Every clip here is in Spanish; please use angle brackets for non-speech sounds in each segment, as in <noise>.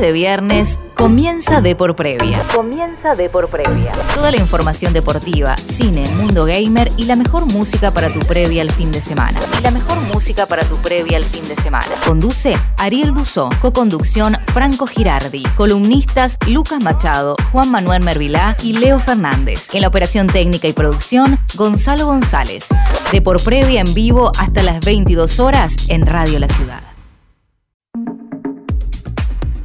noche de viernes comienza de por previa. Comienza de por previa. Toda la información deportiva, cine, mundo gamer y la mejor música para tu previa al fin de semana. Y la mejor música para tu previa al fin de semana. Conduce Ariel Dusó, co-conducción Franco Girardi, columnistas Lucas Machado, Juan Manuel Mervilá y Leo Fernández. En la operación técnica y producción, Gonzalo González. De por previa en vivo hasta las 22 horas en Radio La Ciudad.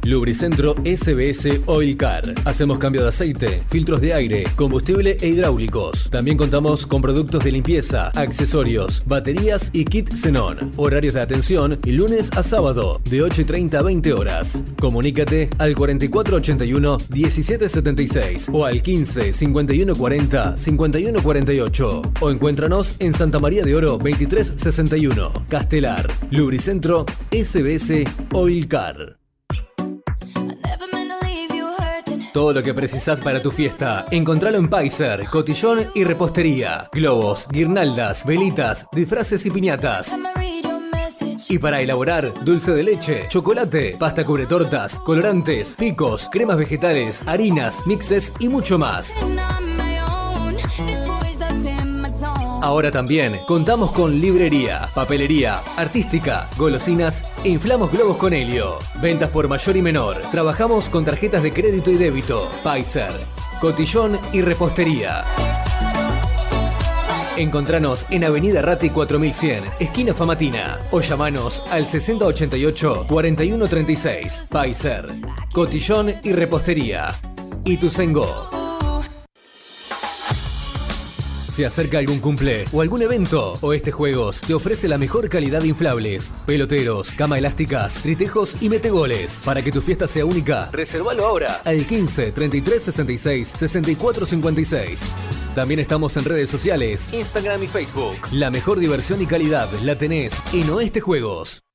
Lubricentro SBS Oil Car. Hacemos cambio de aceite, filtros de aire, combustible e hidráulicos. También contamos con productos de limpieza, accesorios, baterías y kit xenón. Horarios de atención lunes a sábado de 8.30 a 20 horas. Comunícate al 4481 1776 o al 15 5140 5148 o encuéntranos en Santa María de Oro 2361, Castelar. Lubricentro SBS Oil Car. Todo lo que precisás para tu fiesta, encontralo en Paiser, cotillón y repostería. Globos, guirnaldas, velitas, disfraces y piñatas. Y para elaborar dulce de leche, chocolate, pasta cubre tortas, colorantes, picos, cremas vegetales, harinas, mixes y mucho más. Ahora también contamos con librería, papelería, artística, golosinas e inflamos globos con helio. Ventas por mayor y menor. Trabajamos con tarjetas de crédito y débito. Pfizer, Cotillón y Repostería. Encontranos en Avenida Rati 4100, esquina Famatina, o llamanos al 6088-4136. Pfizer, Cotillón y Repostería. Y Se acerca algún cumple o algún evento o este juegos te ofrece la mejor calidad de inflables, peloteros, cama elásticas, tritejos y metegoles. Para que tu fiesta sea única, reservalo ahora al 15 33 66 64 56. También estamos en redes sociales, Instagram y Facebook. La mejor diversión y calidad la tenés en Oeste Juegos.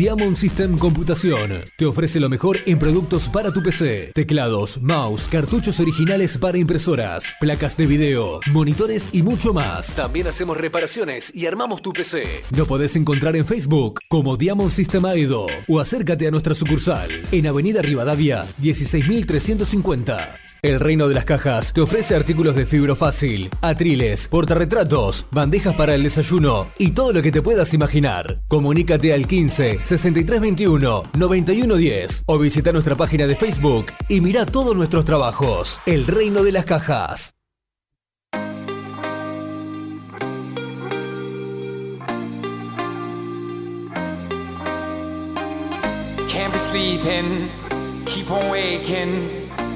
Diamond System Computación te ofrece lo mejor en productos para tu PC, teclados, mouse, cartuchos originales para impresoras, placas de video, monitores y mucho más. También hacemos reparaciones y armamos tu PC. Lo podés encontrar en Facebook como Diamond System Aido o acércate a nuestra sucursal en Avenida Rivadavia 16350. El Reino de las Cajas te ofrece artículos de fibro fácil, atriles, portarretratos, bandejas para el desayuno y todo lo que te puedas imaginar. Comunícate al 15 6321 9110 o visita nuestra página de Facebook y mira todos nuestros trabajos. El Reino de las Cajas.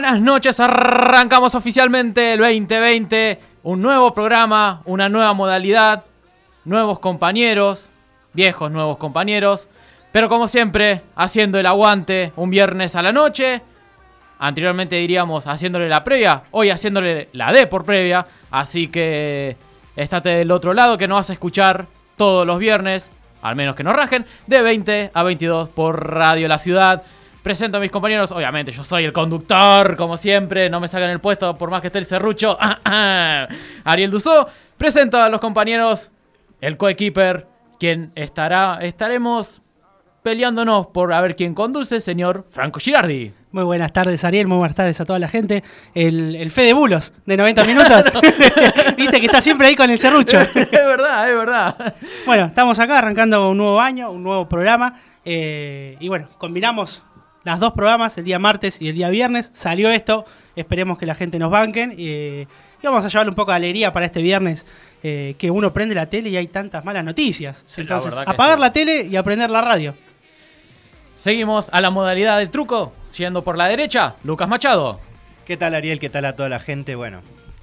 Buenas noches. Arrancamos oficialmente el 2020. Un nuevo programa, una nueva modalidad, nuevos compañeros, viejos nuevos compañeros. Pero como siempre, haciendo el aguante un viernes a la noche. Anteriormente diríamos haciéndole la previa, hoy haciéndole la D por previa. Así que estate del otro lado que nos vas a escuchar todos los viernes al menos que nos rajen, de 20 a 22 por Radio La Ciudad. Presento a mis compañeros, obviamente yo soy el conductor, como siempre, no me sacan el puesto por más que esté el serrucho. <laughs> Ariel Dusó. Presento a los compañeros, el coequiper, quien estará, estaremos peleándonos por a ver quién conduce, señor Franco Girardi. Muy buenas tardes, Ariel. Muy buenas tardes a toda la gente. El, el Fe de Bulos de 90 minutos. <laughs> Viste que está siempre ahí con el serrucho. <laughs> es verdad, es verdad. Bueno, estamos acá arrancando un nuevo año, un nuevo programa. eh, y bueno, combinamos las dos programas, el día martes y el día viernes. Salió esto. Esperemos que la gente nos banquen. eh, y vamos a llevarle un poco de alegría para este viernes. eh, que uno prende la tele y hay tantas malas noticias. Sí, la Entonces, que apagar sí. la tele y aprender la radio. Seguimos a la modalidad del truco, yendo por la derecha, Lucas Machado. ¿Qué tal Ariel? ¿Qué tal a toda la gente? Bueno,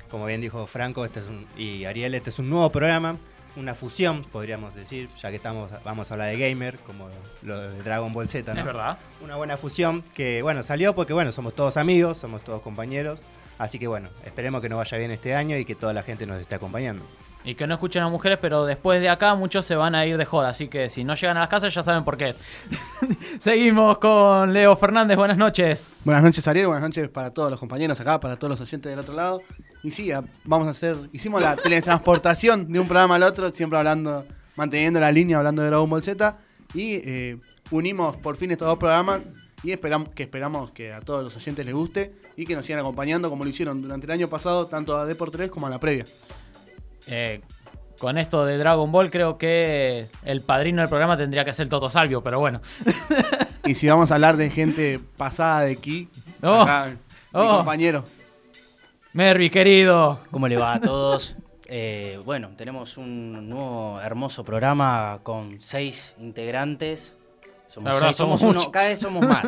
como bien dijo Franco este es un- y Ariel, este es un nuevo programa, una fusión, podríamos decir, ya que estamos, vamos a hablar de gamer, como lo de Dragon Ball Z, ¿no? Es verdad. Una buena fusión que, bueno, salió porque, bueno, somos todos amigos, somos todos compañeros, así que, bueno, esperemos que nos vaya bien este año y que toda la gente nos esté acompañando. Y que no escuchen a mujeres, pero después de acá muchos se van a ir de joda. Así que si no llegan a las casas ya saben por qué es. <laughs> Seguimos con Leo Fernández. Buenas noches. Buenas noches, Ariel. Buenas noches para todos los compañeros acá, para todos los oyentes del otro lado. Y sí, vamos a hacer. Hicimos la teletransportación de un programa al otro, siempre hablando, manteniendo la línea, hablando de Dragon Ball Z. Y eh, unimos por fin estos dos programas y esperamos que esperamos que a todos los oyentes les guste y que nos sigan acompañando como lo hicieron durante el año pasado, tanto a D por 3 como a la previa. Eh, con esto de Dragon Ball creo que el padrino del programa tendría que ser Toto Salvio, pero bueno. Y si vamos a hablar de gente pasada de aquí, <laughs> Oh. acá, mi Oh. compañero. Mervi, querido. ¿Cómo le va a todos? <laughs> Eh, bueno, tenemos un nuevo hermoso programa con seis integrantes. Somos La verdad, seis, somos, somos uno, cada vez somos más.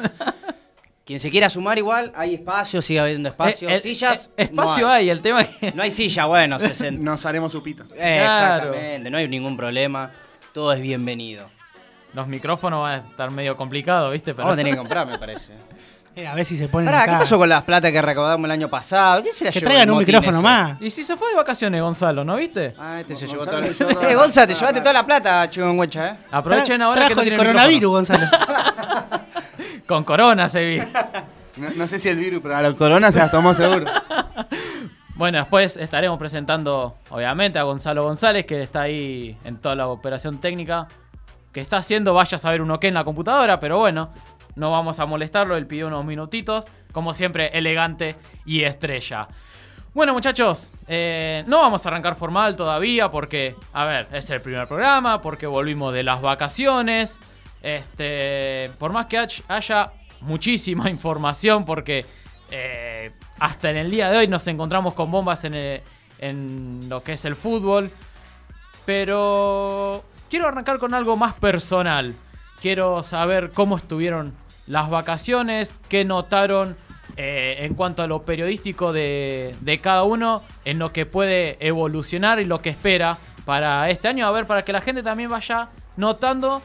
<laughs> Quien se quiera sumar igual, hay espacio, sigue habiendo espacio. Eh, sillas. eh, espacio no hay. el tema que... No hay silla, bueno, <laughs> se sent- Nos haremos su pita. Eh, Claro. Exactamente, no hay ningún problema. Todo es bienvenido. Los micrófonos van a estar medio complicados, ¿viste? Pero... Vamos a tener que comprar, me parece. Eh, a ver si se ponen Pará, ¿qué acá. pasó con las plata que recaudamos el año pasado? ¿Quién se la Que llevó traigan el un motín micrófono ese? más. Y si se fue de vacaciones, Gonzalo, ¿no viste? Ah, este se llevó Gonzalo toda la... Eh, Gonza, te toda la llevaste toda la plata, chihuahuencha, ¿eh? Aprovechen Tra- ahora que trajo no el tienen coronavirus, micrófono. Gonzalo. <laughs> Con corona se vi. No, no sé si el virus, pero a la corona se las tomó seguro. <laughs> Bueno, después estaremos presentando, obviamente, a Gonzalo González, que está ahí en toda la operación técnica. Que está haciendo, vaya a saber uno qué en la computadora, pero bueno, no vamos a molestarlo. Él pidió unos minutitos. Como siempre, elegante y estrella. Bueno, muchachos, eh, no vamos a arrancar formal todavía porque, a ver, es el primer programa, porque volvimos de las vacaciones. Este, por más que haya muchísima <laughs> información, porque eh, hasta en el día de hoy nos encontramos con bombas en, el- en lo que es el fútbol. Pero quiero arrancar con algo más personal. Quiero saber cómo estuvieron las vacaciones, qué notaron eh, en cuanto a lo periodístico de, de cada uno, en lo que puede evolucionar y lo que espera para este año. A ver, para que la gente también vaya notando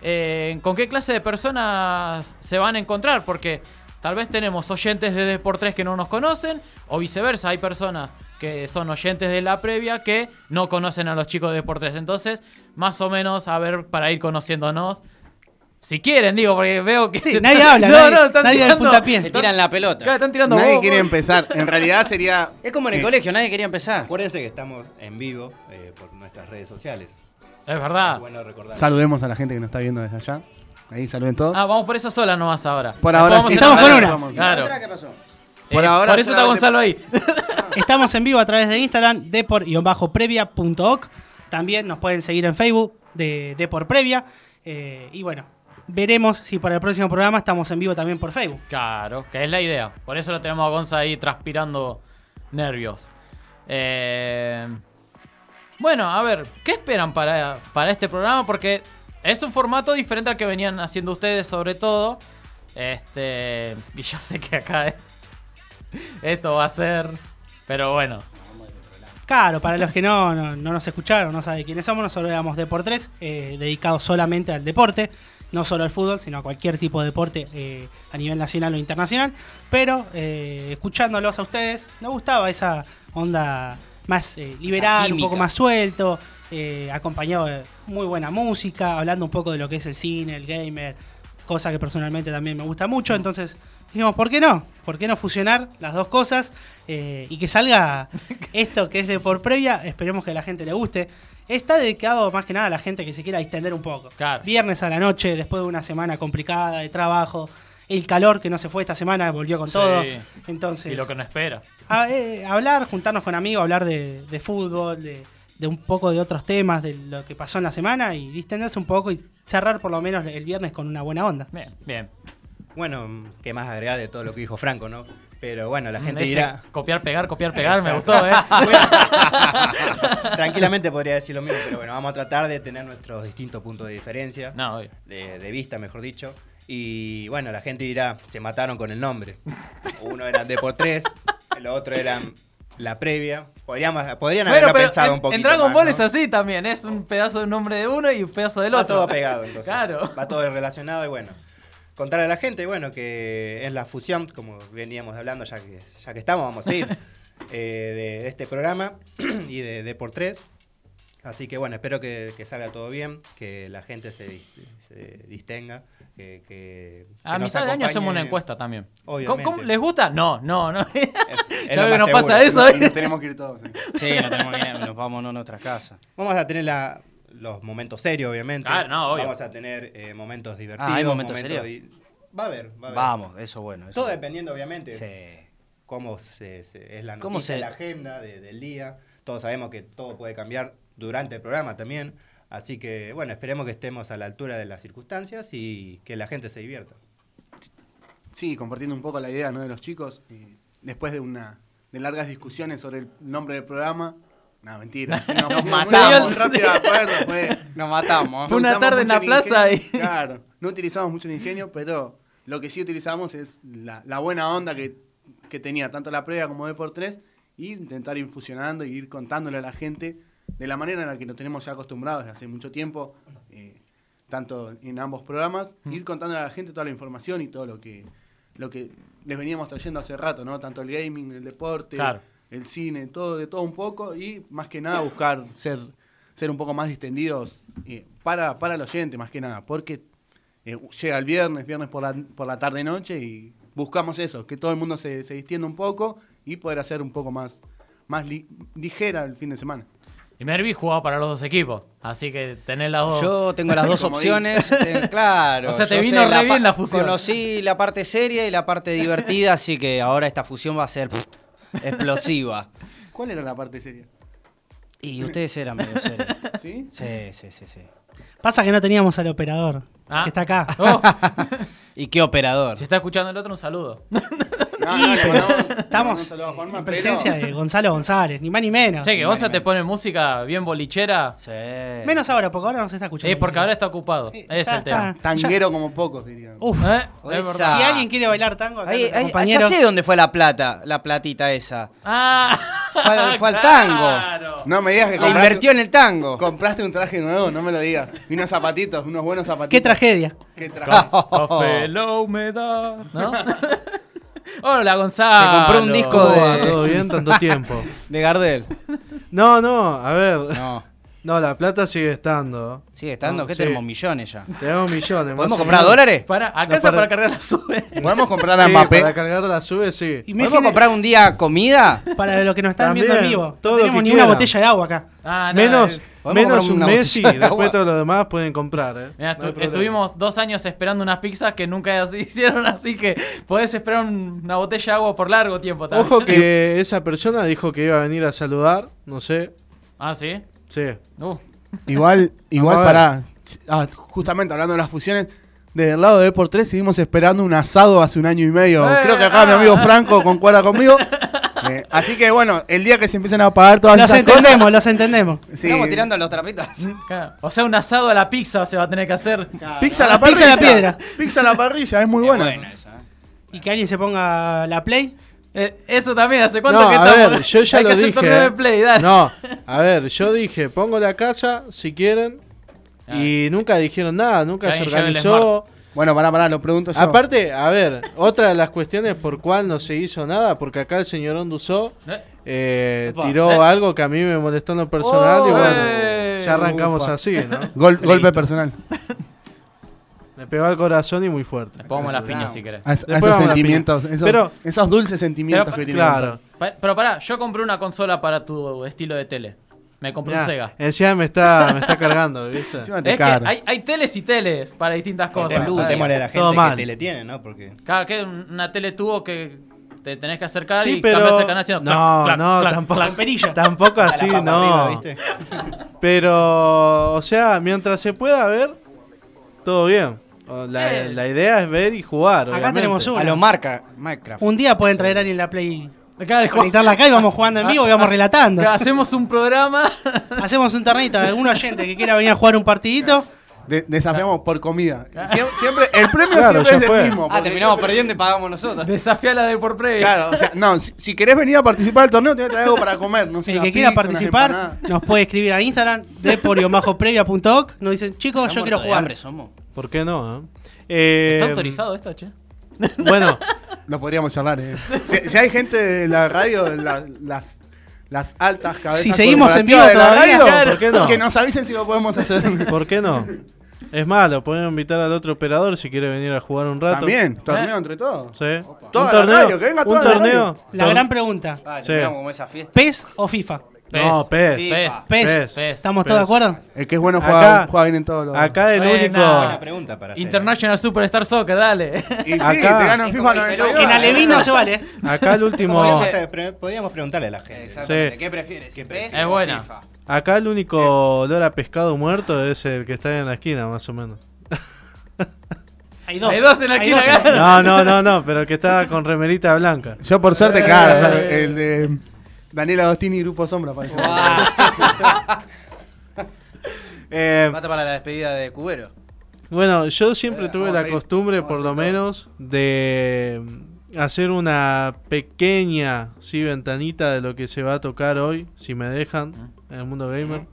eh, con qué clase de personas se van a encontrar, porque tal vez tenemos oyentes de Deport3 que no nos conocen, o viceversa, hay personas que son oyentes de la previa que no conocen a los chicos de Deport3. Entonces, más o menos, a ver, para ir conociéndonos. Si quieren, digo, porque veo que... Sí, nadie habla, nadie- están nadie tirando- puntapié. Se tiran la pelota. Claro, están tirando Nadie vos, quiere vos. empezar. <laughs> En realidad sería. Es como en el Eh, colegio, nadie quería empezar. Acuérdense que estamos en vivo eh, por nuestras redes sociales. Es verdad. Es bueno recordar. Saludemos a la gente que nos está viendo desde allá. Ahí saluden todos. Ah, vamos por esa sola nomás ahora. Por ahora sí. Estamos con una. Vamos. Claro. ¿Otra qué pasó? Por Eh, ahora por eso está Gonzalo ahí. <laughs> Estamos en vivo a través de Instagram, depor-previa.oc. También nos pueden seguir en Facebook de Depor Previa. Eh, y bueno, veremos si para el próximo programa estamos en vivo también por Facebook. Claro, que es la idea. Por eso lo tenemos a Gonza ahí transpirando nervios. Eh, Bueno, a ver, ¿qué esperan para, para este programa? Porque es un formato diferente al que venían haciendo ustedes, sobre todo. Este. Y yo sé que acá eh, <laughs> esto va a ser. Pero bueno. Claro, para los que no, no, no nos escucharon, no saben quiénes somos, nosotros éramos Depor3, eh, dedicados solamente al deporte, no solo al fútbol, sino a cualquier tipo de deporte eh, a nivel nacional o internacional. Pero eh, escuchándolos a ustedes, nos gustaba esa onda más eh, liberal, un poco más suelto, eh, acompañado de muy buena música, hablando un poco de lo que es el cine, el gamer, cosa que personalmente también me gusta mucho. Entonces dijimos, ¿por qué no? ¿Por qué no fusionar las dos cosas eh, y que salga <laughs> esto que es de por previa? Esperemos que a la gente le guste. Está dedicado más que nada a la gente que se quiera distender un poco. Claro. Viernes a la noche, después de una semana complicada de trabajo, el calor que no se fue esta semana volvió con Sí. todo. Entonces, Y lo que no espera. a- eh, hablar, juntarnos con amigos, hablar de, de fútbol, de, de un poco de otros temas, de lo que pasó en la semana y distenderse un poco y cerrar por lo menos el viernes con una buena onda. Bien, bien. Bueno, qué más agregar de todo lo que dijo Franco, ¿no? Pero bueno, la gente Ese dirá. Copiar, pegar, copiar, pegar, me gustó, ¿eh? <laughs> Tranquilamente podría decir lo mismo, pero bueno, vamos a tratar de tener nuestros distintos puntos de diferencia, No, de, de vista, mejor dicho. Y bueno, la gente dirá, se mataron con el nombre. Uno era D por 3, el otro era la previa. Podríamos, podrían haberlo pensado en, un poquito en Dragon más, Ball ¿no? es así también, es un pedazo de nombre de uno y un pedazo del Va otro. todo pegado, entonces. <laughs> Claro. Va todo relacionado y bueno. Contarle a la gente, bueno, que es la fusión, como veníamos hablando, ya que, ya que estamos, vamos a ir, <laughs> eh, de, de este programa <clears throat> y de, de por tres. Así que bueno, espero que, que salga todo bien, que la gente se, dis- se distenga, que, que- A que nos mitad de año hacemos una encuesta también. ¿Cómo, Obviamente. cómo- les gusta? No, no, no. Es- es <laughs> Ya lo veo que más no pasa eso, Y ¿eh? nos tenemos que ir todos. sí. Sí, no tenemos que ir, nos vamos a nuestras casas. Vamos a tener la- los momentos serios, obviamente. Claro, no, obvio. Vamos a tener eh, momentos divertidos. Ah, ¿hay momentos serios? di- Va a haber, va a haber. Vamos, eso bueno. Eso Todo bueno. dependiendo, obviamente, Sí. cómo se, se- es la ¿Cómo noticia, se- la agenda de- del día. Todos sabemos que todo puede cambiar durante el programa también. Así que, bueno, esperemos que estemos a la altura de las circunstancias y que la gente se divierta. Sí, compartiendo un poco la idea ¿no? de los chicos. eh, después de una de largas discusiones sobre el nombre del programa. No, mentira. sí, <laughs> nos matamos. rápido acuerdo, Nos matamos. Fue una tarde en la plaza ingenio. y- Claro, no utilizamos mucho el ingenio, pero lo que sí utilizamos es la, la buena onda que, que tenía tanto la previa como de por tres y intentar ir fusionando y ir contándole a la gente de la manera en la que nos tenemos ya acostumbrados desde hace mucho tiempo, eh, tanto en ambos programas, ir contándole a la gente toda la información y todo lo que lo que les veníamos trayendo hace rato, ¿no? Tanto el gaming, el deporte, Claro. El cine, todo de todo un poco y más que nada buscar ser ser un poco más distendidos eh, para, para el oyente, más que nada, porque eh, llega el viernes, viernes por la, por la tarde-noche y buscamos eso, que todo el mundo se, se distienda un poco y poder hacer un poco más, más li- ligera el fin de semana. Y Mervi jugaba para los dos equipos, así que tenés las dos. Yo tengo las <laughs> dos opciones, eh, <laughs> claro. O sea, te vino sé re pa- bien la fusión. Conocí la parte seria y la parte divertida, así que ahora esta fusión va a ser pff, explosiva. ¿Cuál era la parte seria? Y ustedes eran medio serios. ¿Sí? Sí, sí, sí, sí. Pasa que no teníamos al operador, Ah. que está acá. Oh, <laughs> ¿Y qué operador? si está escuchando el otro, un saludo. <laughs> No, no, le mandamos- le mandamos Estamos un saludo a Juanma, en pero- presencia de Gonzalo González, ni más ni menos. Che, que Gonza te pone música bien bolichera. Sí. Menos ahora, porque ahora no se está escuchando. Es porque ahora está ocupado. Sí, es está- el tema. está- Tanguero como pocos, dirían. Uf, ¿Eh? Esa- Es verdad. si alguien quiere bailar tango, acá Ahí- ahí- compañero. ya sé dónde fue la plata, la platita esa. Ah, <laughs> Fue al- fue al claro. No me digas que La invirtió en el tango. compraste un traje nuevo, no me lo digas. Y unos zapatitos, unos buenos zapatitos. Qué tragedia. Qué traje. <laughs> Café, la humedad. ¿No? <laughs> Hola, Gonzalo. Se compró un disco ¿Todo bien? Tanto tiempo. De Gardel. No, no, a ver. No. No, la plata sigue estando. Sigue estando, No, que sí. tenemos millones ya. Tenemos millones. ¿Podemos o comprar menos. dólares? Para, alcanza para- para cargar la sube. Podemos comprar a Sí, Mbappé. para cargar la sube, sí. Y ¿Podemos comprar un día comida? Para los que nos están También, viendo en vivo. todo no tenemos que ni una quieran. botella de agua acá. Ah, no, menos eh, Podemos menos comprar un una Messi, botella de después agua. todo lo demás pueden comprar, ¿eh? Mirá, No estu- hay problema. estuvimos dos años esperando unas pizzas que nunca <laughs> se hicieron, así que podés esperar un- una botella de agua por largo tiempo también. Ojo que esa persona dijo que iba a venir a saludar, no sé. Ah, sí. Sí. Uh, Igual, <laughs> igual Vamos a ver. para. justamente hablando de las fusiones, desde el lado de por 3 seguimos esperando un asado hace un año y medio. Eh, Creo que acá ah. mi amigo Franco concuerda <laughs> conmigo. Eh, así que bueno, el día que se empiecen a pagar todas Los esas entendemos, cosas. los entendemos. sí, Estamos tirando los trapitos. <laughs> claro. O sea, un asado a la pizza se va a tener que hacer. Pizza a la Ah, pizza parrilla. a la piedra. Pizza a la parrilla, es muy buena. Y que alguien se ponga la play. Eh, eso también, ¿hace cuánto No, que a estamos? ver, yo ya <laughs> Hay lo que hacer dije. torneo ¿eh? de play, dale. No, a ver, yo dije, pongo la casa si quieren. Y nunca dijeron nada, nunca se organizó. Bueno, pará, pará, lo pregunto yo. Aparte, a ver, otra de las cuestiones por cuál no se hizo nada, porque acá el señor Ondusó Eh. eh, tiró eh. algo que a mí me molestó en lo personal y Oh, bueno, eh. Ya arrancamos Upa. así, ¿no? Gol- golpe personal. <laughs> Me pegó al corazón y muy fuerte. Después vamos a la piña si querés. A, a Después esos sentimientos, esos, Pero- esos dulces sentimientos Pero- que tiene Claro. Pa- Pero pará, yo compré una consola para tu estilo de tele. Me compré un Sega. Encima me está, me está cargando, <laughs> ¿viste? Encima te Es que carga. hay, hay teles y teles para distintas cosas. A la gente Todo que mal. tele tiene, ¿no? Porque Cada que una tele tuvo que te tenés que acercar Sí, y pero cambias el canal haciendo no, clac, no, clac, tampoco, clac. perilla. <laughs> tampoco así, no. arriba, ¿viste? Pero, o sea, mientras se pueda ver, todo bien. La, Eh. la idea es ver y jugar. Acá obviamente. tenemos uno. A lo marca Minecraft. Un día pueden traer a alguien la Play, Acá, conectarla acá y vamos jugando en vivo y vamos relatando. <laughs> Hacemos un programa. <laughs> Hacemos un torneito. Algún oyente que quiera venir a jugar un partidito. De- desafiamos por comida. Sie- Siempre, el premio Claro, siempre es fue. el mismo. Ah, terminamos perdiendo y pagamos nosotros. Desafiala de por previa. Claro, o sea, no, si, si querés venir a participar del torneo, te voy a traer algo para comer. No sé, El que quiera pizza, participar nos puede escribir a Instagram de previa.oc. Nos dicen, chicos, yo quiero de jugar. hambre somos. ¿Por qué no? eh? Eh, ¿Está autorizado esto, che? <laughs> Bueno, Lo podríamos charlar, eh. Si, si hay gente de la radio, la- las, las altas cabezas. Si seguimos en corporativas vivo de la todavía, radio, claro. ¿por qué no? que nos avisen si lo podemos hacer. ¿por qué no? Es más, lo podemos invitar al otro operador si quiere venir a jugar un rato. También, Eh. torneo entre todos. Sí. Toda un la torneo, radio, que venga un toda la torneo. La Tor- gran pregunta: Ah, Sí. terminamos como esa fiesta. ¿PES o FIFA? No, PES. PES. PES. PES. PES. ¿Estamos todos de acuerdo? El que es bueno Acá- juega, juega bien en todos los. Acá el Buena. único. Buena pregunta para hacer. International Superstar Soccer, dale. Y sí, <laughs> Acá- te ganan FIFA como 92. En Alevín no se vale. Acá el último. Como Podríamos, dice- hacer- pre- podríamos preguntarle a la gente. Exactamente. Sí. ¿Qué prefieres? ¿Qué ¿PES Es buena. FIFA? Acá el único olor a pescado muerto es el que está en la esquina, más o menos. <laughs> Hay dos. Hay dos en la esquina dos en- No, no, no, no, pero el que está con remerita blanca. Yo por suerte, Eh. claro, <laughs> el de Daniel Agostini y Grupo Sombra parece. <laughs> Eh, Mata para la despedida de Cubero. bueno, yo siempre tuve vamos la costumbre, por lo menos, de mm, hacer una pequeña sí, ventanita de lo que se va a tocar hoy, si me dejan, en el mundo gamer.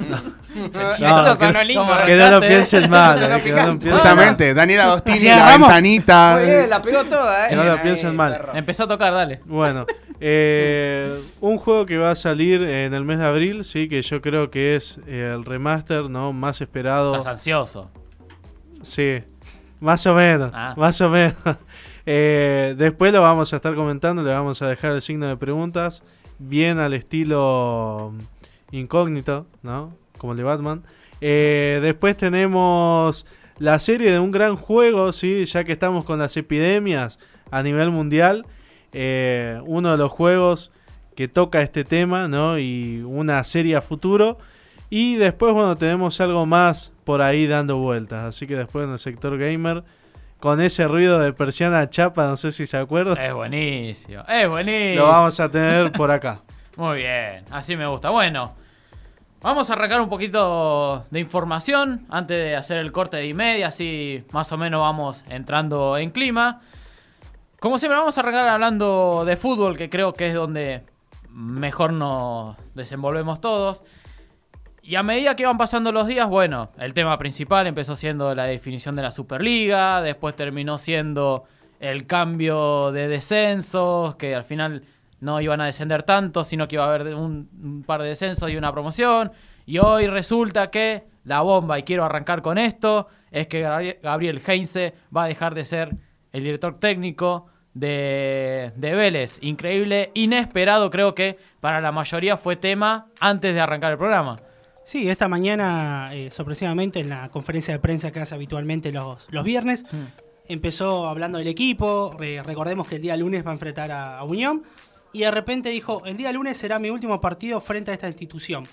Eso No, <laughs> sonó que- lindo. ¿cómo Que no lo piensen mal, eh, que no lo picante. piensen mal. Justamente, Daniel Agostini, Así la agarramos. ventanita. Muy bien, la pegó toda, eh. Que no lo piensen mal. perro. Empezó a tocar, dale. Bueno, eh, un juego que va a salir en el mes de abril, sí, que yo creo que es eh, el remaster, ¿no? Más esperado. Estás ansioso. Sí, más o menos, Ah. más o menos. <laughs> Eh, después lo vamos a estar comentando, le vamos a dejar el signo de preguntas, bien al estilo mm, incógnito, ¿no? Como el de Batman. Eh, después tenemos la serie de un gran juego, ¿sí? Ya que estamos con las epidemias a nivel mundial. eh, uno de los juegos que toca este tema, ¿no? Y una serie a futuro. Y después, bueno, tenemos algo más por ahí dando vueltas. Así que después en el sector gamer, con ese ruido de persiana chapa, no sé si se acuerdan, Es buenísimo. Es buenísimo. lo vamos a tener por acá. <laughs> Muy bien, así me gusta. Bueno, vamos a arrancar un poquito de información antes de hacer el corte de y media, así más o menos vamos entrando en clima. Como siempre, vamos a arrancar hablando de fútbol, que creo que es donde mejor nos desenvolvemos todos. Y a medida que van pasando los días, bueno, el tema principal empezó siendo la definición de la Superliga, después terminó siendo el cambio de descensos, que al final no iban a descender tanto, sino que iba a haber un, un par de descensos y una promoción. Y hoy resulta que la bomba, y quiero arrancar con esto, es que Gabriel- Heinze va a dejar de ser el director técnico de, de Vélez. Increíble, inesperado creo que para la mayoría fue tema antes de arrancar el programa. Sí, esta mañana, eh, sorpresivamente, en la conferencia de prensa que hace habitualmente los, los viernes, empezó hablando del equipo. eh, recordemos que el día lunes va a enfrentar a, a Unión. Y de repente dijo: El día lunes será mi último partido frente a esta institución.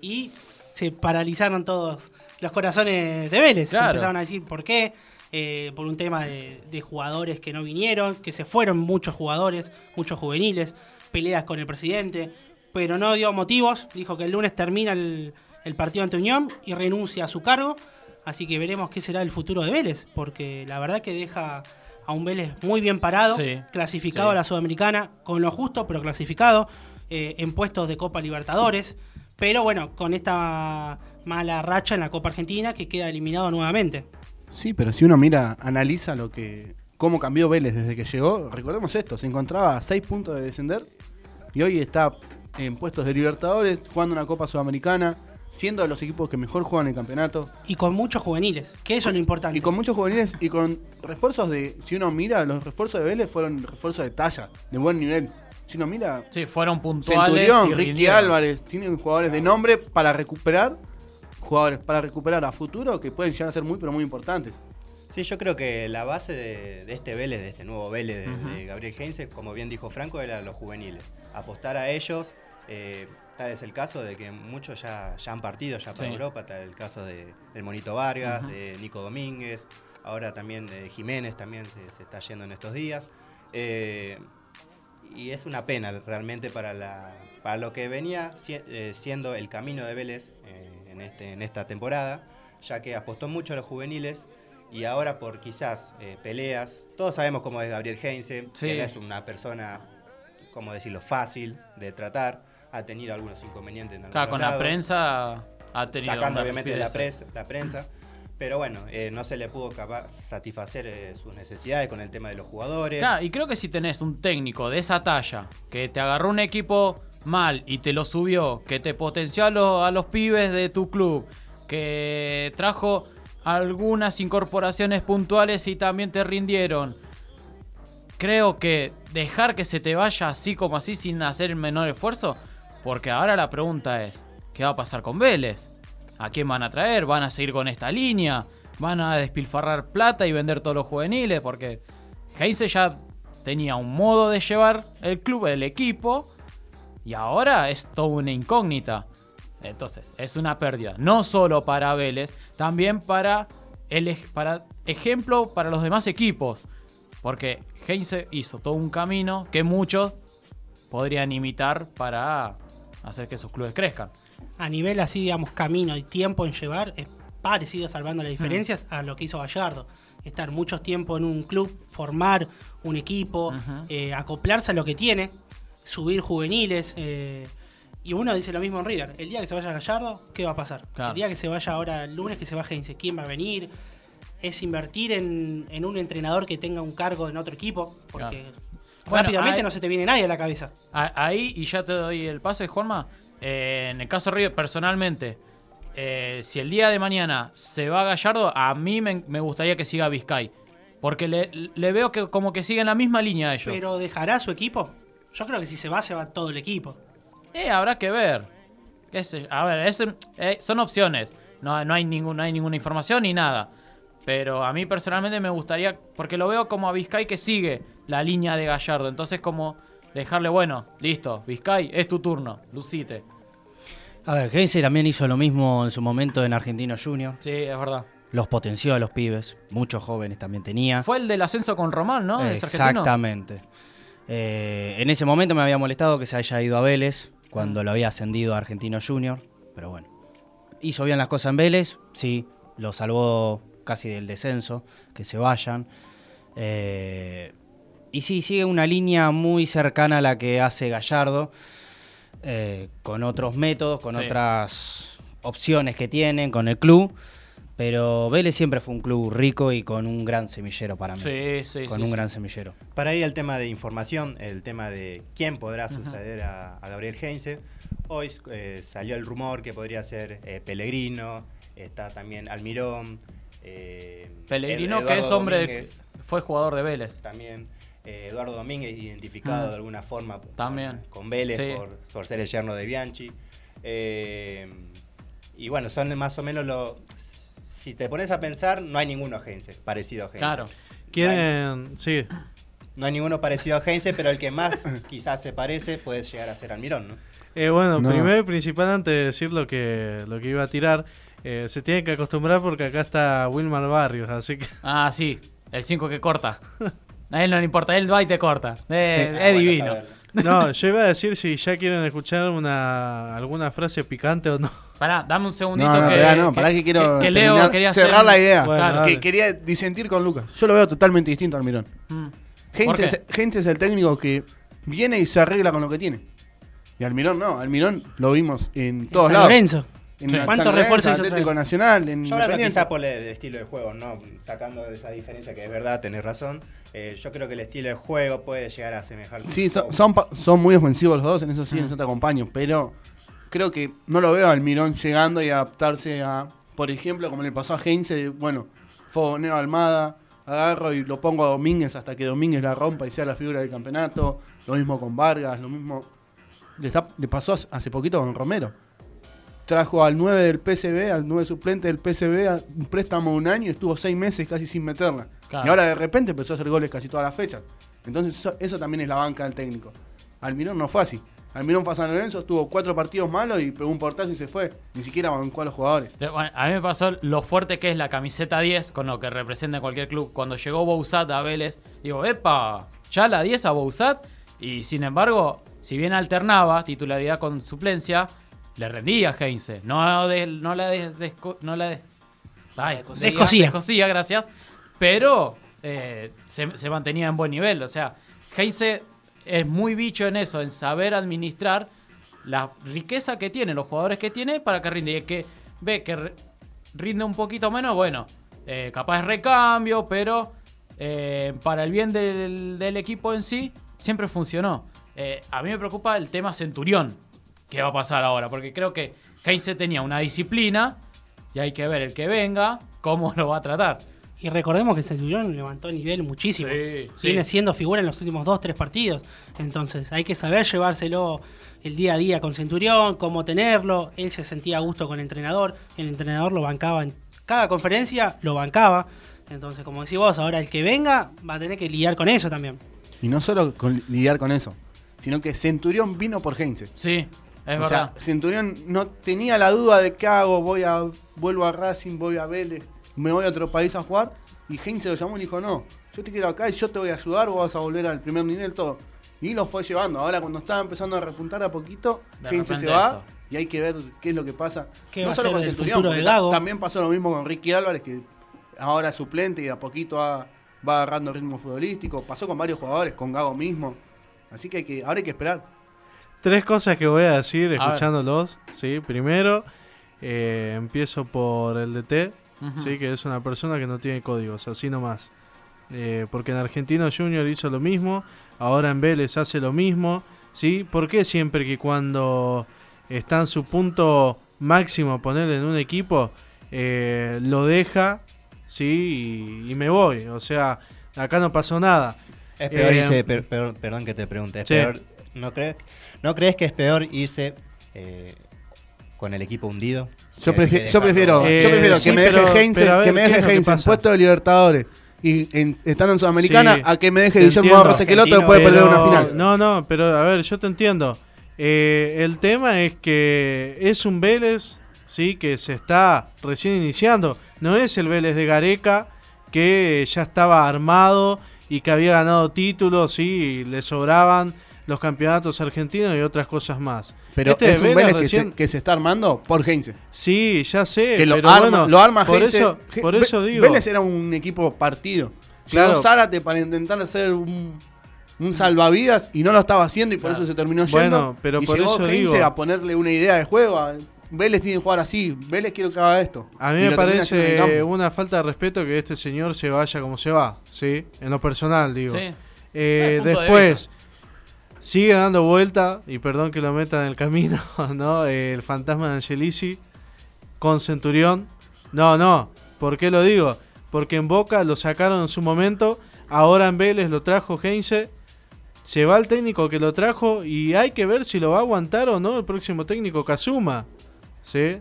Y se paralizaron todos los corazones de Vélez. Claro. Empezaron a decir por qué. eh, por un tema de, de jugadores que no vinieron, que se fueron muchos jugadores, muchos juveniles, peleas con el presidente, pero no dio motivos. Dijo que el lunes termina el, el partido ante Unión y renuncia a su cargo. Así que veremos qué será el futuro de Vélez, porque la verdad que deja a un Vélez muy bien parado, Sí, clasificado sí. a la Sudamericana, con lo justo, pero clasificado, eh, en puestos de Copa Libertadores. Pero bueno, con esta mala racha en la Copa Argentina que queda eliminado nuevamente. Sí, pero si uno mira, analiza lo que cómo cambió Vélez desde que llegó, recordemos esto, se encontraba a 6 puntos de descender y hoy está en puestos de Libertadores, jugando una Copa Sudamericana, siendo de los equipos que mejor juegan el campeonato. Y con muchos juveniles, que eso es lo importante. Y con muchos juveniles y con refuerzos de. Si uno mira, los refuerzos de Vélez fueron refuerzos de talla, de buen nivel. Si uno mira, Sí, fueron puntuales. Centurión, y Ricky rindieron. Álvarez, tienen jugadores de nombre para recuperar. Jugadores para recuperar a futuro que pueden llegar a ser muy, pero muy importantes. Sí, yo creo que la base de, de este Vélez, de este nuevo Vélez de, Gabriel Heinze, como bien dijo Franco, era los juveniles. Apostar a ellos, eh, tal es el caso de que muchos ya, ya han partido ya para Sí. Europa, tal el caso de, del Monito Vargas, de Nico Domínguez, ahora también de Jiménez también se, se está yendo en estos días. Eh, y es una pena realmente para, la, para lo que venía si- eh, siendo el camino de Vélez eh, en, este, en esta temporada, ya que apostó mucho a los juveniles y ahora por quizás peleas, todos sabemos cómo es Gabriel Heinze, Sí. que no es una persona, como decirlo, fácil de tratar, ha tenido algunos inconvenientes en Claro, con la prensa ha tenido. sacando obviamente la, pres- la prensa. Pero bueno, eh, no se le pudo capa- satisfacer eh, sus necesidades con el tema de los jugadores. Claro, y creo que si tenés un técnico de esa talla que te agarró un equipo mal y te lo subió, que te potenció a, los- a los pibes de tu club, que trajo algunas incorporaciones puntuales y también te rindieron. Creo que dejar que se te vaya así como así sin hacer el menor esfuerzo, porque ahora la pregunta es, ¿qué va a pasar con Vélez? ¿A quién van a traer? ¿Van a seguir con esta línea? ¿Van a despilfarrar plata y vender todos los juveniles? Porque Heinze ya tenía un modo de llevar el club, el equipo, y ahora es toda una incógnita. Entonces, es una pérdida, no solo para Vélez, también para, el, para ejemplo para los demás equipos. Porque Heinze hizo todo un camino que muchos podrían imitar para hacer que sus clubes crezcan. A nivel así, digamos, camino y tiempo en llevar, es parecido, salvando las diferencias, Mm. a lo que hizo Gallardo. Estar mucho tiempo en un club, formar un equipo, eh, acoplarse a lo que tiene, subir juveniles. eh, y uno dice lo mismo en River. El día que se vaya Gallardo, ¿qué va a pasar? Claro. El día que se vaya ahora, el lunes que se vaya Heinze, ¿quién va a venir? Es invertir en, en un entrenador que tenga un cargo en otro equipo, porque Bueno, rápidamente no se te viene nadie a la cabeza. A- Ahí, y ya te doy el paso, Juanma. eh, en el caso de River, personalmente, eh, si el día de mañana se va Gallardo, a mí me, me gustaría que siga Vizcay. Porque le, le veo que como que siguen la misma línea ellos. Pero dejará su equipo. Yo creo que si se va, se va todo el equipo. Eh, habrá que ver. A ver, es- eh, son opciones. No, no, hay ningún, no hay ninguna información ni nada. Pero a mí personalmente me gustaría, porque lo veo como a Vizcay que sigue la línea de Gallardo. Entonces como dejarle, bueno, listo, Vizcay, es tu turno, lucite. A ver, Heinze también hizo lo mismo en su momento en Argentino Junior. Sí, es verdad. Los potenció a los pibes. Muchos jóvenes también tenía. Fue el del ascenso con Román, ¿no? Exactamente. Eh, en ese momento me había molestado que se haya ido a Vélez cuando lo había ascendido a Argentino Junior. Pero bueno. Hizo bien las cosas en Vélez, sí. Lo salvó casi del descenso, que se vayan. Eh, y sí, sigue una línea muy cercana a la que hace Gallardo, eh, con otros métodos, con Sí. otras opciones que tienen, con el club. Pero Vélez siempre fue un club rico y con un gran semillero para mí. Sí, sí, con sí, un sí. gran semillero. Para ahí el tema de información, el tema de quién podrá suceder a, a Gabriel Heinze. Hoy eh, salió el rumor que podría ser eh, Pellegrino, está también Almirón. eh, Pellegrino, que es hombre, Domínguez fue jugador de Vélez. también. Eh, Eduardo Domínguez identificado Mm. de alguna forma También. con, con Vélez Sí. por, por ser el yerno de Bianchi. Eh, y bueno, son más o menos los... Si te pones a pensar, no hay ninguno Heinze, parecido a Heinze. Claro. Quieren. Sí. No hay ninguno parecido a Heinze, pero el que más <laughs> quizás se parece puede llegar a ser Almirón, ¿no? Eh, bueno, No. primero y principal, antes de decir lo que, lo que iba a tirar, eh, se tiene que acostumbrar porque acá está Wilmar Barrios, así que. Ah, sí, el 5 que corta. <laughs> A él no le importa, él va y te corta. Eh, Ah, es bueno divino. saberlo. No, yo iba a decir si ya quieren escuchar una alguna frase picante o no. Pará, dame un segundito No, no, que, todavía no, pará que quiero que Leo terminar- quería cerrar hacer- la idea. Bueno, Claro. dale. que quería disentir con Lucas. Yo lo veo totalmente distinto al Mirón. Mm. Es, el técnico que viene y se arregla con lo que tiene. Y Almirón no, Almirón lo vimos en todos San lados. Lorenzo. En Sí. ¿Cuántos refuerzos hizo Atlético? Nacional, en Yo hablando quizás por el estilo de juego, ¿no? Sacando de esa diferencia que es verdad, tenés razón. Eh, yo creo que el estilo de juego puede llegar a asemejarse. Sí, son, son, pa- son muy ofensivos los dos, en eso sí, en Mm. eso te acompaño, pero creo que no lo veo al Mirón llegando y adaptarse a, por ejemplo, como le pasó a Heinze, bueno, fogoneo a Almada, agarro y lo pongo a Domínguez hasta que Domínguez la rompa y sea la figura del campeonato. Lo mismo con Vargas, lo mismo. Le, está- le pasó hace- hace poquito con Romero. Trajo al 9 del PSV, al 9 suplente del a un préstamo de un año y estuvo seis meses casi sin meterla. Claro. Y ahora de repente empezó a hacer goles casi todas las fechas. Entonces eso, eso también es la banca del técnico. Almirón no fue así. Almirón fue a San Lorenzo, tuvo cuatro partidos malos y pegó un portazo y se fue. Ni siquiera bancó a los jugadores. Bueno, a mí me pasó lo fuerte que es la camiseta 10 con lo que representa cualquier club. Cuando llegó Bouzat a Vélez, digo, epa, ya la 10 a Bouzat. Y sin embargo, si bien alternaba titularidad con suplencia, le rendía a Heinze. No, de- no la des- desco- no la des- ay, Descosía. descosía, gracias. Pero eh, se, se mantenía en buen nivel. O sea, Heinze es muy bicho en eso, en saber administrar la riqueza que tiene, los jugadores que tiene para que rinde. Y el que ve que rinde un poquito menos, bueno, eh, capaz es recambio, pero eh, para el bien del, del equipo en sí, siempre funcionó. Eh, a mí me preocupa el tema Centurión, que va a pasar ahora, porque creo que Heinze tenía una disciplina y hay que ver el que venga, cómo lo va a tratar. Y recordemos que Centurión levantó nivel muchísimo. Sí, sí. Viene siendo figura en los últimos dos, tres partidos. Entonces hay que saber llevárselo el día a día con Centurión, cómo tenerlo. Él se sentía a gusto con el entrenador. El entrenador lo bancaba en cada conferencia, lo bancaba. Entonces, como decís vos, ahora el que venga va a tener que lidiar con eso también. Y no solo con lidiar con eso, sino que Centurión vino por Heinze. Sí, es o verdad. sea, Centurión no tenía la duda de qué hago, voy a vuelvo a Racing, voy a Vélez, me voy a otro país a jugar. Y Heinze lo llamó y le dijo, no, yo te quiero acá y yo te voy a ayudar, vos vas a volver al primer nivel, todo. Y lo fue llevando. Ahora cuando estaba empezando a repuntar a poquito, De Heinze se va esto. y hay que ver qué es lo que pasa. ¿Qué va no solo con Centurión, porque ta- también pasó lo mismo con Ricky Álvarez, que ahora es suplente y de a poquito va, va agarrando ritmo futbolístico. Pasó con varios jugadores, con Gago mismo. Así que, hay que ahora hay que esperar. Tres cosas que voy a decir escuchándolos. ¿sí? Primero, eh, empiezo por el DT, Ujú. ¿sí? que es una persona que no tiene códigos, así nomás. Eh, porque en Argentino Junior hizo lo mismo, ahora en Vélez hace lo mismo. ¿sí? ¿Por qué siempre que cuando está en su punto máximo ponerle en un equipo, eh, lo deja ¿sí? y, y me voy? O sea, acá no pasó nada. Es peor Eh, per- perdón que te pregunte, es Sí. peor, ¿no, crees, ¿no crees que es peor irse eh, con el equipo hundido? Yo, prefi- yo prefiero, Eh, yo prefiero sí, que me pero- deje pero ver, que me ¿qué es deje Heinze en puesto de Libertadores y en- estando en Sudamericana Sí, a que me deje Guillermo entiendo. Barros Esqueloto que Argentino, puede perder una final. No, no, pero a ver, yo te entiendo. Eh, el tema es que es un Vélez, sí, que se está recién iniciando. No es el Vélez de Gareca que ya estaba armado y que había ganado títulos, sí, y le sobraban los campeonatos argentinos y otras cosas más. Pero Este es un Vélez Vélez que se, que se está armando por Heinze. Sí, ya sé, Que lo pero arma, bueno, lo arma por Heinze. eso, por eso digo. Vélez era un equipo partido. Claro. Llegó Zárate para intentar hacer un, un salvavidas y no lo estaba haciendo y por eso se terminó yendo. Bueno, pero y por llegó eso Heinze digo- a ponerle una idea de juego. a- Vélez tiene que jugar así. Vélez quiero que haga esto. A mí me parece una falta de respeto que este señor se vaya como se va, ¿sí? En lo personal, digo. Sí. Eh, de después, sigue dando vuelta, y perdón que lo meta en el camino, <laughs> ¿no? El fantasma de Angelici con Centurión. No, no, ¿por qué lo digo? Porque en Boca lo sacaron en su momento, ahora en Vélez lo trajo Heinze, se va el técnico que lo trajo y hay que ver si lo va a aguantar o no el próximo técnico Kazuma, ¿sí?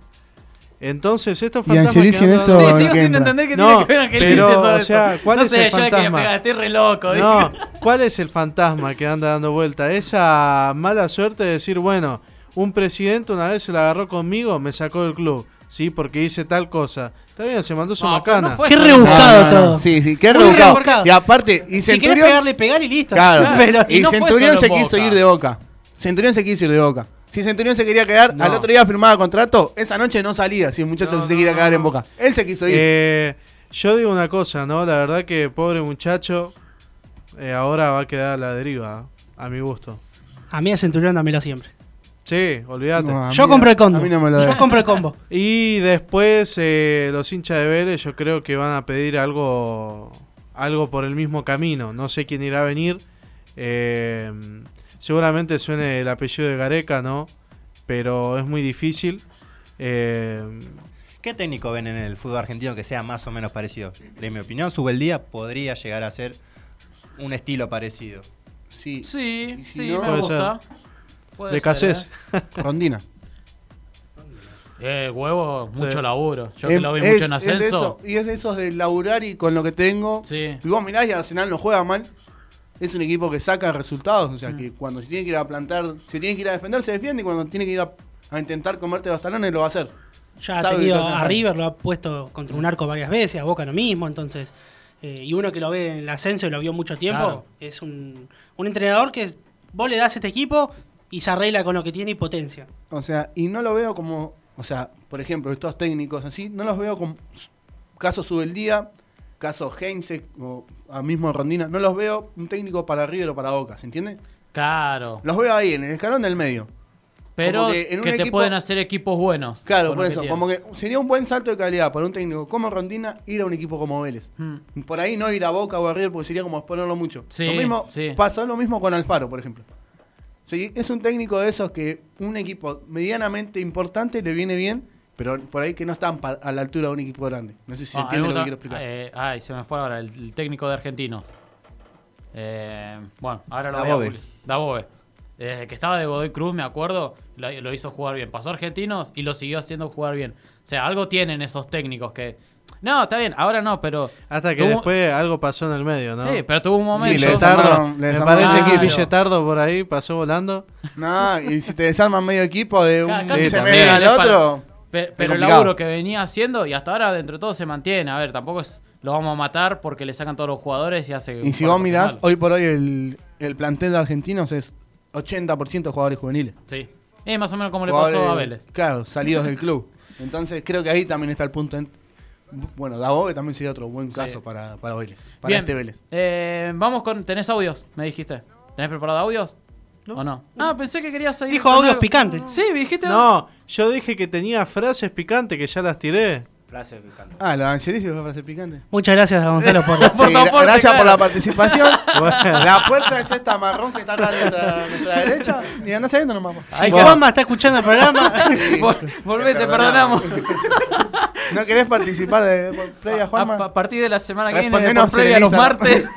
Entonces estos Y fantasmas Angelici que andan esto- Sí, sigo que sin entender qué No, tiene que ver Angelici pero, todo o esto. sea, ¿cuál no es sé, el yo fantasma? pegar, estoy re loco. No, <laughs> ¿cuál es el fantasma que anda dando vuelta? Esa mala suerte de decir, bueno, un presidente una vez se la agarró conmigo, me sacó del club, ¿sí? Porque hice tal cosa. Está bien, se mandó su No, macana. no Qué rebuscado. No, no, no. todo. Sí, sí, qué rebuscado. rebuscado. Y aparte, y Si querés Centurión. pegarle, pegar y listo. Claro. <laughs> Pero, Y y Centurión se quiso ir de boca. Centurión se quiso ir de boca. Si Centurión se quería quedar, No. al otro día firmaba contrato, esa noche no salía si el muchacho No, se quería no, quedar en boca. Él se quiso ir. Eh, yo digo una cosa, ¿no? La verdad que pobre muchacho eh, ahora va a quedar a la deriva, a mi gusto. A mí a Centurión dámelo siempre. Sí, olvídate. No, Yo compro el combo. A mí no me lo Yo compro el combo. <laughs> Y después eh, los hinchas de Vélez yo creo que van a pedir algo algo por el mismo camino. No sé quién irá a venir. Eh, seguramente suene el apellido de Gareca, ¿no? pero es muy difícil. Eh, ¿Qué técnico ven en el fútbol argentino que sea más o menos parecido? De mi opinión, Subeldía podría llegar a ser un estilo parecido. Sí. Sí, si sí, no- me Puede gusta. Puede de ser, Cassés. ¿eh? <laughs> Rondina. Eh, huevo, mucho Sí. laburo. Yo Es- que lo vi es- mucho en es ascenso. eso- y es de esos de laburar y con lo que tengo. Sí. Y vos mirás y Arsenal no juega mal. Es un equipo que saca resultados. O sea, Mm. que cuando se tiene que ir a plantar, se tiene que ir a defender, se defiende. Y cuando tiene que ir a, a intentar comerte los talones, lo va a hacer. Ya ha tenido a. River, lo ha puesto contra un arco varias veces, a Boca lo mismo, entonces. eh, y uno que lo ve en el ascenso y lo vio mucho tiempo, Claro. es un, un entrenador que es- vos le das este equipo y se arregla con lo que tiene y potencia. O sea, y no lo veo como. O sea, por ejemplo, estos técnicos así, no los veo como. Caso Subeldía, caso Heinze, o a mismo Rondina, no los veo un técnico para River o para Boca, ¿se entiende? Claro. Los veo ahí, en el escalón del medio. Pero que, que en un te equipo- pueden hacer equipos buenos. Claro, por eso, que como que sería un buen salto de calidad para un técnico como Rondina ir a un equipo como Vélez. tienen. Mm. Por ahí no ir a Boca o a River porque sería como exponerlo mucho. Sí, lo mismo, sí. pasó lo mismo con Alfaro, por ejemplo. Sí, es un técnico de esos que un equipo medianamente importante le viene bien, pero por ahí que no están pa- a la altura de un equipo grande. No sé si se Ah, a entiende lo que quiero explicar. eh, ay, se me fue ahora el, el técnico de Argentinos. Eh, bueno, ahora lo voy Dabove. a publicar. Dabove. Desde que estaba de Godoy Cruz, me acuerdo, lo, lo hizo jugar bien. Pasó a Argentinos y lo siguió haciendo jugar bien. O sea, algo tienen esos técnicos que... No, está bien, ahora no, pero... hasta que tuvo- después algo pasó en el medio, ¿no? Sí, pero tuvo un momento... Sí, le desarmaron- le me desarmaron parece que. Villetardo por ahí pasó volando. No, y si te desarman medio equipo de un casi también. semestre al para- pero el laburo que venía haciendo y hasta ahora dentro de todo se mantiene. A ver, tampoco es lo vamos a matar porque le sacan todos los jugadores y hace. Y si vos mirás, hoy por hoy el, el plantel de argentinos es 80% de jugadores juveniles. Sí. Es más o menos como le pasó a Vélez. Claro, salidos del <laughs> club. Entonces creo que ahí también está el punto. en- bueno, Dabove también sería otro buen caso para, para Vélez. Para Bien. este Vélez. Eh, vamos con. ¿Tenés audios? Me dijiste. ¿Tenés preparado audios? ¿O no? Ah, pensé que querías seguir. Dijo con audios algo. picantes. Sí, dijiste. No, yo dije que tenía frases picantes que ya las tiré. Frase picante. Ah, la Angelici fue picante. Muchas gracias a Gonzalo por... <laughs> Sí, aporte, gracias claro. por la participación. <laughs> Bueno. La puerta es esta marrón que está acá a nuestra, a nuestra derecha. Y anda saliendo nomás. Ay, Si Juanma está escuchando el programa, <laughs> Sí. Vol- Volvé, te perdonamos. ¿No querés participar de por previa, A, Juanma? a partir de la semana que viene, por previa en el los martes.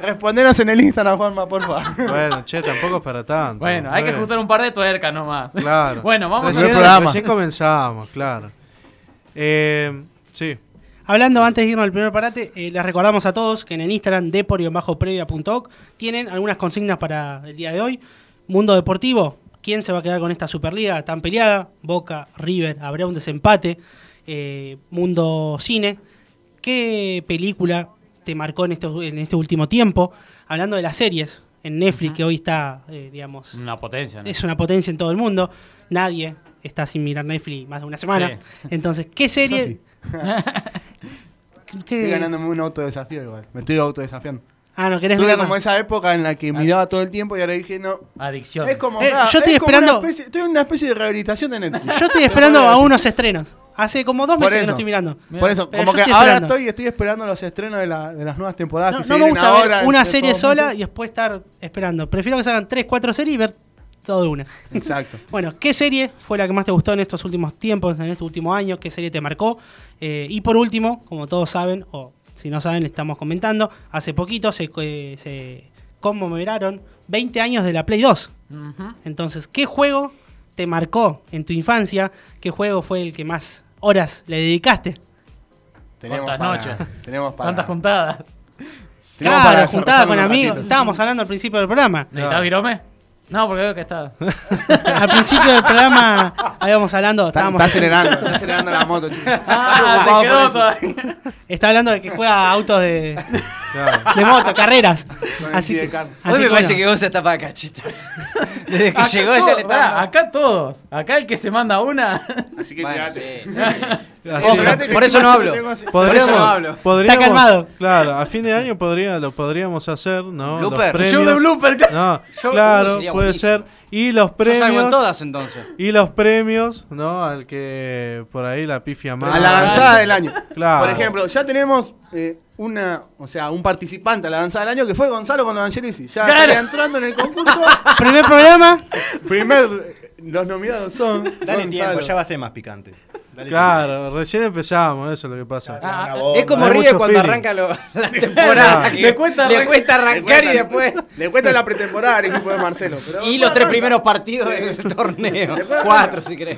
Respondenos en el Instagram, Juanma, por favor. Bueno, che, tampoco es para tanto. bueno, hay que ajustar un par de tuercas nomás. Claro. Bueno, vamos recién, a- programa. recién comenzamos, claro. Eh, sí. Hablando antes de irnos al primer parate, eh, les recordamos a todos que en el Instagram depor-previa.oc tienen algunas consignas para el día de hoy. Mundo Deportivo, ¿quién se va a quedar con esta Superliga tan peleada? Boca, River, habrá un desempate. Eh, Mundo Cine, ¿qué película te marcó en este, en este último tiempo? Hablando de las series en Netflix, que hoy está, eh, digamos, Una potencia, ¿no? es una potencia en todo el mundo. Nadie está sin mirar Netflix más de una semana. Sí. Entonces, ¿qué serie? ¿Qué- Estoy ganándome un autodesafío igual. Me estoy autodesafiando. Ah, no querés Tuve ver como más? esa época en la que miraba todo el tiempo y ahora dije, no. Adicción. Es como. Eh, ah, yo estoy es como esperando- Una especie, estoy en una especie de rehabilitación de Netflix. Yo estoy esperando a unos estrenos. Hace como dos Por meses que no estoy mirando. Por eso, Pero como que estoy ahora esperando. estoy, estoy esperando los estrenos de, la- de las nuevas temporadas No, que se no me vienen gusta ahora. ver una serie sola meses. y después estar esperando. Prefiero que salgan 3, 4 series y ver todo de una. Exacto. <laughs> Bueno, ¿qué serie fue la que más te gustó en estos últimos tiempos, en este último año? ¿Qué serie te marcó? Eh, y por último, como todos saben, o si no saben, le estamos comentando, hace poquito se, eh, se conmemoraron 20 años de la Play 2. Ujú. Entonces, ¿qué juego te marcó en tu infancia? ¿Qué juego fue el que más horas le dedicaste? Tenemos ¿Cuántas para- noches? Tenemos para. ¿Cuántas juntadas? Claro, para juntada desarrollarlo con amigos. Estábamos hablando al principio del programa. ¿Necesitas virome? No, porque veo que está. <laughs> Al principio del programa habíamos hablando, Está, estábamos está acelerando, está <laughs> acelerando la moto, chicos. Ah, te quedó está hablando de que juega autos de, Claro. de moto, carreras. Así que, así A mí me parece bueno. que vos está para cachetas. <laughs> Desde que Acá llegó todo- ya le está. acá todos. Acá el que se manda una. Así que Bueno, cuidate. sí, sí. Por eso no yo hablo. Por eso no hablo. podríamos- Está calmado. Claro, a fin de año podría, lo podríamos hacer, ¿no? Los Blooper. premios. Show de blooper. No, claro, puede buenísimo. ser. Y los Yo salgo en premios. todas entonces. Y los premios, ¿no? Al que por ahí la pifia más. A la avanzada del año. Claro. Por ejemplo, ya tenemos eh, una, o sea, un participante a la danza del año que fue Gonzalo con los Angelici. Ya Claro. entrando en el concurso. <laughs> Primer programa. Primer, los nominados son. Dale Gonzalo. tiempo, ya va a ser más picante. Dale Claro, recién empezamos, eso es lo que pasa. Ah. Es como mucho cuando feeling. arranca lo- la temporada. que Le cuesta le arrancar- cuesta y después. Le cuenta la pretemporada al equipo de Marcelo. pero Y los tres arranca. primeros partidos del torneo. Cuatro, si querés.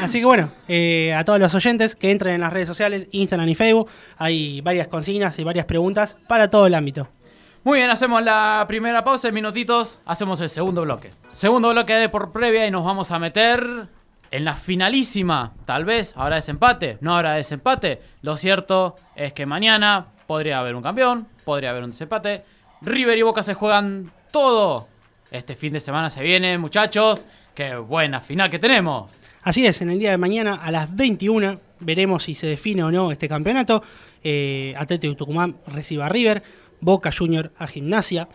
Así que bueno, eh, a todos los oyentes que entren en las redes sociales, Instagram y Facebook, hay varias consignas y varias preguntas para todo el ámbito. Muy bien, hacemos la primera pausa en minutitos, hacemos el segundo bloque. Segundo bloque de por previa y nos vamos a meter en la finalísima. Tal vez habrá desempate, no habrá desempate. Lo cierto es que mañana podría haber un campeón, podría haber un desempate. River y Boca se juegan todo. Este fin de semana se viene, muchachos. Qué buena final que tenemos. Así es, en el día de mañana a las 21 veremos si se define o no este campeonato. Eh, Atlético Tucumán recibe a River, Boca Junior a Gimnasia.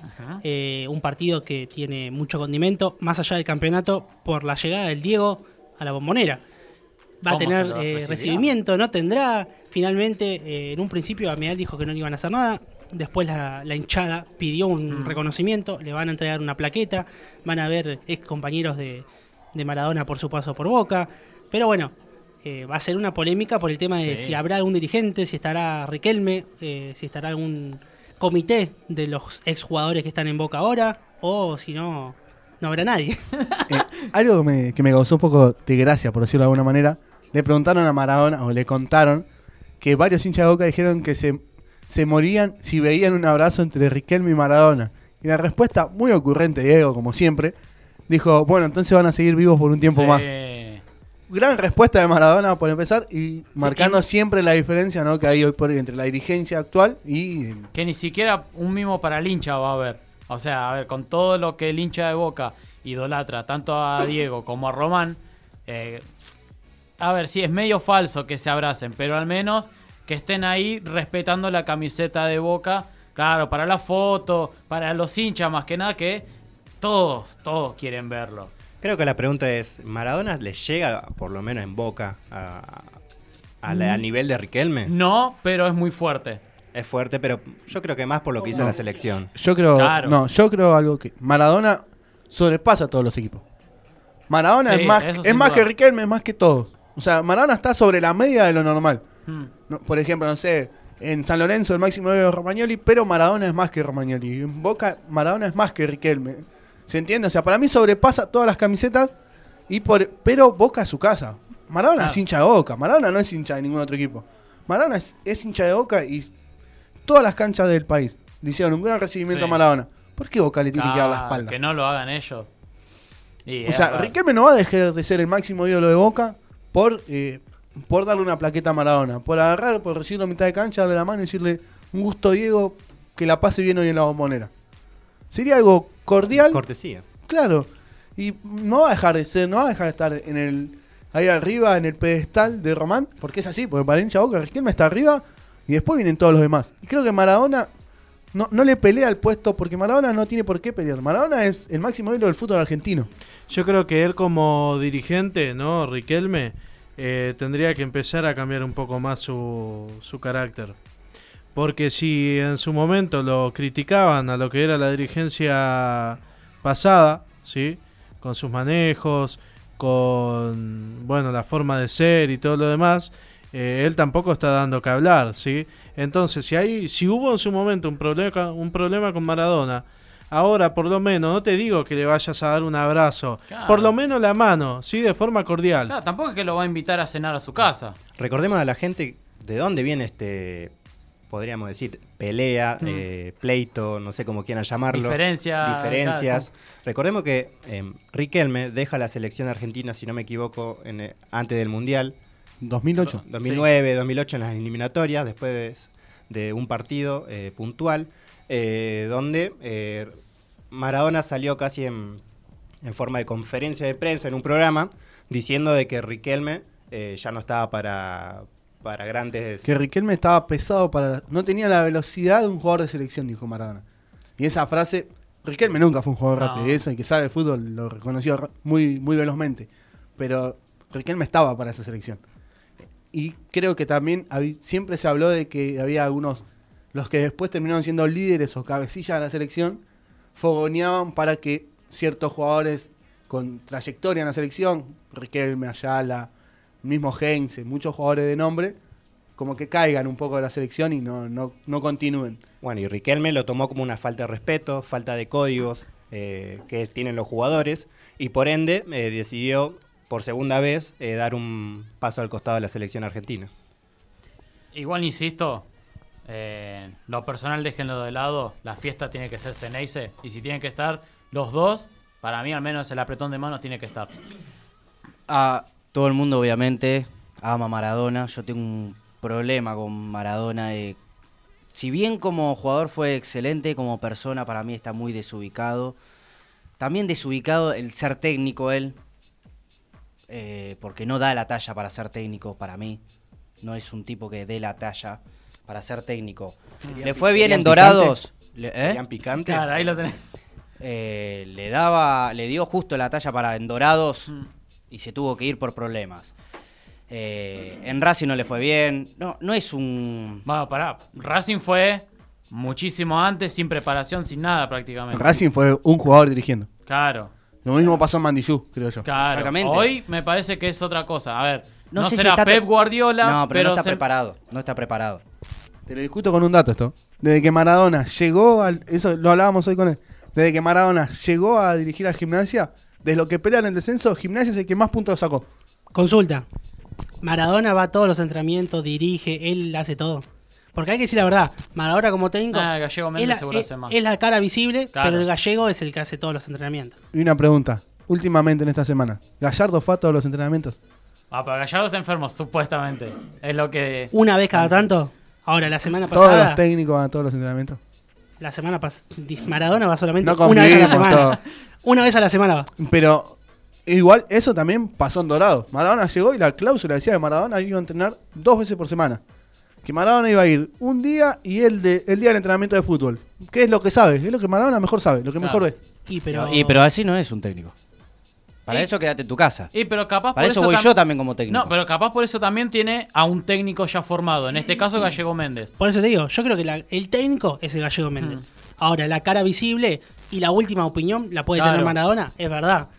Eh, un partido que tiene mucho condimento, más allá del campeonato, por la llegada del Diego a la bombonera. Va a ¿Cómo tener eh, recibimiento, no tendrá. Finalmente, eh, en un principio Amedal dijo que no le iban a hacer nada. Después la, la hinchada pidió un Mm. reconocimiento, le van a entregar una plaqueta, van a ver ex compañeros de, de Maradona por su paso por Boca. Pero bueno, eh, va a ser una polémica por el tema de Sí. si habrá algún dirigente, si estará Riquelme, eh, si estará algún comité de los exjugadores que están en Boca ahora, o si no, no habrá nadie. <laughs> Eh, algo que me, que me causó un poco de gracia, por decirlo de alguna manera, le preguntaron a Maradona, o le contaron, que varios hinchas de Boca dijeron que se, se morían si veían un abrazo entre Riquelme y Maradona. Y la respuesta, muy ocurrente de Diego, como siempre, dijo, bueno, entonces van a seguir vivos por un tiempo Sí. más. Gran respuesta de Maradona, por empezar, y marcando siempre la diferencia ¿no? que hay hoy por hoy entre la dirigencia actual y... Que ni siquiera un mimo para el hincha va a haber. O sea, a ver, con todo lo que el hincha de Boca idolatra, tanto a Diego como a Román, eh, a ver, sí, es medio falso que se abracen, pero al menos que estén ahí respetando la camiseta de Boca. Claro, para la foto, para los hinchas más que nada, que todos, todos quieren verlo. Creo que la pregunta es, ¿Maradona le llega, por lo menos en Boca, a, a la- al nivel de Riquelme? No, pero es muy fuerte. Es fuerte, pero yo creo que más por lo que hizo No. la selección. Yo creo, Claro. no, yo creo algo que Maradona sobrepasa a todos los equipos. Maradona Sí, es más, es más duda. que Riquelme, es más que todos. O sea, Maradona está sobre la media de lo normal. Hmm. No, por ejemplo, no sé, en San Lorenzo el máximo es Romagnoli, pero Maradona es más que Romagnoli. En Boca, Maradona es más que Riquelme. ¿Se entiende? O sea, para mí sobrepasa todas las camisetas, y por, pero Boca es su casa. Maradona Ah. es hincha de Boca, Maradona no es hincha de ningún otro equipo. Maradona es, es hincha de Boca y todas las canchas del país le hicieron un gran recibimiento Sí. a Maradona. ¿Por qué Boca le tiene que dar la Ah, espalda? Que no lo hagan ellos. O sea. Riquelme no va a dejar de ser el máximo ídolo de Boca por, eh, por darle una plaqueta a Maradona. Por agarrar, por recibirlo a mitad de cancha, darle la mano y decirle un gusto, Diego, que la pase bien hoy en la bombonera. Sería algo cordial, Cortesía. claro. Y no va a dejar de ser, no va a dejar de estar en el ahí arriba, en el pedestal de Román, porque es así, porque para hincha Boca, Riquelme está arriba y después vienen todos los demás. Y creo que Maradona no, no le pelea al puesto porque Maradona no tiene por qué pelear. Maradona es el máximo ídolo del fútbol argentino. Yo creo que él como dirigente, ¿no? Riquelme, eh, tendría que empezar a cambiar un poco más su, su carácter. Porque si en su momento lo criticaban a lo que era la dirigencia pasada, ¿sí? Con sus manejos, con, bueno, la forma de ser y todo lo demás, eh, él tampoco está dando que hablar, ¿sí? Entonces, si hay, si hubo en su momento un problema, un problema con Maradona, ahora por lo menos, no te digo que le vayas a dar un abrazo, Claro. por lo menos la mano, ¿sí? De forma cordial. Claro, tampoco es que lo va a invitar a cenar a su casa. Recordemos a la gente de dónde viene este, podríamos decir, pelea, Mm. eh, pleito, no sé cómo quieran llamarlo. Diferencia, Diferencias. Recordemos que eh, Riquelme deja la selección argentina, si no me equivoco, en, eh, antes del Mundial. 2008. 2009, 2008 en las eliminatorias, después de, de un partido eh, puntual, eh, donde eh, Maradona salió casi en, en forma de conferencia de prensa en un programa diciendo de que Riquelme eh, ya no estaba para, para grandes... Que Riquelme estaba pesado para. No tenía la velocidad de un jugador de selección, dijo Maradona. Y esa frase. Riquelme nunca fue un jugador No. rápido. Y eso, el que sabe el fútbol lo reconoció muy, muy velozmente. Pero Riquelme estaba para esa selección. y creo que también siempre se habló de que había algunos, los que después terminaron siendo líderes o cabecillas de la selección, fogoneaban para que ciertos jugadores con trayectoria en la selección, Riquelme, Ayala, mismo Heinze, muchos jugadores de nombre, como que caigan un poco de la selección y no, no, no continúen. Bueno, y Riquelme lo tomó como una falta de respeto, falta de códigos eh, que tienen los jugadores y por ende eh, decidió por segunda vez eh, dar un paso al costado de la selección argentina. Igual insisto, eh, lo personal déjenlo de lado, la fiesta tiene que ser Ceneice y si tienen que estar los dos, para mí al menos el apretón de manos tiene que estar. a todo el mundo obviamente ama Maradona. Yo tengo un problema con Maradona. eh, si bien como jugador fue excelente, como persona para mí está muy desubicado. También desubicado el ser técnico él. eh, porque no da la talla para ser técnico para mí. No es un tipo que dé la talla para ser técnico. Le fue bien ¿Querían en Dorados. Le- ¿eh? ¿Querían picante? Claro, ahí lo tenés. Eh, le daba, le dio justo la talla para en Dorados y se tuvo que ir por problemas. Eh, en Racing no le fue bien. No, no es un. Bueno, pará. Racing fue muchísimo antes, sin preparación, sin nada prácticamente. Racing fue un jugador dirigiendo. Claro, Lo mismo pasó en Mandillú, creo yo. claro. Exactamente. Hoy me parece que es otra cosa. A ver, no, sé si será Pep Guardiola, No, pero, no está se- preparado. No está preparado. Te lo discuto con un dato esto. Desde que Maradona llegó al. Eso lo hablábamos hoy con él. Desde que Maradona llegó a dirigir a gimnasia, desde lo que pelean en el descenso, gimnasia es el que más puntos sacó. Consulta. Maradona va a todos los entrenamientos, dirige, él hace todo. Porque hay que decir la verdad, Maradona como técnico Ah, Gallego es, la, seguro es- hace más. es la cara visible, Claro. pero el gallego es el que hace todos los entrenamientos. Y una pregunta. Últimamente en esta semana, ¿Gallardo fue a todos los entrenamientos? Ah, pero Gallardo está enfermo, supuestamente. Es lo que. Una vez cada tanto. Ahora, la semana Todos pasada, los técnicos van a todos los entrenamientos. La semana pasada, Maradona va solamente No una vez a la semana. Una vez a la semana va. Pero igual eso también pasó en Dorado. Maradona llegó y la cláusula decía que Maradona iba a entrenar dos veces por semana. Que Maradona iba a ir un día y el, de, el día del entrenamiento de fútbol. ¿Qué es lo que sabe? Es lo que Maradona mejor sabe, lo que mejor ve. Y pero, Y pero así no es un técnico. Para Y- eso quédate en tu casa. Y pero capaz Para por eso voy tam- yo también como técnico. No, pero capaz por eso también tiene a un técnico ya formado. En este caso, Gallego Méndez. Por eso te digo, yo creo que la- el técnico es el gallego Méndez. Mm. Ahora, la cara visible y la última opinión la puede Claro. tener Maradona, es verdad.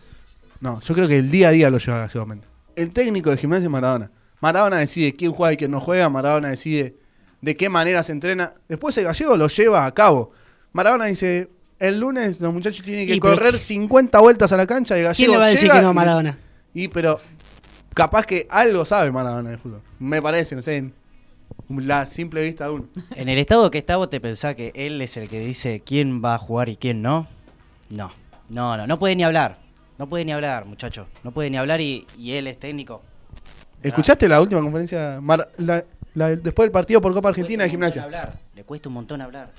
No, yo creo que el día a día lo lleva Gallego Méndez. El técnico de gimnasia es Maradona. Maradona decide quién juega y quién no juega. Maradona decide de qué manera se entrena. Después el gallego lo lleva a cabo. Maradona dice, el lunes los muchachos tienen que Y, pero- correr 50 vueltas a la cancha gallego ¿Quién le va a decir llega que no a y- Maradona? Y pero capaz que algo sabe Maradona de fútbol. Me parece, no sé, en la simple vista de uno. En el estado que está, vos te pensás que él es el que dice quién va a jugar y quién no. No, no, no, no puede ni hablar. No puede ni hablar, muchacho. No puede ni hablar y, y él es técnico. ¿Escuchaste la última conferencia? Mar- la- la- después del partido por Copa Argentina de Le cuesta un gimnasia. hablar. Le cuesta un montón hablar.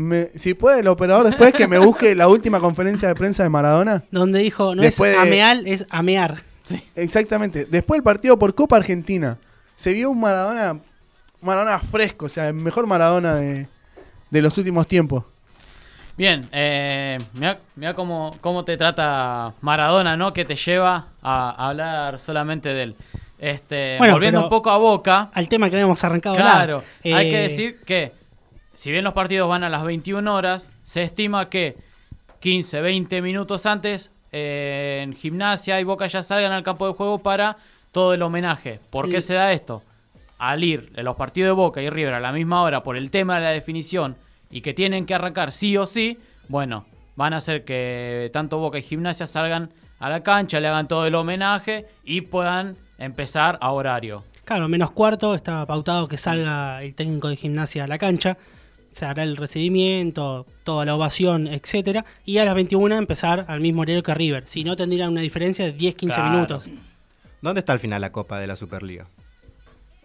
Me- si puede el operador después que me busque la última conferencia de prensa de Maradona. Donde dijo, no Después es de- ameal, es amear. Exactamente. Después del partido por Copa Argentina, se vio un Maradona, Maradona fresco, o sea, el mejor Maradona de, de los últimos tiempos. Bien, eh, mira cómo, cómo te trata Maradona, ¿no? Que te lleva a, a hablar solamente de él. Este, Bueno, volviendo un poco a Boca, Al tema que habíamos arrancado claro, hay Eh, que decir que si bien los partidos van a las 21 horas, se estima que 15, 20 minutos antes eh, en gimnasia y Boca ya salgan al campo de juego para todo el homenaje. ¿Por qué se da esto? Al ir en los partidos de Boca y River a la misma hora por el tema de la definición y que tienen que arrancar sí o sí, bueno, van a hacer que tanto Boca y Gimnasia salgan a la cancha, le hagan todo el homenaje y puedan empezar a horario. Claro, menos cuarto, estaba pautado que salga el técnico de gimnasia a la cancha. Se hará el recibimiento, toda la ovación, etcétera Y a las 21 empezar al mismo horario que River. Si no, tendrían una diferencia de 10-15 Claro. minutos. ¿Dónde está al final la copa de la Superliga?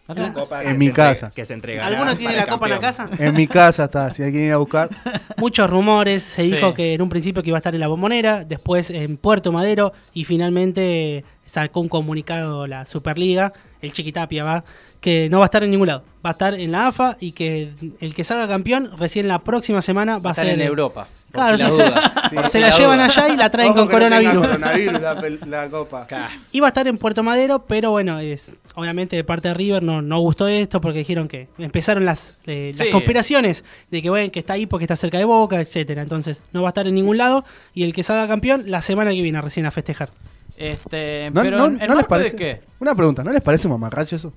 La- Copa En mi casa. Que se entrega. ¿Alguno tiene la copa en la casa? En mi casa está, si hay que ir a buscar. <laughs> Muchos rumores, se dijo Sí. que en un principio que iba a estar en la bombonera, después en Puerto Madero y finalmente sacó un comunicado la Superliga, el Chiquitapia va, que no va a estar en ningún lado, va a estar en la AFA y que el que salga campeón recién la próxima semana va, Va a estar ser en Europa. Claro, si la sí. duda. <laughs> Sí, se si la la llevan duda. allá y la traen Ojo con coronavirus. coronavirus la, copa. <laughs> Iba a estar en Puerto Madero, pero bueno, es, obviamente de parte de River no, no gustó esto porque dijeron que empezaron las, eh, las conspiraciones de que bueno, que está ahí porque está cerca de Boca, etcétera. Entonces no va a estar en ningún lado y el que salga campeón la semana que viene recién a festejar. Este, ¿No, pero no- en, no en les parece? de qué? Una pregunta, ¿no les parece un mamarracho eso?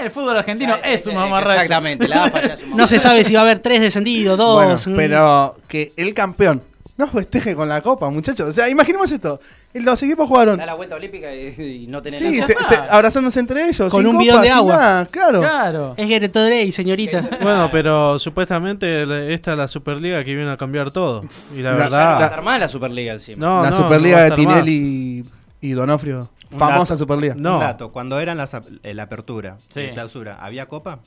Eh, el fútbol argentino Ya, es un eh, mamarracho. Exactamente, la AFA ya es un No se sabe si va a haber tres descendidos, Bueno, dos. mm. pero que el campeón no festeje con la copa, muchachos. O sea, imaginemos esto. Los equipos jugaron. Da la vuelta olímpica y, y no tenés Sí, nada. se- se- abrazándose entre ellos. Con sin un bidón copa, de agua. nada, claro. Claro. Es Gatorade, señorita. <laughs> Bueno, pero supuestamente esta es la Superliga que viene a cambiar todo. Y la, La- verdad. Va a estar mal la Superliga encima. no, la no, Superliga no va a de. Tinelli y Donofrio. Un Famosa dato. Superliga. No. Un dato, cuando eran las, ap- eh, la apertura Sí. y la clausura, ¿había copa?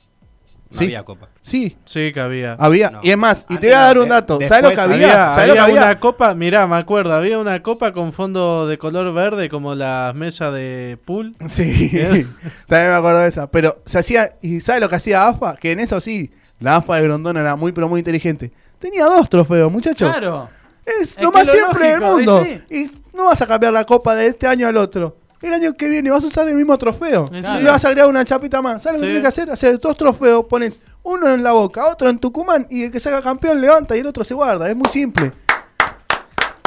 No Sí. había copa. Sí, Sí, que había. había. No. Y es más, y te voy a dar un de- dato. después ¿Sabes lo que había? Había, ¿Sabes lo que había había? una copa, mirá, me acuerdo, había una copa con fondo de color verde como las mesas de pool. Sí, <laughs> <laughs> también me acuerdo de esa. Pero se hacía, ¿y sabes lo que hacía AFA? Que en eso sí, la AFA de Grondona era muy, pero muy inteligente. Tenía dos trofeos, muchachos. Claro. Es Es lo más lo simple del mundo. y Y no vas a cambiar la copa de este año al otro. El año que viene vas a usar el mismo trofeo. Claro. Y le vas a agregar una chapita más. ¿Sabes lo que tienes que hacer? Hacer dos trofeos, pones uno en la boca, otro en Tucumán y el que salga campeón levanta y el otro se guarda. Es muy simple.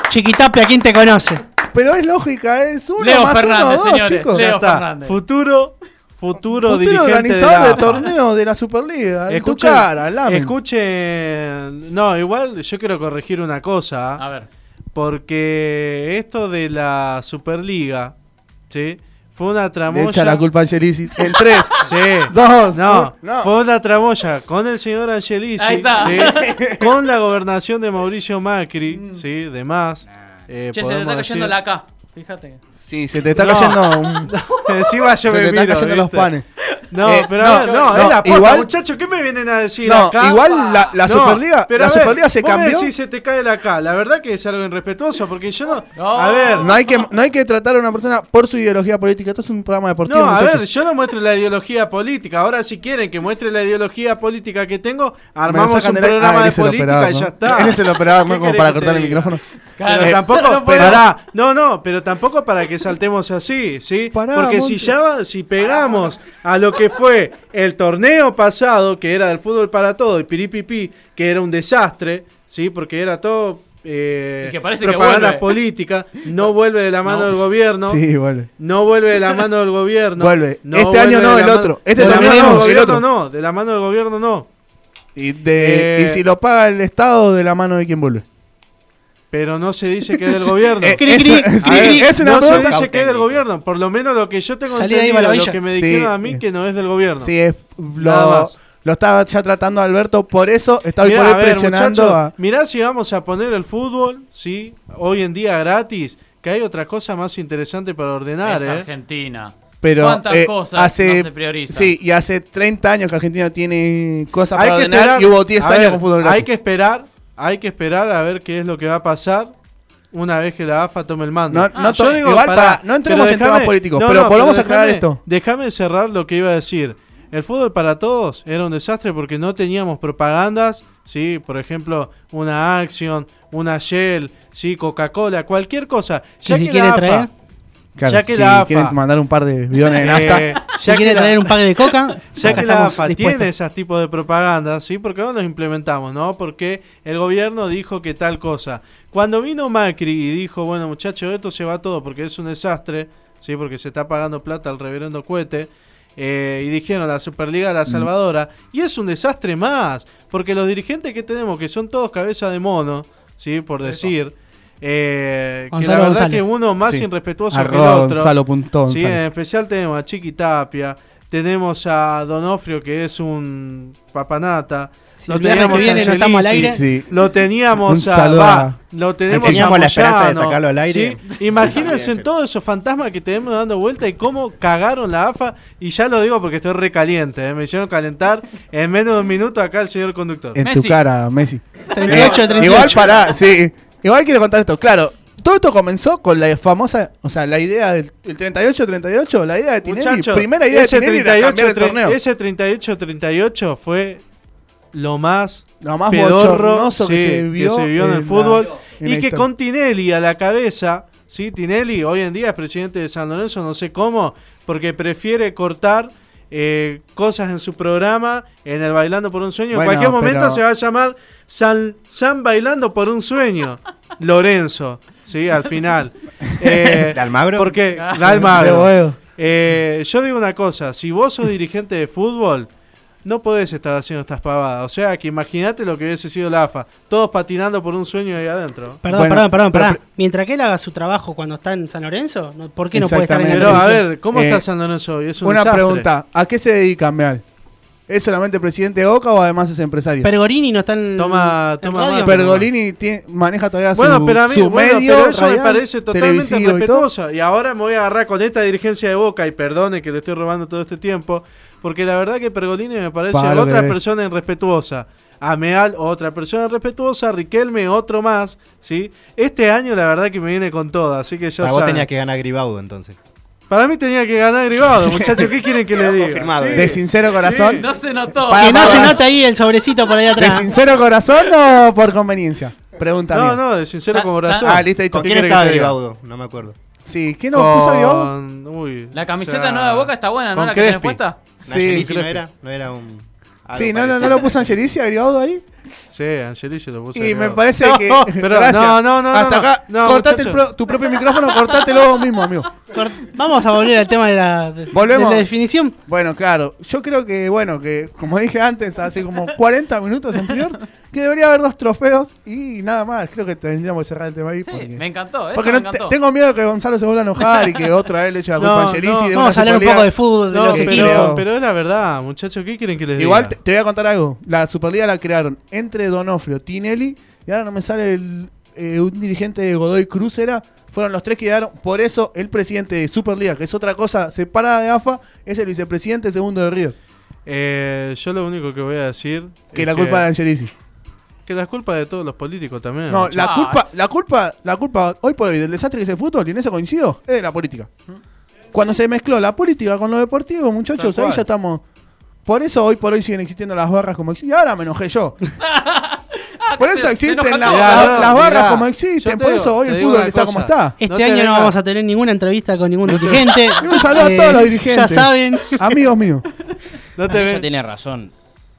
Chiquitapia, ¿quién te conoce? Pero es lógica, es uno Leo más Fernández, uno, dos, señores. chicos. Leo. Fernández. Futuro, futuro, Futuro dirigente organizador de, de, la AFA. torneo de la Superliga. En tu cara, lamen. Escuchen, no, igual yo quiero corregir una cosa. A ver. Porque esto de la Superliga, ¿sí? Fue una Le tramoya. echa la culpa a Angelici. En tres, <laughs> Sí. dos, No, uno. fue una tramoya con el señor Angelici, Ahí está. ¿sí? <laughs> con la gobernación de Mauricio Macri, ¿sí? De más. eh, Che, se te podemos está cayendo decir. la K. Fíjate. Sí, se te está No. cayendo un- <laughs> Encima yo se me te están miro, cayendo los panes. No, Eh, pero no, a ver, no, no, es la posta, igual- muchachos, ¿qué me vienen a decir No, acá? igual la, la No, Superliga, pero la ver, Superliga se vos me cambió. decís, se te cae la K. La verdad que es algo irrespetuoso porque yo no. No. A ver, No hay, que, no hay que tratar a una persona por su ideología política. Esto es un programa deportivo, No, a ver, yo no muestro la ideología política. Ahora, si quieren que muestre la ideología política que tengo, armamos un programa Ah, de política operador, y ya está. Él es el operador, ¿no? ¿Qué Como para cortar el micrófono. Claro. Pero Eh, tampoco, no, no, pero tampoco para que saltemos así, ¿sí? Pará, Porque Monte. si ya va- si pegamos a lo que fue el torneo pasado, que era del fútbol para todo, el piripipi, que era un desastre, ¿sí? Porque era todo eh, Y que parece que propaganda política, no vuelve de la mano No. del gobierno. Sí, vuelve. No vuelve de la mano del gobierno. Vuelve. No Este año no, el otro. Este mano no, el otro. no. De la mano del gobierno no. Y, de, Eh, y si lo paga el Estado, de la mano de quién vuelve. Pero no se dice que es del gobierno. <laughs> Eh, Cri, cri, es una no se dice que es del gobierno. Por lo menos lo que yo tengo entendido, lo que me Sí. dijeron a mí, que no es del gobierno. Sí, es, lo, lo estaba ya tratando Alberto. Por eso está hoy Mirá, por hoy a ver, presionando muchacho, a. mirá si vamos a poner el fútbol, sí, hoy en día gratis, que hay otra cosa más interesante para ordenar, Es ¿eh? Argentina. Pero ¿Cuántas eh, cosas hace, no se priorizan? Sí, y hace 30 años que Argentina tiene cosas Hay para ordenar esperar, y hubo 10 a años ver, con fútbol Hay gratis. que esperar, hay que esperar a ver qué es lo que va a pasar una vez que la AFA tome el mando. No- no Yo to- igual para- no entremos en temas políticos, pero volvamos a aclarar esto. Déjame cerrar lo que iba a decir. El fútbol para todos era un desastre porque no teníamos propagandas, ¿sí? Por ejemplo, una Action, una Shell, ¿sí? Coca-Cola, cualquier cosa. Que Ya si que quiere la AFA, traer- Claro, ya que si la AFA- quieren mandar un par de bidones de nafta. eh, Si ya la- traer un pack de coca, <laughs> ya que la AFA dispuestos. tiene esos tipos de propaganda, ¿sí? Porque no los implementamos, ¿no? Porque el gobierno dijo que tal cosa. Cuando vino Macri y dijo, bueno, muchachos, esto se va todo porque es un desastre, ¿sí? Porque se está pagando plata al reverendo cohete. eh, y dijeron la Superliga Mm. la Salvadora. Y es un desastre más. Porque los dirigentes que tenemos, que son todos cabeza de mono, ¿sí? Por decir. Eh, que la verdad González. que uno más Sí. irrespetuoso que el Arroba otro. Gonzalo Puntón, Sí, González. en especial tenemos a Chiqui Tapia, tenemos a Donofrio que es un papanata. Viernes que viene no estamos al aire. Sí. Lo teníamos Un a, va, lo tenemos teníamos a la esperanza de sacarlo al aire. ¿sí? <laughs> Imagínense sí. todos esos fantasmas que tenemos dando vuelta y cómo cagaron la AFA. Y ya lo digo porque estoy recaliente. ¿eh? Me hicieron calentar en menos de un minuto acá el señor conductor. En Messi. tu cara, Messi. 38, Eh, 38. Igual para, sí. Igual quiero contar esto. Claro, todo esto comenzó con la famosa, o sea, la idea del el 38-38, la idea de Tinelli. Muchacho, primera idea de ese Tinelli era cambiar el 38, torneo. Ese 38-38 fue lo más, Lo más pedorro que sí, se vio en el la- fútbol. en y que historia. con Tinelli a la cabeza, ¿sí? Tinelli hoy en día es presidente de San Lorenzo, no sé cómo, porque prefiere cortar eh, cosas en su programa, en el Bailando por un Sueño. Bueno, en cualquier momento pero- se va a llamar San, San Bailando por un Sueño. Lorenzo, ¿sí? Al final. <laughs> Eh, ¿De Almagro? Porque, de De Almagro. Eh, yo digo una cosa, si vos sos dirigente de fútbol, no podés estar haciendo estas pavadas. O sea, que imagínate lo que hubiese sido la AFA. Todos patinando por un sueño ahí adentro. Perdón, Bueno, perdón, perdón, pero- perdón. Mientras que él haga su trabajo cuando está en San Lorenzo, ¿por qué no puede estar en la Pero a ver, ¿cómo Eh, está San Lorenzo hoy? Es un Una desastre. pregunta, ¿a qué se dedica Meal? ¿Es solamente presidente de Boca o además es empresario? Pergolini no está en, Toma- en toma radio. Pergolini tiene- maneja todavía Bueno, su, pero a mí, su bueno, medio pero eso me radial, parece totalmente televisivo y ahora me voy a agarrar con esta dirigencia de Boca y perdone que le estoy robando todo este tiempo, porque la verdad que Pergolini me parece otra persona irrespetuosa. Ameal, otra persona irrespetuosa. Riquelme, otro más. ¿sí? Este año la verdad que me viene con todo, así que ya Para vos tenías que ganar Gribaudo entonces. Para mí tenía que ganar Gribado, muchachos. ¿Qué quieren que le <laughs> diga? Sí. ¿De sincero corazón? No se notó. Para- Que no para- se nota ahí el sobrecito por ahí ¿De atrás. sincero corazón o por conveniencia? Pregunta No, mía. no, de sincero como ta- corazón. Ah, listo, listo. ¿Con ¿Qué quién estaba? Gribaudo? No me acuerdo. Sí, ¿quién nos puso Gribaudo? Uy, La camiseta o sea, nueva de Boca está buena, ¿no? La que tenés puesta. Sí, no era, no era un. algo Sí, no, no, lo puso Angelici a Gribaudo ahí. Sí, Angelici lo puso. Y me parece <laughs> No, que. <laughs> pero Gracias. no, no, no, Hasta no, acá. no, cortate el pro- tu propio micrófono, cortátelo vos mismo, amigo. Cort- Vamos a volver al tema de la, de, Volvemos. de la definición. Bueno, claro. Yo creo que, bueno, que como dije antes, hace como 40 minutos anterior, que debería haber dos trofeos y nada más. Creo que tendríamos que cerrar el tema ahí. Sí, porque me encantó. Eso porque me no te- encantó. tengo miedo que Gonzalo se vuelva a enojar y que otra vez le eche la culpa No, a Angelici no. de Vamos a hablar un poco de fútbol, de No, pero, pero es la verdad, muchachos. ¿Qué quieren que les diga? Igual te, te voy a contar algo. La Superliga la crearon entre Donofrio, Tinelli y ahora no me sale el, eh, un dirigente de Godoy Cruz era. Fueron los tres que quedaron. Por eso el presidente de Superliga, que es otra cosa separada de AFA, es el vicepresidente segundo de Río. Eh, yo lo único que voy a decir. Que es la culpa de Angelici. Que la culpa de todos los políticos también. No, la Ah, culpa, la culpa, la culpa hoy por hoy del desastre que es el fútbol, y en eso coincido, es de la política. Cuando se mezcló la política con lo deportivo, muchachos, ahí ya estamos. Por eso hoy por hoy siguen existiendo las barras como existen. Y ahora me enojé yo. <laughs> Ah, Por que eso se- se existen enoja la- todo. Mirá, la- no, las barras mirá, como yo existen. te Por digo- eso hoy te el digo fútbol una está como cosa. está. Este No te año no vengas. vamos a tener ninguna entrevista con ningún dirigente. Y <laughs> un saludo a todos los Ya dirigentes. saben. Amigos míos. No te Ella ven- tiene razón.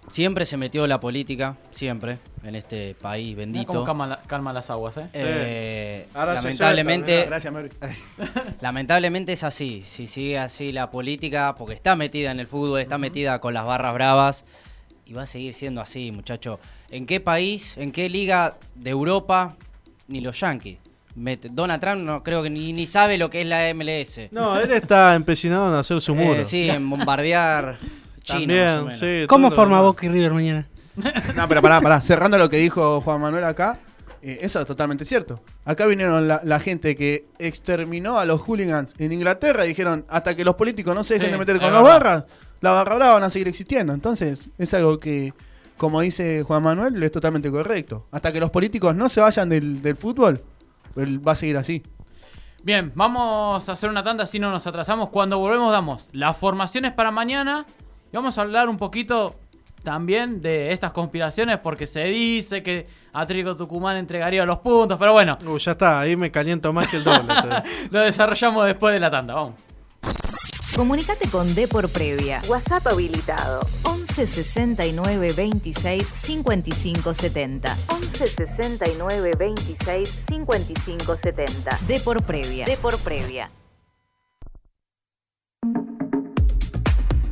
Siempre se metió la política, siempre, en este país bendito. cómo calma, la- calma las aguas, ¿eh? Eh, Ahora se lamentablemente, Gracias, Mary. <laughs> lamentablemente es así. Si sigue así la política, porque está metida en el fútbol, está metida con las barras bravas, y va a seguir siendo así, muchacho. ¿En qué país, en qué liga de Europa, ni los Yankees? Donald Trump no creo que ni, ni sabe lo que es la MLS. No, él está empecinado en hacer su <laughs> Eh, muro. sí, en bombardear <laughs> China. También, sí. ¿Cómo forma. Boca y River mañana? No, pero pará, pará. Cerrando lo que dijo Juan Manuel acá, eh, eso es totalmente cierto. Acá vinieron la, la gente que exterminó a los hooligans en Inglaterra y dijeron, hasta que los políticos no se dejen Sí, de meter con los verdad. barras, la barra brava van a seguir existiendo. Entonces, es algo que, como dice Juan Manuel, es totalmente correcto. Hasta que los políticos no se vayan del, del fútbol, va a seguir así. Bien, vamos a hacer una tanda si no nos atrasamos. Cuando volvemos damos las formaciones para mañana y vamos a hablar un poquito también de estas conspiraciones porque se dice que Atlético Tucumán entregaría los puntos, pero bueno, Uh, ya está, ahí me caliento más que el doble. <laughs> lo desarrollamos después de la tanda, vamos. Comunicate con Depor Previa. WhatsApp habilitado. 11 69 26 55 70. 11 69 26 55 70. Depor Previa. Depor Previa.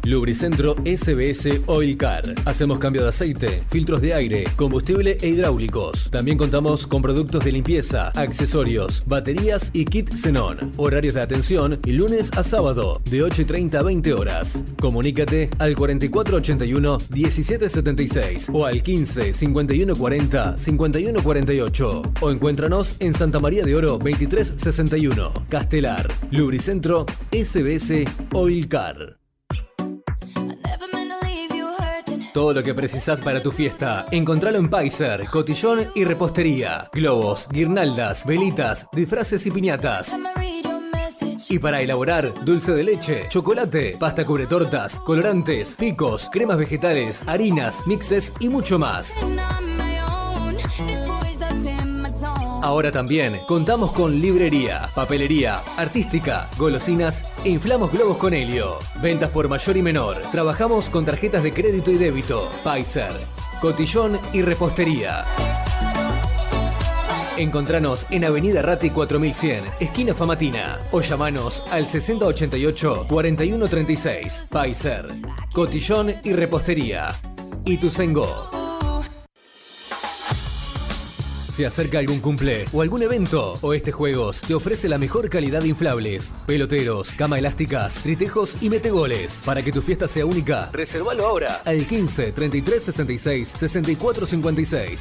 Lubricentro SBS Oil Car. Hacemos cambio de aceite, filtros de aire, combustible e hidráulicos. También contamos con productos de limpieza, accesorios, baterías y kit xenón. Horarios de atención lunes a sábado de 8 y 30 a 20 horas. Comunícate al 4481 1776 o al 15 51 40 51 48 o encuéntranos en Santa María de Oro 2361, Castelar. Lubricentro SBS Oil Car. Todo lo que precisás para tu fiesta, encontralo en Paiser, Cotillón y Repostería. Globos, guirnaldas, velitas, disfraces y piñatas. Y para elaborar dulce de leche, chocolate, pasta cubre tortas, colorantes, picos, cremas vegetales, harinas, mixes y mucho más. Ahora también contamos con librería, papelería, artística, golosinas e inflamos globos con helio. Ventas por mayor y menor. Trabajamos con tarjetas de crédito y débito. Pfizer, cotillón y repostería. Encontranos en Avenida Ratti 4100, esquina Famatina, o llamanos al 6088-4136. Pfizer, cotillón y repostería. Y tu Se acerca algún cumple o algún evento o este juegos te ofrece la mejor calidad de inflables, peloteros, cama elásticas, tritejos y metegoles. Para que tu fiesta sea única, reservalo ahora al 15 33 66 64 56.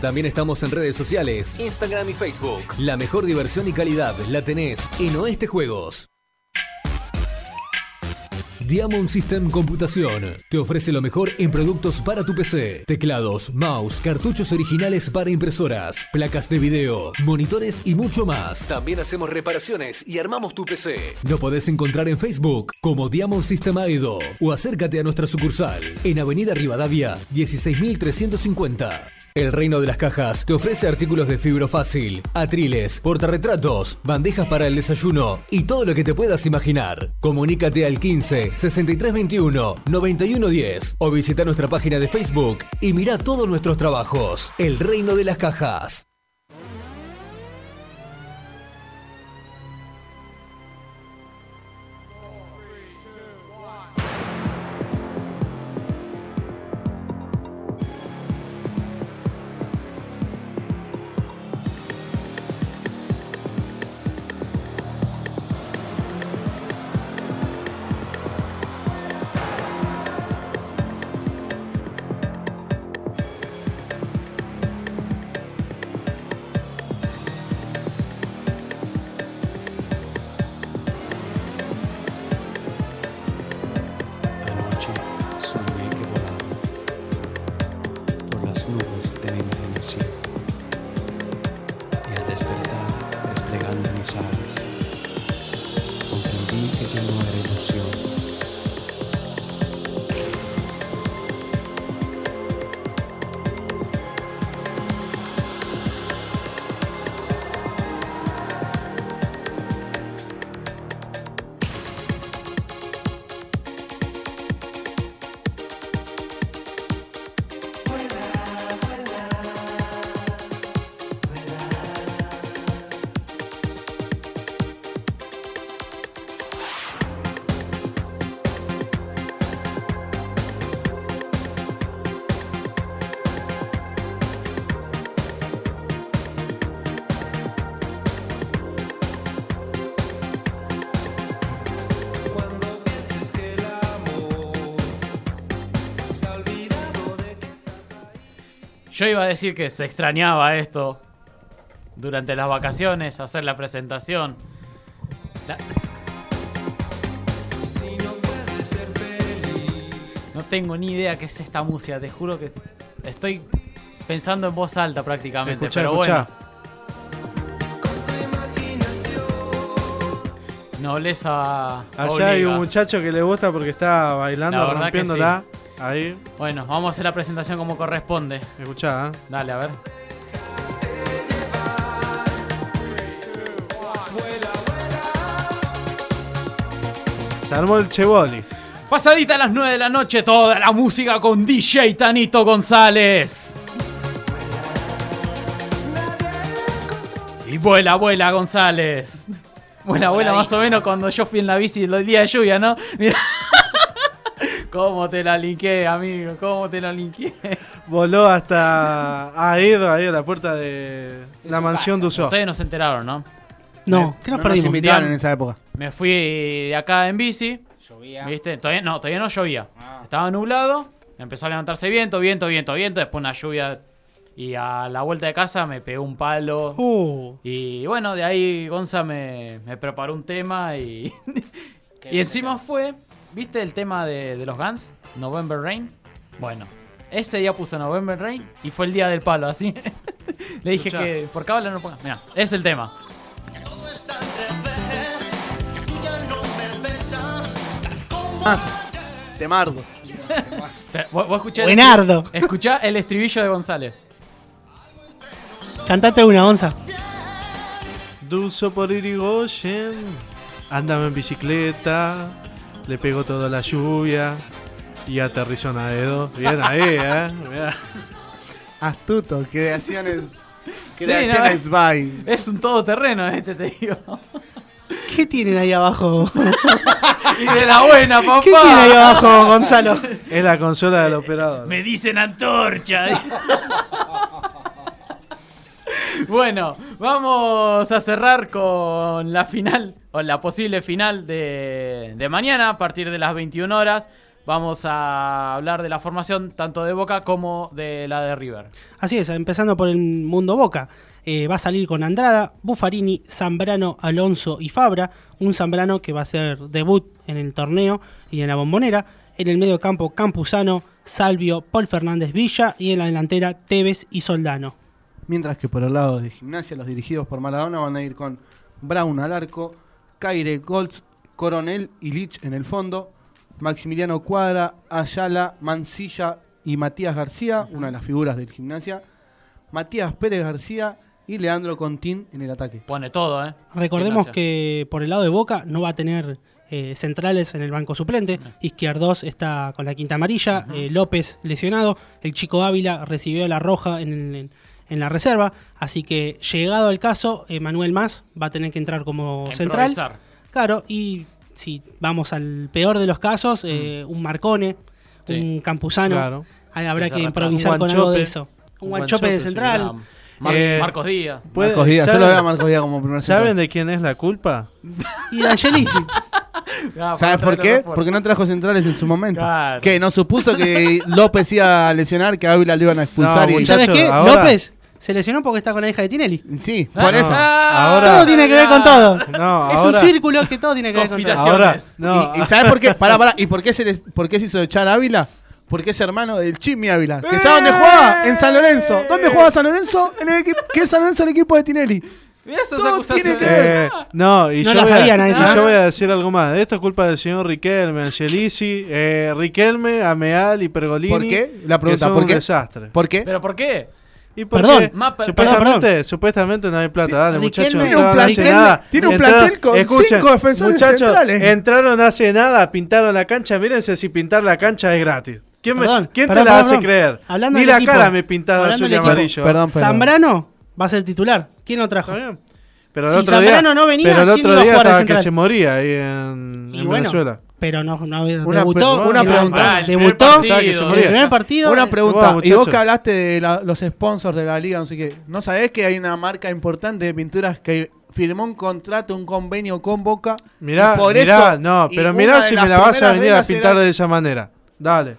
También estamos en redes sociales, Instagram y Facebook. La mejor diversión y calidad la tenés en Oeste Juegos. Diamond System Computación te ofrece lo mejor en productos para tu PC, teclados, mouse, cartuchos originales para impresoras, placas de video, monitores y mucho más. También hacemos reparaciones y armamos tu PC. Lo podés encontrar en Facebook como Diamond System Aido o acércate a nuestra sucursal en Avenida Rivadavia 16350. El Reino de las Cajas te ofrece artículos de fibro fácil, atriles, portarretratos, bandejas para el desayuno y todo lo que te puedas imaginar. Comunícate al 15 6321 9110 o visita nuestra página de Facebook y mira todos nuestros trabajos. El Reino de las Cajas. Yo iba a decir que se extrañaba esto durante las vacaciones, hacer la presentación. La- No tengo ni idea qué es esta música, te juro que estoy pensando en voz alta prácticamente. Escuchá, pero escuchá. bueno, nobleza. Allá hay un muchacho que le gusta porque está La bailando, rompiéndola. Ahí, Bueno, vamos a hacer la presentación como corresponde. escuchá. ¿eh? Dale, a ver. Se armó el cheboli. Pasadita a las 9 de la noche, toda la música con DJ Tanito González. Y vuela, vuela González. Vuela, vuela más o menos cuando yo fui en la bici el día de lluvia, ¿no? Mira. ¿Cómo te la linké, amigo? ¿Cómo te la linké? Voló hasta a Edo, ahí a la puerta de la mansión de Uso. Ustedes no se enteraron, ¿no? No, ¿qué nos No nos perdimos? invitaron en esa época. Me fui de acá en bici. Llovía. ¿Viste? Todavía no, todavía no llovía. Ah. Estaba nublado, empezó a levantarse viento, viento, viento, viento, después una lluvia y a la vuelta de casa me pegó un palo. Uh, Y bueno, de ahí Gonza me, me preparó un tema y, <laughs> y encima fue, ¿viste el tema de, de los Guns? November Rain. Bueno, ese día puso November Rain y fue el día del palo, así. <laughs> Le dije Escuchá. que por cábala no pongas. Mira, es el tema. Más. Temardo. <laughs> Pero, ¿Vos, vos escuchá el Buenardo. Escuchá el estribillo de González. Cantate una onza. Dulce por Irigoyen. Andaba en bicicleta. Le pegó toda la lluvia. Y aterrizó en Aedo. Bien ahí, eh. Mirá. Astuto. Creaciones. Sí, Creaciones no, by. Es un todoterreno este, te digo. ¿Qué tienen ahí abajo? <laughs> Y de la buena, papá. ¿Qué tiene ahí abajo, Gonzalo? Es la consola del operador. Me dicen antorcha. <laughs> bueno, vamos a cerrar con la final, o la posible final de, mañana, a partir de las 21 horas. Vamos a hablar de la formación tanto de Boca como de la de River. Así es, empezando por el mundo Boca. Eh, va a salir con Andrada, Buffarini, Zambrano, Alonso y Fabra. Un Zambrano que va a ser debut en el torneo y en la bombonera. En el medio campo, Campuzano, Salvio, Paul Fernández Villa. Y en la delantera, Tevez y Soldano. Mientras que por el lado de gimnasia, los dirigidos por Maradona van a ir con Brown al arco, Caire, Goltz, Coronel y Lich en el fondo, Maximiliano Cuadra, Ayala, Mancilla y Matías García, una de las figuras del gimnasia, Matías Pérez García y Leandro Contín en el ataque. Pone todo, ¿eh? Recordemos Gimnasia. que por el lado de Boca no va a tener eh, centrales en el banco suplente. Izquierdos está con la quinta amarilla, eh, López lesionado, el chico Ávila recibió la roja en, el- en la reserva, así que llegado al caso, Manuel Más va a tener que entrar como A central. Claro, y si vamos al peor de los casos, eh, un Marcone, Sí. un Campuzano, Claro. ahí habrá Que improvisar Un con algo de eso. Un Un guanchope de Guanchope, central. Mar- Eh, Marcos Díaz. Puede- Marcos Díaz, yo ¿saben- lo veo a Marcos Díaz como primer ¿Saben central. de quién es la culpa? <laughs> Y de Angelici. <laughs> ¿Sabes por qué? Porque no trajo centrales en su momento. Claro. Que no supuso que <laughs> López iba a lesionar, que Ávila lo iban a expulsar No, y... ¿Y sabes qué? ahora- López se lesionó porque está con la hija de Tinelli. Sí, Ah, por eso. ah, ahora- Todo tiene que ver con todo. No, es ahora- un círculo que todo tiene que ver con todo. Conspiración. Ahora, no, ¿Y, y sabes por qué? <laughs> Pará, pará. ¿Y por qué se, les- por qué se hizo echar a Ávila? Porque es hermano del Chimi Ávila. ¿Que sabe dónde jugaba? En San Lorenzo. ¿Dónde jugaba San Lorenzo? En el equipo, ¿Qué es San Lorenzo el equipo de Tinelli? Mirá esas Todo acusaciones. tiene que ver. Eh, no, y No yo, la voy sabía a, nadie, yo voy a decir algo más. Esto es culpa del señor Riquelme, Angelici, eh, Riquelme, Ameal y Pergolini. ¿Por qué? La que pregunta, son ¿por un qué? desastre. ¿Por qué? ¿Pero por qué? ¿Y Perdón, supuestamente, perdón, supuestamente no hay plata. Dale, muchachos. tiene un hace plantel- nada. tiene un Entraron- plantel con cinco defensores muchachos, centrales. entraron hace nada, pintaron la cancha. Mírense si pintar la cancha es gratis. ¿Quién, me- Perdón, quién perdón, te la perdón, hace perdón. creer? Hablando Ni la equipo. cara me pintada Hablando azul y amarillo. Perdón, perdón. Zambrano va a ser titular. ¿Quién lo trajo? Pero el Si otro día, Zambrano no venía, pero el ¿quién otro día estaba que se moría ahí en, en bueno, Venezuela. Pero no, no Una debutó. pre- una pregunta. Ah, el primer debutó partido. Estaba que se en moría. el primer partido. Una pregunta. Wow, y vos que hablaste de la- los sponsors de la liga, no sé qué. ¿No sabés que hay una marca importante de pinturas que firmó un contrato, un convenio con Boca? Mirá, y por mirá, eso, no, pero mirá si me la vas a venir a pintar de esa manera. Dale.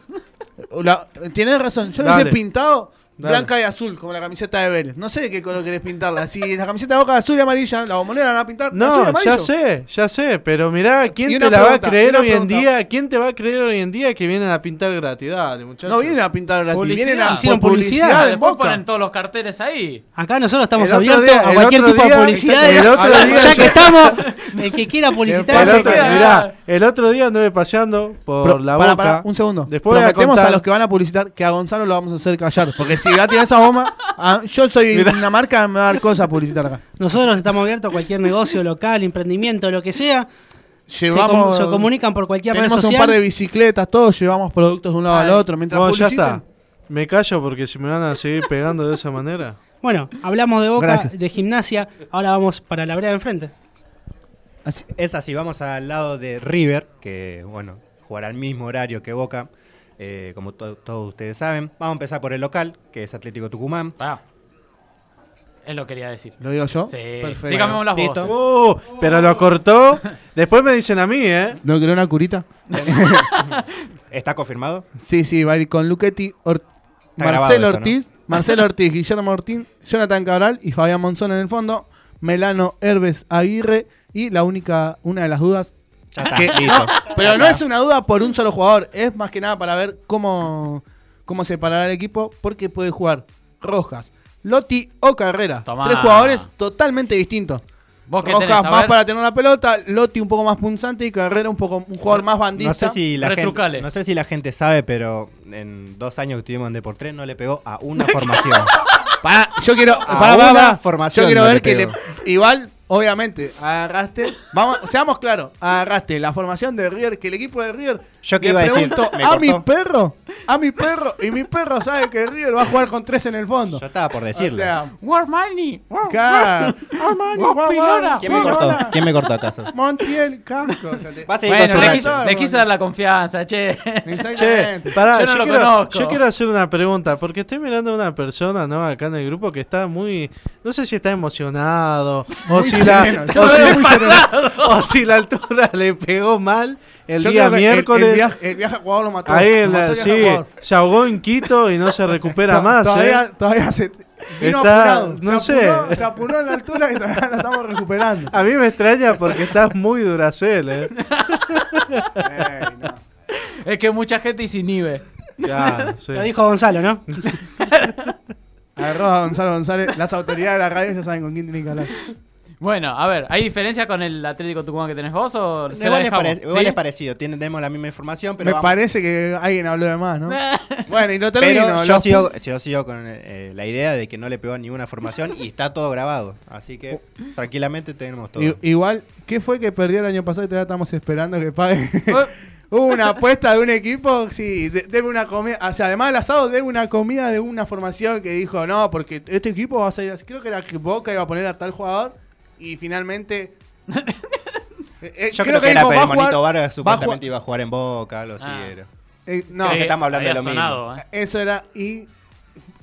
La- Tienes razón, yo lo Dale. hice pintado Dale. blanca y azul, como la camiseta de Vélez. No sé de qué color querés pintarla. Si la camiseta de Boca azul y amarilla, la bombonera la van a pintar azul y No, amarillo. ya sé, ya sé, pero mirá, ¿quién te va a creer hoy en día? ¿Quién te va a creer hoy en día que vienen a pintar gratis? Dale, muchachos. No vienen a pintar gratis, Publicidad. vienen a Hicieron publicidad, publicidad, en Después Boca. ponen todos los carteles ahí. Acá nosotros estamos abiertos día- a cualquier tipo de publicidad. el otro ya que estamos, el que quiera publicitar. El otro, que- mirá, el otro día anduve paseando por Pro- la boca. pará, un segundo. Después a Prometemos a, los que van a publicitar que a Gonzalo lo vamos a hacer callar. Porque si va a tirar esa bomba, ah, yo soy una marca, me va a dar cosas a publicitar acá. Nosotros estamos abiertos a cualquier negocio local, emprendimiento, lo que sea. Llevamos, se, com- se comunican por cualquier red tenemos un social. par de bicicletas, todos llevamos productos de un lado Ay. al otro. Mientras No, ya está. Me callo porque si me van a seguir pegando de esa manera. Bueno, hablamos de Boca, Gracias. de gimnasia. Ahora vamos para la brea de enfrente. Así- es así, vamos al lado de River, que bueno, jugará al mismo horario que Boca, eh, como to- todos ustedes saben. Vamos a empezar por el local, que es Atlético Tucumán. Pará. Él lo quería decir. ¿Lo digo yo? Sí. Perfecto. Sí, cambiamos las Listo. voces. Uh, pero lo cortó. Después me dicen a mí, ¿eh? ¿No querés una curita? <laughs> ¿Está confirmado? Sí, sí, va a ir con Luchetti, Or- Marcelo esto, ¿no? Ortiz, Marcelo Ortiz, Guillermo Ortín, Jonathan Cabral y Fabián Monzón en el fondo, Melano Herbes Aguirre y la única, una de las dudas. Ya está, que- listo. no, pero no es una duda por un solo jugador, es más que nada para ver cómo, cómo separará el equipo, porque puede jugar Rojas, Lotti o Carrera. Tomá. Tres jugadores totalmente distintos. ¿Vos qué Rojas tenés? Más para tener la pelota, Lotti un poco más punzante y Carrera un poco un jugador más bandista. No sé, si la Retrucale. gente, no sé si la gente sabe, pero en dos años que estuvimos en Deportes no le pegó a una formación. <laughs> Pará, yo quiero. A pará, pará, una pará. formación Yo quiero no ver le que le, igual, obviamente, agarraste. Vamos, seamos claros, agarraste la formación de River, que el equipo de River. Yo que le iba a decir, me a mi perro, a mi perro, y mi perro sabe que River va a jugar con tres en el fondo. Yo estaba por O decirlo. sea, War money. War, Claro. Armani, Pinora. ¿Quién me cortó? ¿Quién me cortó acaso? Montiel Casco. o sea, te- Bueno, le quiso, le quiso dar la confianza, che. Che, Exactamente. pará, Yo yo, no lo quiero, conozco. yo quiero hacer una pregunta, porque estoy mirando a una persona, ¿no? Acá en el grupo que está muy. No sé si está emocionado, o Muy si, la, sereno, o, si, o si la altura le pegó mal el Yo día creo que el- miércoles. El, viaje, el viaje a lo mató. ahí lo mató sí, se ahogó en Quito y no se recupera <laughs> más. Todavía, ¿eh? todavía se. Vino Está- apurado. no se sé. Apuró, se apuró en la altura y todavía la estamos recuperando. <laughs> A mí me extraña porque estás muy duracel, ¿eh? No. <laughs> Es que mucha gente y se inhibe. Ya, sí. Lo dijo Gonzalo, ¿no? Agarró a Gonzalo González. Las autoridades de la radio ya saben con quién tienen que hablar. Bueno, a ver, ¿hay diferencia con el Atlético Tucumán que tenés vos o se la Igual, es, parecido, tenemos la misma información, pero Me vamos- parece que alguien habló de más, ¿no? <laughs> bueno, y lo termino. Pero yo sigo, yo sigo con eh, la idea de que no le pegó a ninguna formación y está todo grabado. Así que <laughs> tranquilamente tenemos todo. I- igual, ¿qué fue que perdió el año pasado y todavía estamos esperando que pague? <laughs> Hubo una apuesta de un equipo, sí, de- debe una comida, o sea, además del asado, debe una comida de una formación que dijo, no, porque este equipo va a salir así. Creo que era que Boca iba a poner a tal jugador y finalmente... <laughs> Eh, yo creo, que, era pero el Monito Vargas va a supuestamente iba a jugar en Boca, así Ah. era. Eh, no, que estamos hablando de lo mismo. ¿eh? Eso era, y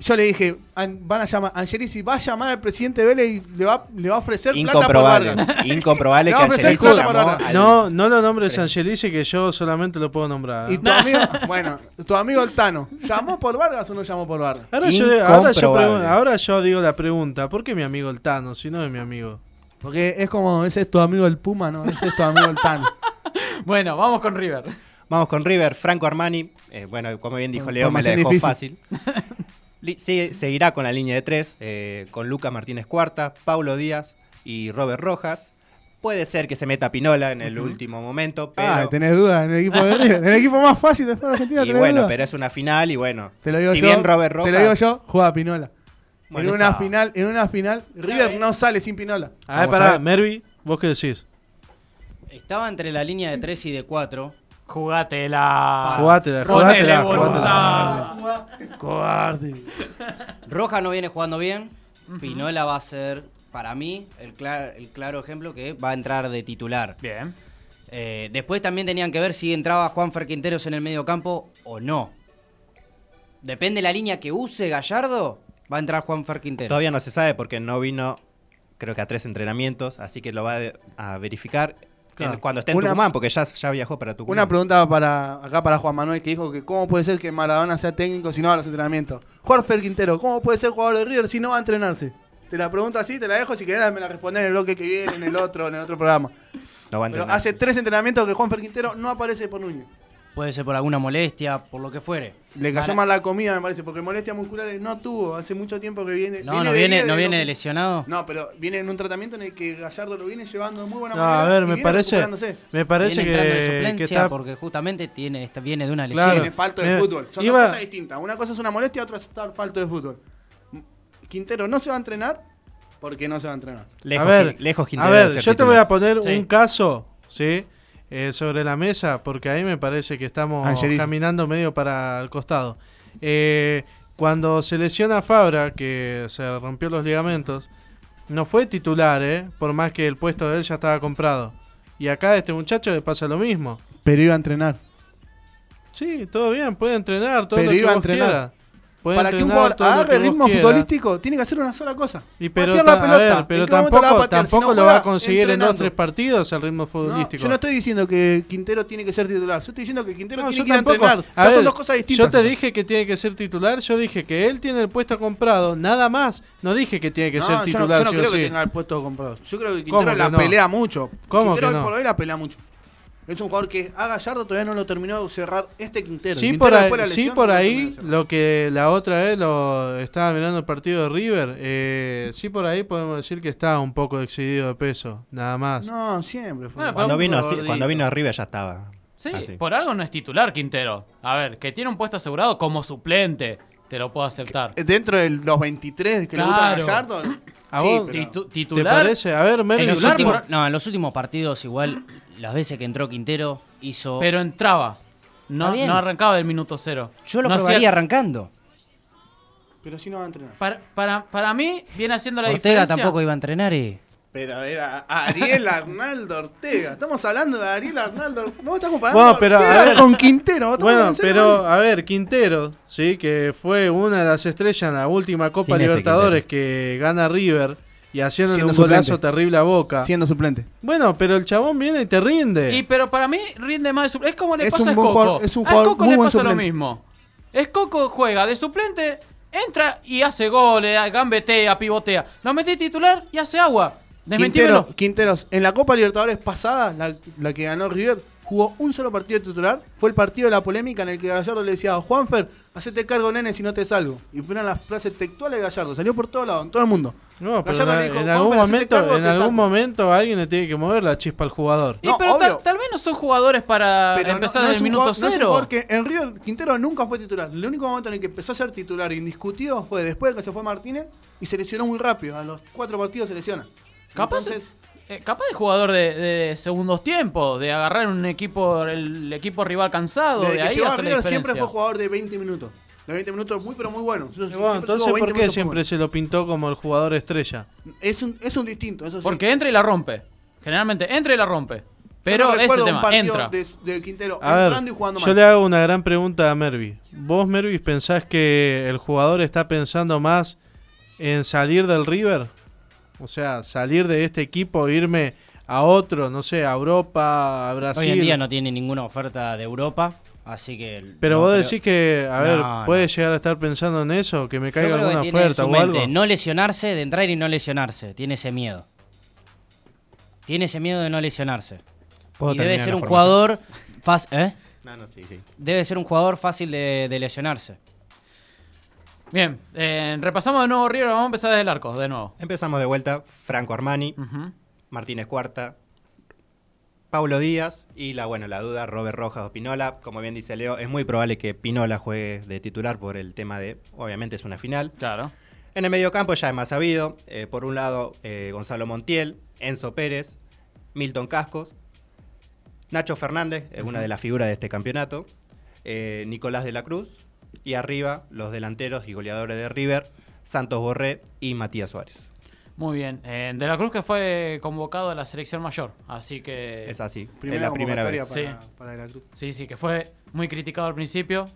yo le dije, "An- van a llamar, Angelici va a llamar al presidente Vélez y le va, le va a ofrecer plata por Incomprobable. Vargas. <laughs> Incomprobable Le que Angelici al- No, no lo nombres Angelici que yo solamente lo puedo nombrar. ¿eh? Y tu amigo, <laughs> bueno, tu amigo el Tano, ¿llamó por Vargas o no llamó por Vargas? Ahora yo, ahora, yo Incomprobable. ahora yo digo la pregunta, ¿por qué mi amigo el Tano si no es mi amigo? Porque es como, ese es tu amigo el Puma, ¿no? Este es tu amigo el Tano. <laughs> Bueno, vamos con River. Vamos con River, Franco Armani. eh, bueno, como bien dijo Leo, me la dejó difícil. fácil. <laughs> Seguirá con la línea de tres, eh, con Lucas Martínez Cuarta, Paulo Díaz y Robert Rojas. Puede ser que se meta Pinola en el último momento, pero. Ah, tenés dudas en el equipo de River. En el equipo más fácil de Argentina, <laughs> y tenés bueno, dudas. pero es una final y bueno. Te lo digo si yo, bien Robert Rojas. te lo digo yo, juega Pinola. Bueno, en una esa- final, en una final, River no sale sin Pinola. A ver, pará. Mervi, ¿vos qué decís? Estaba entre la línea de 3 y de 4. Jugátela. Jugátela, Ponele jugátela, voluntad. Cobarde. Roja no viene jugando bien. Pinola va a ser, para mí, el, cla- el claro ejemplo que va a entrar de titular. Bien. Eh, después también tenían que ver si entraba Juanfer Quinteros en el medio campo o no. Depende de la línea que use Gallardo, va a entrar Juanfer Quinteros. Todavía no se sabe porque no vino, creo que a tres entrenamientos, así que lo va a, verificar en- cuando esté en Una- Tucumán, porque ya, ya viajó para Tucumán. Una pregunta para acá para Juan Manuel que dijo que cómo puede ser que Maradona sea técnico si no va a los entrenamientos. Jorge Quintero, ¿cómo puede ser jugador de River si no va a entrenarse? Te la pregunto así, te la dejo si querés me la respondés en el bloque que viene, en el otro, en el otro programa. No va a Pero hace tres entrenamientos que Juan Quintero no aparece por Núñez. Puede ser por alguna molestia, por lo que fuere. Le cayó Mala- mal la comida, me parece, porque molestias musculares no tuvo. Hace mucho tiempo que viene. No, no viene, no de viene lesionado. No, pero viene en un tratamiento en el que Gallardo lo viene llevando de muy buena No, manera. a ver, me viene parece, me parece viene de que, suplencia que está... porque justamente tiene, está- viene de una lesión. Claro. Tiene falto de fútbol. Son iba- dos cosas distintas. Una cosa es una molestia, otra es estar falto de fútbol. Quintero no se va a entrenar porque no se va a entrenar. Lejos, a ver, lejos a Quintero ver, de ser yo te voy a poner Sí. un caso, ¿sí? Eh, sobre la mesa, porque ahí me parece que estamos Angelici. caminando medio para el costado. Eh, cuando se lesiona Fabra, que se rompió los ligamentos, no fue titular, ¿eh? Por más que el puesto de él ya estaba comprado. Y acá a este muchacho le pasa lo mismo. Pero iba a entrenar. Sí, todo bien, puede entrenar, todo Pero lo que iba a entrenar. quiera. Puede Para que un jugador agarre ritmo quiera. futbolístico, tiene que hacer una sola cosa. Y pero, patear la pelota. ver, pero ¿En qué momento la va a tampoco? Si no lo va a conseguir en dos tres partidos el ritmo No, futbolístico. yo no estoy diciendo que Quintero tiene que ser titular. Yo estoy diciendo que Quintero No, tiene que ir a tampoco. entrenar. A Ya ver, son dos cosas distintas. Yo te esas. dije que tiene que ser titular, yo dije que él tiene el puesto comprado, nada más. No dije que tiene que ser titular. yo no, creo sí. que tenga el puesto comprado. Yo creo que ¿Cómo Quintero la pelea mucho. ¿Cómo Quintero hoy por hoy la pelea mucho. Es un jugador que a Gallardo todavía no lo terminó de cerrar este Quintero. Sí, Quintero por ahí, sí, por no ahí lo que la otra vez lo estaba mirando el partido de River, eh, sí por ahí podemos decir que está un poco excedido de peso, nada más. No, siempre fue. Bueno, Cuando vino, así- cuando vino a River ya estaba. Sí, así. por algo no es titular Quintero. A ver, que tiene un puesto asegurado como suplente, te lo puedo aceptar. Dentro de los 23 que le gustan <clears throat> a. Gallardo. ¿A sí, vos pero- Titu- ¿Te titular. parece? A ver, Mervi, En los, Titular, últimos, por- no, en los últimos partidos, igual, las veces que entró Quintero, hizo. Pero entraba. No, no arrancaba del minuto cero. yo lo No hacía- probaría arrancando. Pero sí no va a entrenar. Para, para, para mí, viene haciendo la Ortega diferencia. tampoco iba a entrenar y. Pero era Ariel Arnaldo Ortega. Estamos hablando de Ariel Arnaldo. Vos estás comparando Bueno, pero, a Ortega a ver. con Quintero. ¿Vos estás Bueno, pero a ver, Quintero, sí, que fue una de las estrellas en la última Copa Sin Libertadores que gana River y haciéndole un golazo terrible a Boca. Siendo suplente. Bueno, pero el chabón viene y te rinde. Y pero para mí rinde más de suplente. Es como le Es pasa un a Coco. jugador- es un a Coco muy le buen pasa lo mismo. Es Coco juega de suplente, entra y hace goles, gambetea, pivotea. Lo metí titular y hace agua. Quintero, Quinteros, en la Copa Libertadores pasada, la, la que ganó River, jugó un solo partido de titular. Fue el partido de la polémica en el que Gallardo le decía a Juanfer, hacete cargo, nene, si no te salgo. Y fueron las frases textuales de Gallardo. Salió por todos lados, en todo el mundo. no, pero Gallardo en, le dijo, en "Juanfer, algún momento, cargo, en algún saco". momento alguien le tiene que mover la chispa al jugador. Y No, pero ta- obvio. tal vez no son jugadores para Pero no- empezar no desde es el minuto no cero. jugador que en River Quintero nunca fue titular. El único momento en el que empezó a ser titular indiscutido fue después de que se fue Martínez y se lesionó muy rápido. A los cuatro partidos se lesiona. Capaz, Entonces, eh, capaz de jugador de, de segundos tiempos, de agarrar un equipo, el equipo rival cansado, desde de que ahí a River siempre fue jugador de 20 minutos. De 20 minutos muy pero muy bueno. Entonces, 20 ¿por qué siempre se lo pintó como el jugador estrella? Es un, es un distinto, eso sí. Porque entra y la rompe. Generalmente entra y la rompe. Yo Pero no ese tema, partido entra. De, de Quintero A ver, entrando y jugando yo mal. le hago una gran pregunta a Mervi. ¿Vos, Mervi, pensás que el jugador está pensando más en salir del River? O sea, salir de este equipo, irme a otro, no sé, a Europa, a Brasil. Hoy en día no tiene ninguna oferta de Europa, así que. Pero no vos creo- decís que, a ver, No, puede no. llegar a estar pensando en eso, que me caiga que alguna oferta su o algo. No lesionarse, de entrar y no lesionarse. Tiene ese miedo. Tiene ese miedo de no lesionarse. ¿Puedo Y debe ser un formación? jugador. fácil ¿eh? No, no, sí, sí. Debe ser un jugador fácil de, de lesionarse. Bien, eh, repasamos de nuevo River, vamos a empezar desde el arco, de nuevo. Empezamos de vuelta. Franco Armani. Martínez Cuarta, Paulo Díaz y la, bueno, la duda, Robert Rojas o Pinola. Como bien dice Leo, es muy probable que Pinola juegue de titular por el tema de, obviamente es una final. Claro. En el mediocampo ya es más sabido. eh, por un lado, eh, Gonzalo Montiel, Enzo Pérez, Milton Cascos, Nacho Fernández, es una de las figuras de este campeonato, eh, Nicolás de la Cruz, y arriba los delanteros y goleadores de River, Santos Borré y Matías Suárez. Muy bien. Eh, de la Cruz que fue convocado a la selección mayor, así que... Es así, Primera es la primera vez. Para, Sí. para De la Cruz. Sí, sí, que fue muy criticado al principio.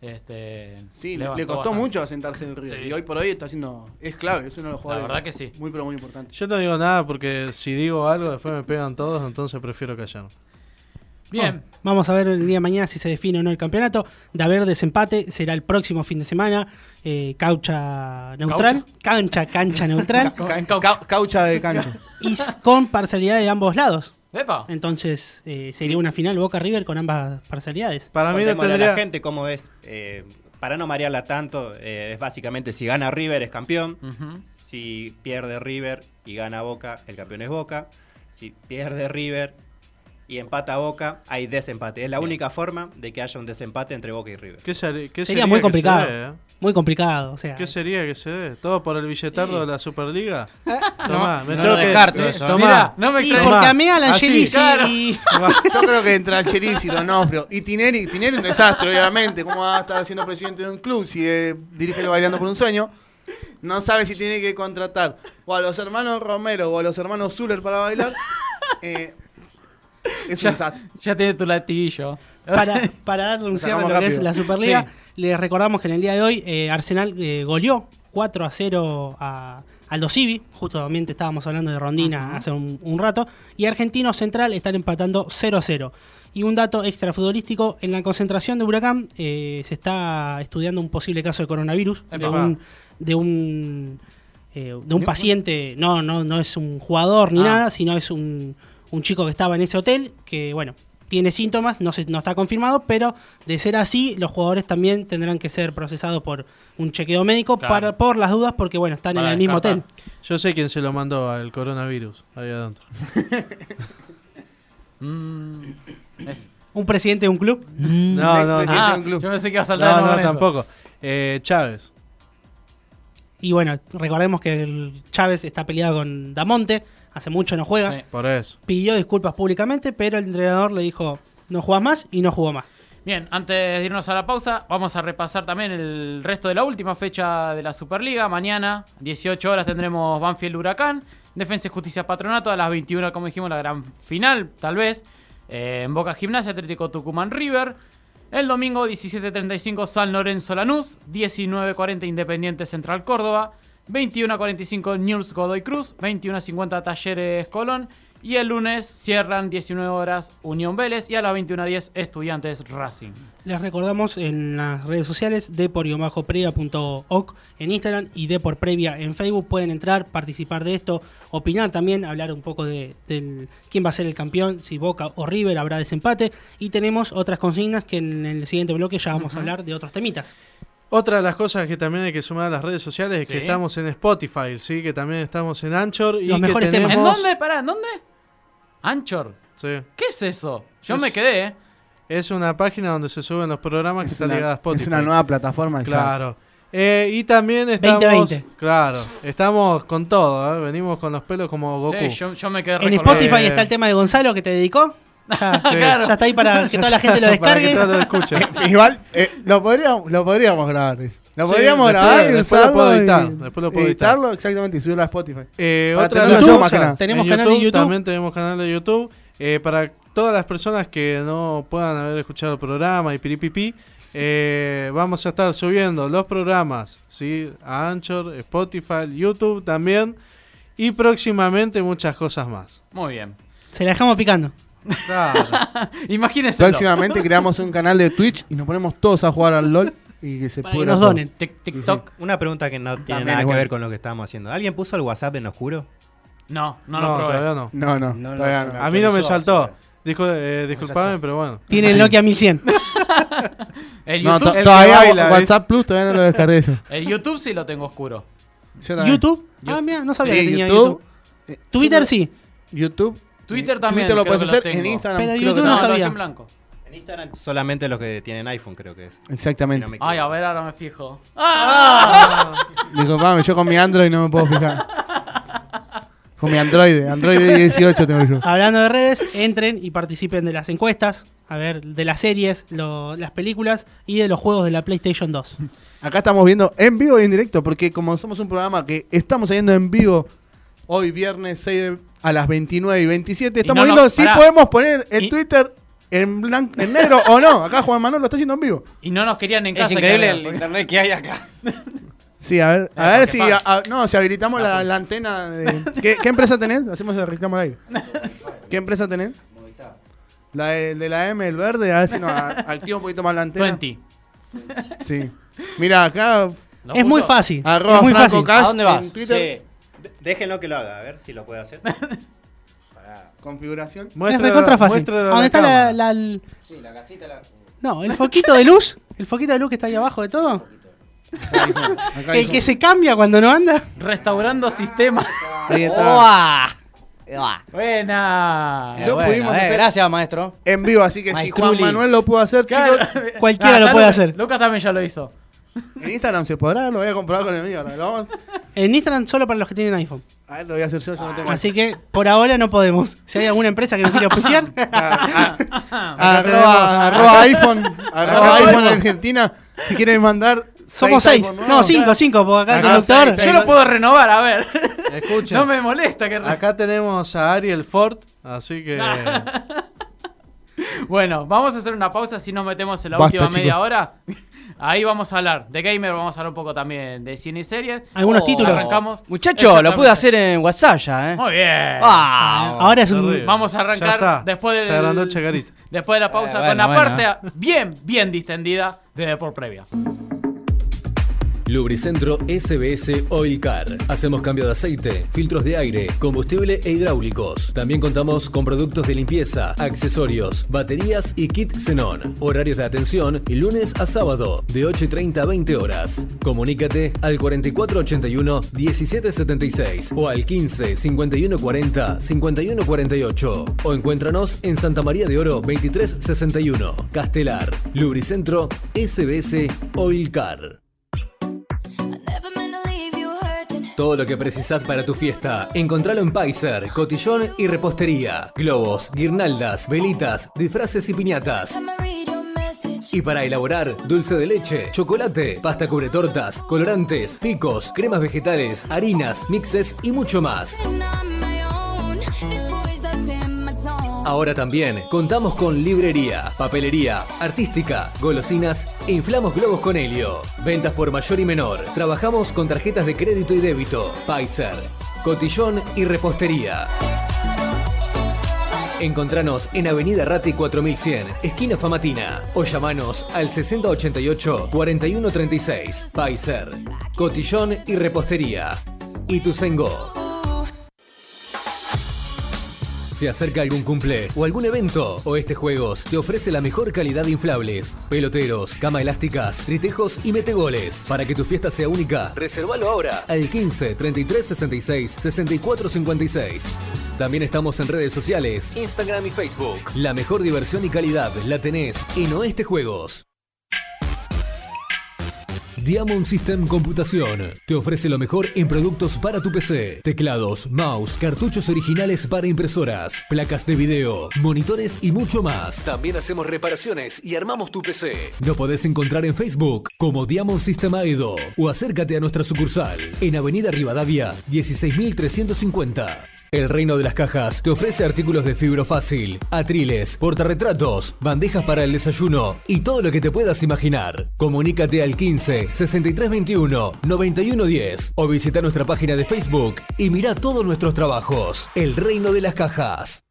Este, Sí, le costó bastante. mucho asentarse en River. Sí. Y hoy por hoy está haciendo. Es clave, es uno de los jugadores. verdad que sí. Muy, pero muy importante. Yo no digo nada porque si digo algo después me pegan todos, entonces prefiero callar. Bien. Vamos a ver el día de mañana si se define o no el campeonato. De haber desempate, será el próximo fin de semana. Eh, caucha neutral. Cancha, cancha neutral. <laughs> Ca- ca- caucha de cancha. y con parcialidad de ambos lados. Epa. Entonces eh, sería una final Boca River con ambas parcialidades. Para mí no Contémosle a tendría... la gente cómo es. eh, para no marearla tanto, eh, es básicamente si gana River es campeón. Si pierde River y gana Boca, el campeón es Boca. Si pierde River y empata Boca, hay desempate. Es la única forma de que haya un desempate entre Boca y River. ¿Qué, seri- qué Sería sería muy complicado. dé, eh? Muy complicado. O sea, ¿Qué sería que se dé? ¿Todo por el billetardo Sí. de la Superliga? <laughs> Tomá, me no lo que- descarto eh, eso, tomá. Mirá, no me y extraña. porque a mí Alan Así, Angelici claro. y- <laughs> <laughs> Yo creo que entre Ancherizi y Donofrio. Y Tineri, Tineri es un desastre, obviamente. ¿Cómo va a estar siendo presidente de un club si eh, dirige el Bailando por un Sueño? No sabe si tiene que contratar o a los hermanos Romero o a los hermanos Zuller para bailar. Eh, <laughs> es un desastre. Ya tiene tu latiguillo. para, <laughs> para darle un cierre a lo que es rápido. la Superliga, Sí. les recordamos que en el día de hoy eh, Arsenal eh, goleó 4 a 0 a Aldo Civi, justamente estábamos hablando de Rondina hace un, un rato, y Argentino Central están empatando 0 a 0. Y un dato extra futbolístico, en la concentración de Huracán eh, se está estudiando un posible caso de coronavirus de Epa. un, de un, eh, de un paciente, no, no, no es un jugador ni Ah. nada, sino es un, un chico que estaba en ese hotel, que bueno, tiene síntomas, no, se, no está confirmado, pero de ser así, los jugadores también tendrán que ser procesados por un chequeo médico Claro. para, por las dudas, porque bueno, están Para en el mismo hotel. Yo sé quién se lo mandó al coronavirus ahí adentro. <laughs> Mm, es- Un presidente de un club. No, Un no, expresidente no. Ah, de un club. yo pensé que iba a saltar No, de nuevo no, en eso. tampoco. Eh, Chávez. Y bueno, recordemos que el Chávez está peleado con Damonte, hace mucho no juega. Sí. Por eso. Pidió disculpas públicamente, pero el entrenador le dijo no jugás más y no jugó más. Bien, antes de irnos a la pausa, vamos a repasar también el resto de la última fecha de la Superliga. Mañana, 18 horas, tendremos Banfield Huracán, Defensa y Justicia Patronato, a las 21, como dijimos, la gran final, tal vez. Eh, en Boca Gimnasia, Atlético Tucumán River. El domingo, 17.35, San Lorenzo Lanús, 19.40 Independiente Central Córdoba, 21.45 News Godoy Cruz, 21.50 Talleres Colón. Y el lunes cierran 19 horas Unión Vélez y a las 21.10 Estudiantes Racing. Les recordamos en las redes sociales de previa.oc en Instagram y de por previa en Facebook. Pueden entrar, participar de esto, opinar también, hablar un poco de quién va a ser el campeón, si Boca o River, habrá desempate. Y tenemos otras consignas que en el siguiente bloque ya vamos a hablar de otros temitas. Otra de las cosas que también hay que sumar a las redes sociales es que estamos en Spotify, ¿sí? Que también estamos en Anchor y Los que mejores temas. ¿En tenemos... dónde? Pará, ¿en dónde? Anchor. Sí. ¿Qué es eso? Yo Es- me quedé, ¿eh? Es una página donde se suben los programas que Es están una, ligadas a Spotify. es una nueva plataforma. Claro. Eh, y también estamos... 2020. Claro. Estamos con todo, ¿eh? Venimos con los pelos como Goku. Sí, yo, yo me quedé En. Spotify Eh, está el tema de Gonzalo que te dedicó. Ya, <laughs> Sí. ya está ahí para que toda la gente lo <laughs> Para que descargue. lo escuchen. <laughs> Igual, eh, lo, podríamos, lo podríamos grabar. Lo Sí, podríamos después- grabar y después lo puedo y- editar, después lo puedo editar. editarlo exactamente y subirlo a Spotify. Eh, Para otra las yo más que nada. Tenemos en canal de YouTube. También tenemos canal de YouTube. Eh, para todas las personas que no puedan haber escuchado el programa y piripipi, eh, vamos a estar subiendo los programas ¿sí? a Anchor, Spotify, YouTube también. Y próximamente muchas cosas más. Muy bien. Se la dejamos picando. Claro. <laughs> Imagínense. Próximamente creamos un canal de Twitch y nos ponemos todos a jugar al LOL y que se Para que nos todo. donen. TikTok. Una pregunta que no tiene También nada es que bueno. ver con lo que estábamos haciendo. ¿Alguien puso el WhatsApp en oscuro? No, no, no, lo probé. todavía no. No, no, No, no, todavía no. no. A mí no me actualizó, saltó. Dijo, eh, disculpame, pero bueno. Tiene el Nokia 1100. <laughs> El No, YouTube, to- el todavía que baila, WhatsApp Plus todavía no lo descargué yo. el YouTube sí lo tengo oscuro. Yo también. YouTube. Ah, mira, no sabía Sí, que tenía YouTube. YouTube. Eh, Twitter sí. YouTube. Twitter también, Twitter lo puedes hacer. En. Instagram Pero creo YouTube que no No, sabía. en blanco. En Instagram solamente los que tienen iPhone creo que es. Exactamente. Si no me Ay, a ver, ahora me fijo. ¡Ah! Disculpame, yo con mi Android no me puedo fijar. Con mi Android, Android 18 tengo yo. Hablando de redes, entren y participen de las encuestas. A ver, de las series, lo- las películas y de los juegos de la PlayStation 2. Acá estamos viendo en vivo y en directo, porque como somos un programa que estamos saliendo en vivo hoy viernes 6 de- a las 29 y 27, estamos no viendo si pará. podemos poner el Y- Twitter en, blanco, en negro o no. Acá Juan Manuel lo está haciendo en vivo. Y no nos querían en Es casa. increíble que el internet que hay acá. Sí, a ver, a Ah, ver si, paga. a- a- no, si habilitamos la, la antena. De, ¿qué, qué empresa tenés? Hacemos el reclamo al aire. ¿Qué empresa tenés? La de, de la M, el verde, a ver si nos activa un poquito más la antena. 20. Sí. Mira, acá, ¿Lo es muy fácil. arroba es muy Franco fácil. Cash ¿A dónde vas? en Twitter. De- Déjenlo que lo haga, a ver si lo puede hacer. <laughs> Configuración. Es Muestra- recontra fácil. muestra la ¿Dónde está la, cámara. la- el- Sí, la casita la... No, el foquito de luz. El foquito de luz que está ahí abajo de todo. Acá <laughs> El dijo. que se cambia cuando no anda. Restaurando sistema. Ahí está. <laughs> ¡Uah! Uah. Buena. Lo Bueno, pudimos eh, hacer. Gracias, maestro. En vivo, así que si Maestruli. Juan Manuel lo pudo hacer, chicos, Cualquiera Ah, lo puede Lucas- hacer. Lucas también ya lo hizo. En Instagram se podrá, lo voy a comprobar con el mío. ahora. Lo vamos- En Instagram solo para los que tienen iPhone. a ver, lo voy a hacer yo, yo no tengo. Así que por ahora no podemos. Si hay alguna empresa que nos quiere auspiciar, <laughs> Ah, tenemos- arroba, arroba iPhone, arroba iPhone en. Argentina. Si quieren mandar. somos seis. No, cinco, cinco, porque acá el conductor. seis, Yo lo puedo renovar, a ver. Escuchen. <laughs> No me molesta que. Acá tenemos a Ariel Ford, así que... <laughs> <laughs> Bueno, vamos a hacer una pausa si nos metemos en la Basta, última media hora. <laughs> Ahí vamos a hablar de gamer, vamos a hablar un poco también de cine y series. Algunos títulos. Arrancamos. Muchacho, lo pude hacer en WhatsApp ya, ¿eh? Muy bien. ¡Ah! Ahora es un. Vamos a Ya arrancar está. después Se Chacarita. después de la pausa Eh, con bueno, la bueno. parte bien, bien distendida de por previa. Lubricentro SBS Oil Car. Hacemos cambio de aceite, filtros de aire, combustible e hidráulicos. También contamos con productos de limpieza, accesorios, baterías y kit xenón. Horarios de atención lunes a sábado de 8 y 30 a 20 horas. Comunícate al 4481 1776 o al 15 5140 5148 o encuéntranos en Santa María de Oro 2361, Castelar, Lubricentro SBS Oil Car. Todo lo que precisás para tu fiesta, encontralo en Paiser, Cotillón y Repostería. Globos, guirnaldas, velitas, disfraces y piñatas. Y para elaborar dulce de leche, chocolate, pasta cubre tortas, colorantes, picos, cremas vegetales, harinas, mixes y mucho más. Ahora también contamos con librería, papelería, artística, golosinas e inflamos globos con helio. Ventas por mayor y menor. Trabajamos con tarjetas de crédito y débito. Paiser, Cotillón y Repostería. Encontranos en Avenida Rati 4100, esquina Famatina, o llamanos al 6088-4136. Paiser, Cotillón y Repostería. Y Tusengo. Se acerca algún cumple o algún evento, Oeste Juegos te ofrece la mejor calidad de inflables, peloteros, cama elásticas, tritejos y metegoles. Para que tu fiesta sea única, reservalo ahora al 15 33 66 64 56. También estamos en redes sociales, Instagram y Facebook. La mejor diversión y calidad la tenés en Oeste Juegos. Diamond System Computación te ofrece lo mejor en productos para tu PC, teclados, mouse, cartuchos originales para impresoras, placas de video, monitores y mucho más. También hacemos reparaciones y armamos tu PC. Lo podés encontrar en Facebook como Diamond System Aedo o acércate a nuestra sucursal en Avenida Rivadavia 16350. El Reino de las Cajas te ofrece artículos de fibro fácil, atriles, portarretratos, bandejas para el desayuno y todo lo que te puedas imaginar. Comunícate al 15 6321 9110 o visita nuestra página de Facebook y mira todos nuestros trabajos. El Reino de las Cajas.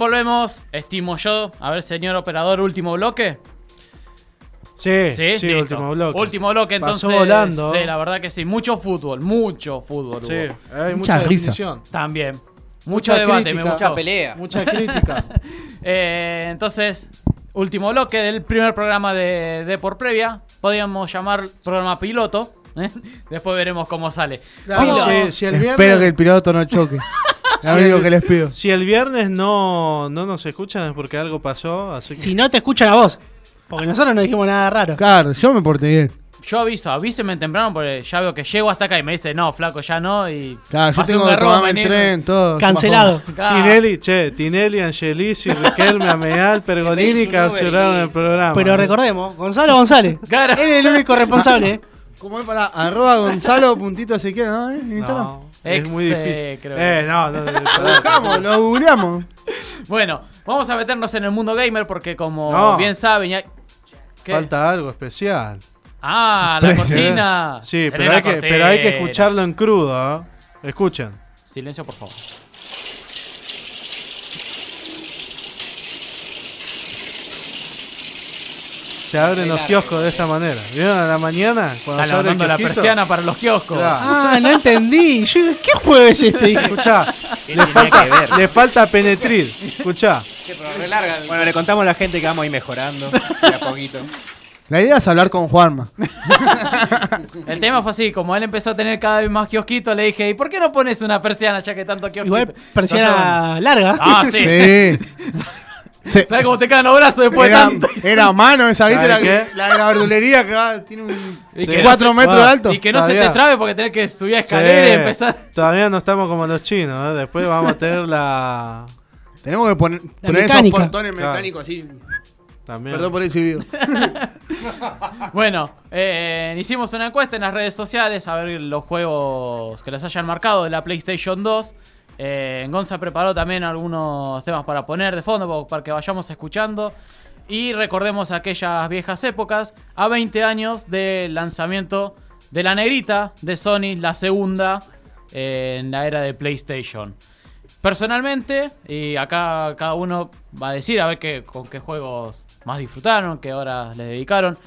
Volvemos. Estimo yo. A ver, señor operador, último bloque. Sí, sí, último bloque. Último bloque, Pasó entonces. volando. Sí, la verdad que sí. Mucho fútbol, mucho fútbol. Sí, hubo. hay mucha, Mucha risa. También. Mucho Mucha debate, crítica. me. Mucha pelea. Mucha crítica. <laughs> Eh, entonces, último bloque del primer programa de, de por previa. Podríamos llamar programa piloto. ¿eh? <laughs> Después veremos cómo sale. Claro, si, si el viernes, Espero que el piloto no choque. <laughs> <laughs> Lo único que les pido. si el viernes no, no nos escuchan es porque algo pasó, así que Si no te escuchan a vos. Porque nosotros no dijimos nada raro. Claro, yo me porté bien. Yo aviso, avíseme temprano porque ya veo que llego hasta acá y me dice, no, flaco, ya no. Y Claro, yo tengo un que tomarme el tren, todo. Cancelado. Claro. Tinelli, che, Tinelli, Angelici, Riquelme, Ameal, Pergolini <laughs> cancelaron el programa. Pero recordemos, Gonzalo González. <laughs> Claro. Él es el único responsable. ¿eh? ¿Cómo es para arroba Gonzalo puntito Ezequiel, ¿no? ¿En Instagram? No, es muy eh, difícil. creo. Eh, no, <laughs> no, no, Lo buscamos, lo googleamos. Bueno, vamos a meternos en el mundo gamer porque como No. bien saben... falta algo especial. Ah, la cortina. Sí, pero hay, que, pero hay que escucharlo en crudo. ¿eh? Escuchen. Silencio, por favor. Se abren los kioscos de esta manera. ¿Vieron a la mañana? Cuando Está se abre el levantando la kiosquito? persiana para los kioscos. Claro. Ah, no entendí. Yo digo, ¿Qué juego es este? Dije. Escuchá, le falta, le falta penetrir. Escuchá. Bueno, le contamos a la gente que vamos a ir mejorando de a poquito. La idea es hablar con Juanma. El tema fue así, como él empezó a tener cada vez más kiosquitos, le dije, ¿y por qué no pones una persiana ya que tanto kiosquito? Igual persiana larga. Ah, sí. Sí. <laughs> Se- ¿Sabes cómo te caen los brazos después de era, tanto? era mano esa, ¿viste? La, la de la verdulería que va- tiene un Y Sí. que no 4 se- metros de alto. Y que no se te trabe porque tenés que subir a escalera y empezar. Todavía no estamos como los chinos, ¿eh? Después vamos a tener la. Tenemos que poner, La poner esos portones Claro. mecánicos así. También. Perdón por el silbido. <laughs> Bueno, eh, hicimos una encuesta en las redes sociales a ver los juegos que les hayan marcado de la PlayStation 2. Eh, Gonza preparó también algunos temas para poner de fondo para que vayamos escuchando. Y recordemos aquellas viejas épocas, a 20 años del lanzamiento de la negrita de Sony, la segunda eh, en la era de PlayStation. Personalmente, y acá cada uno va a decir a ver qué, con qué juegos más disfrutaron, qué horas le dedicaron.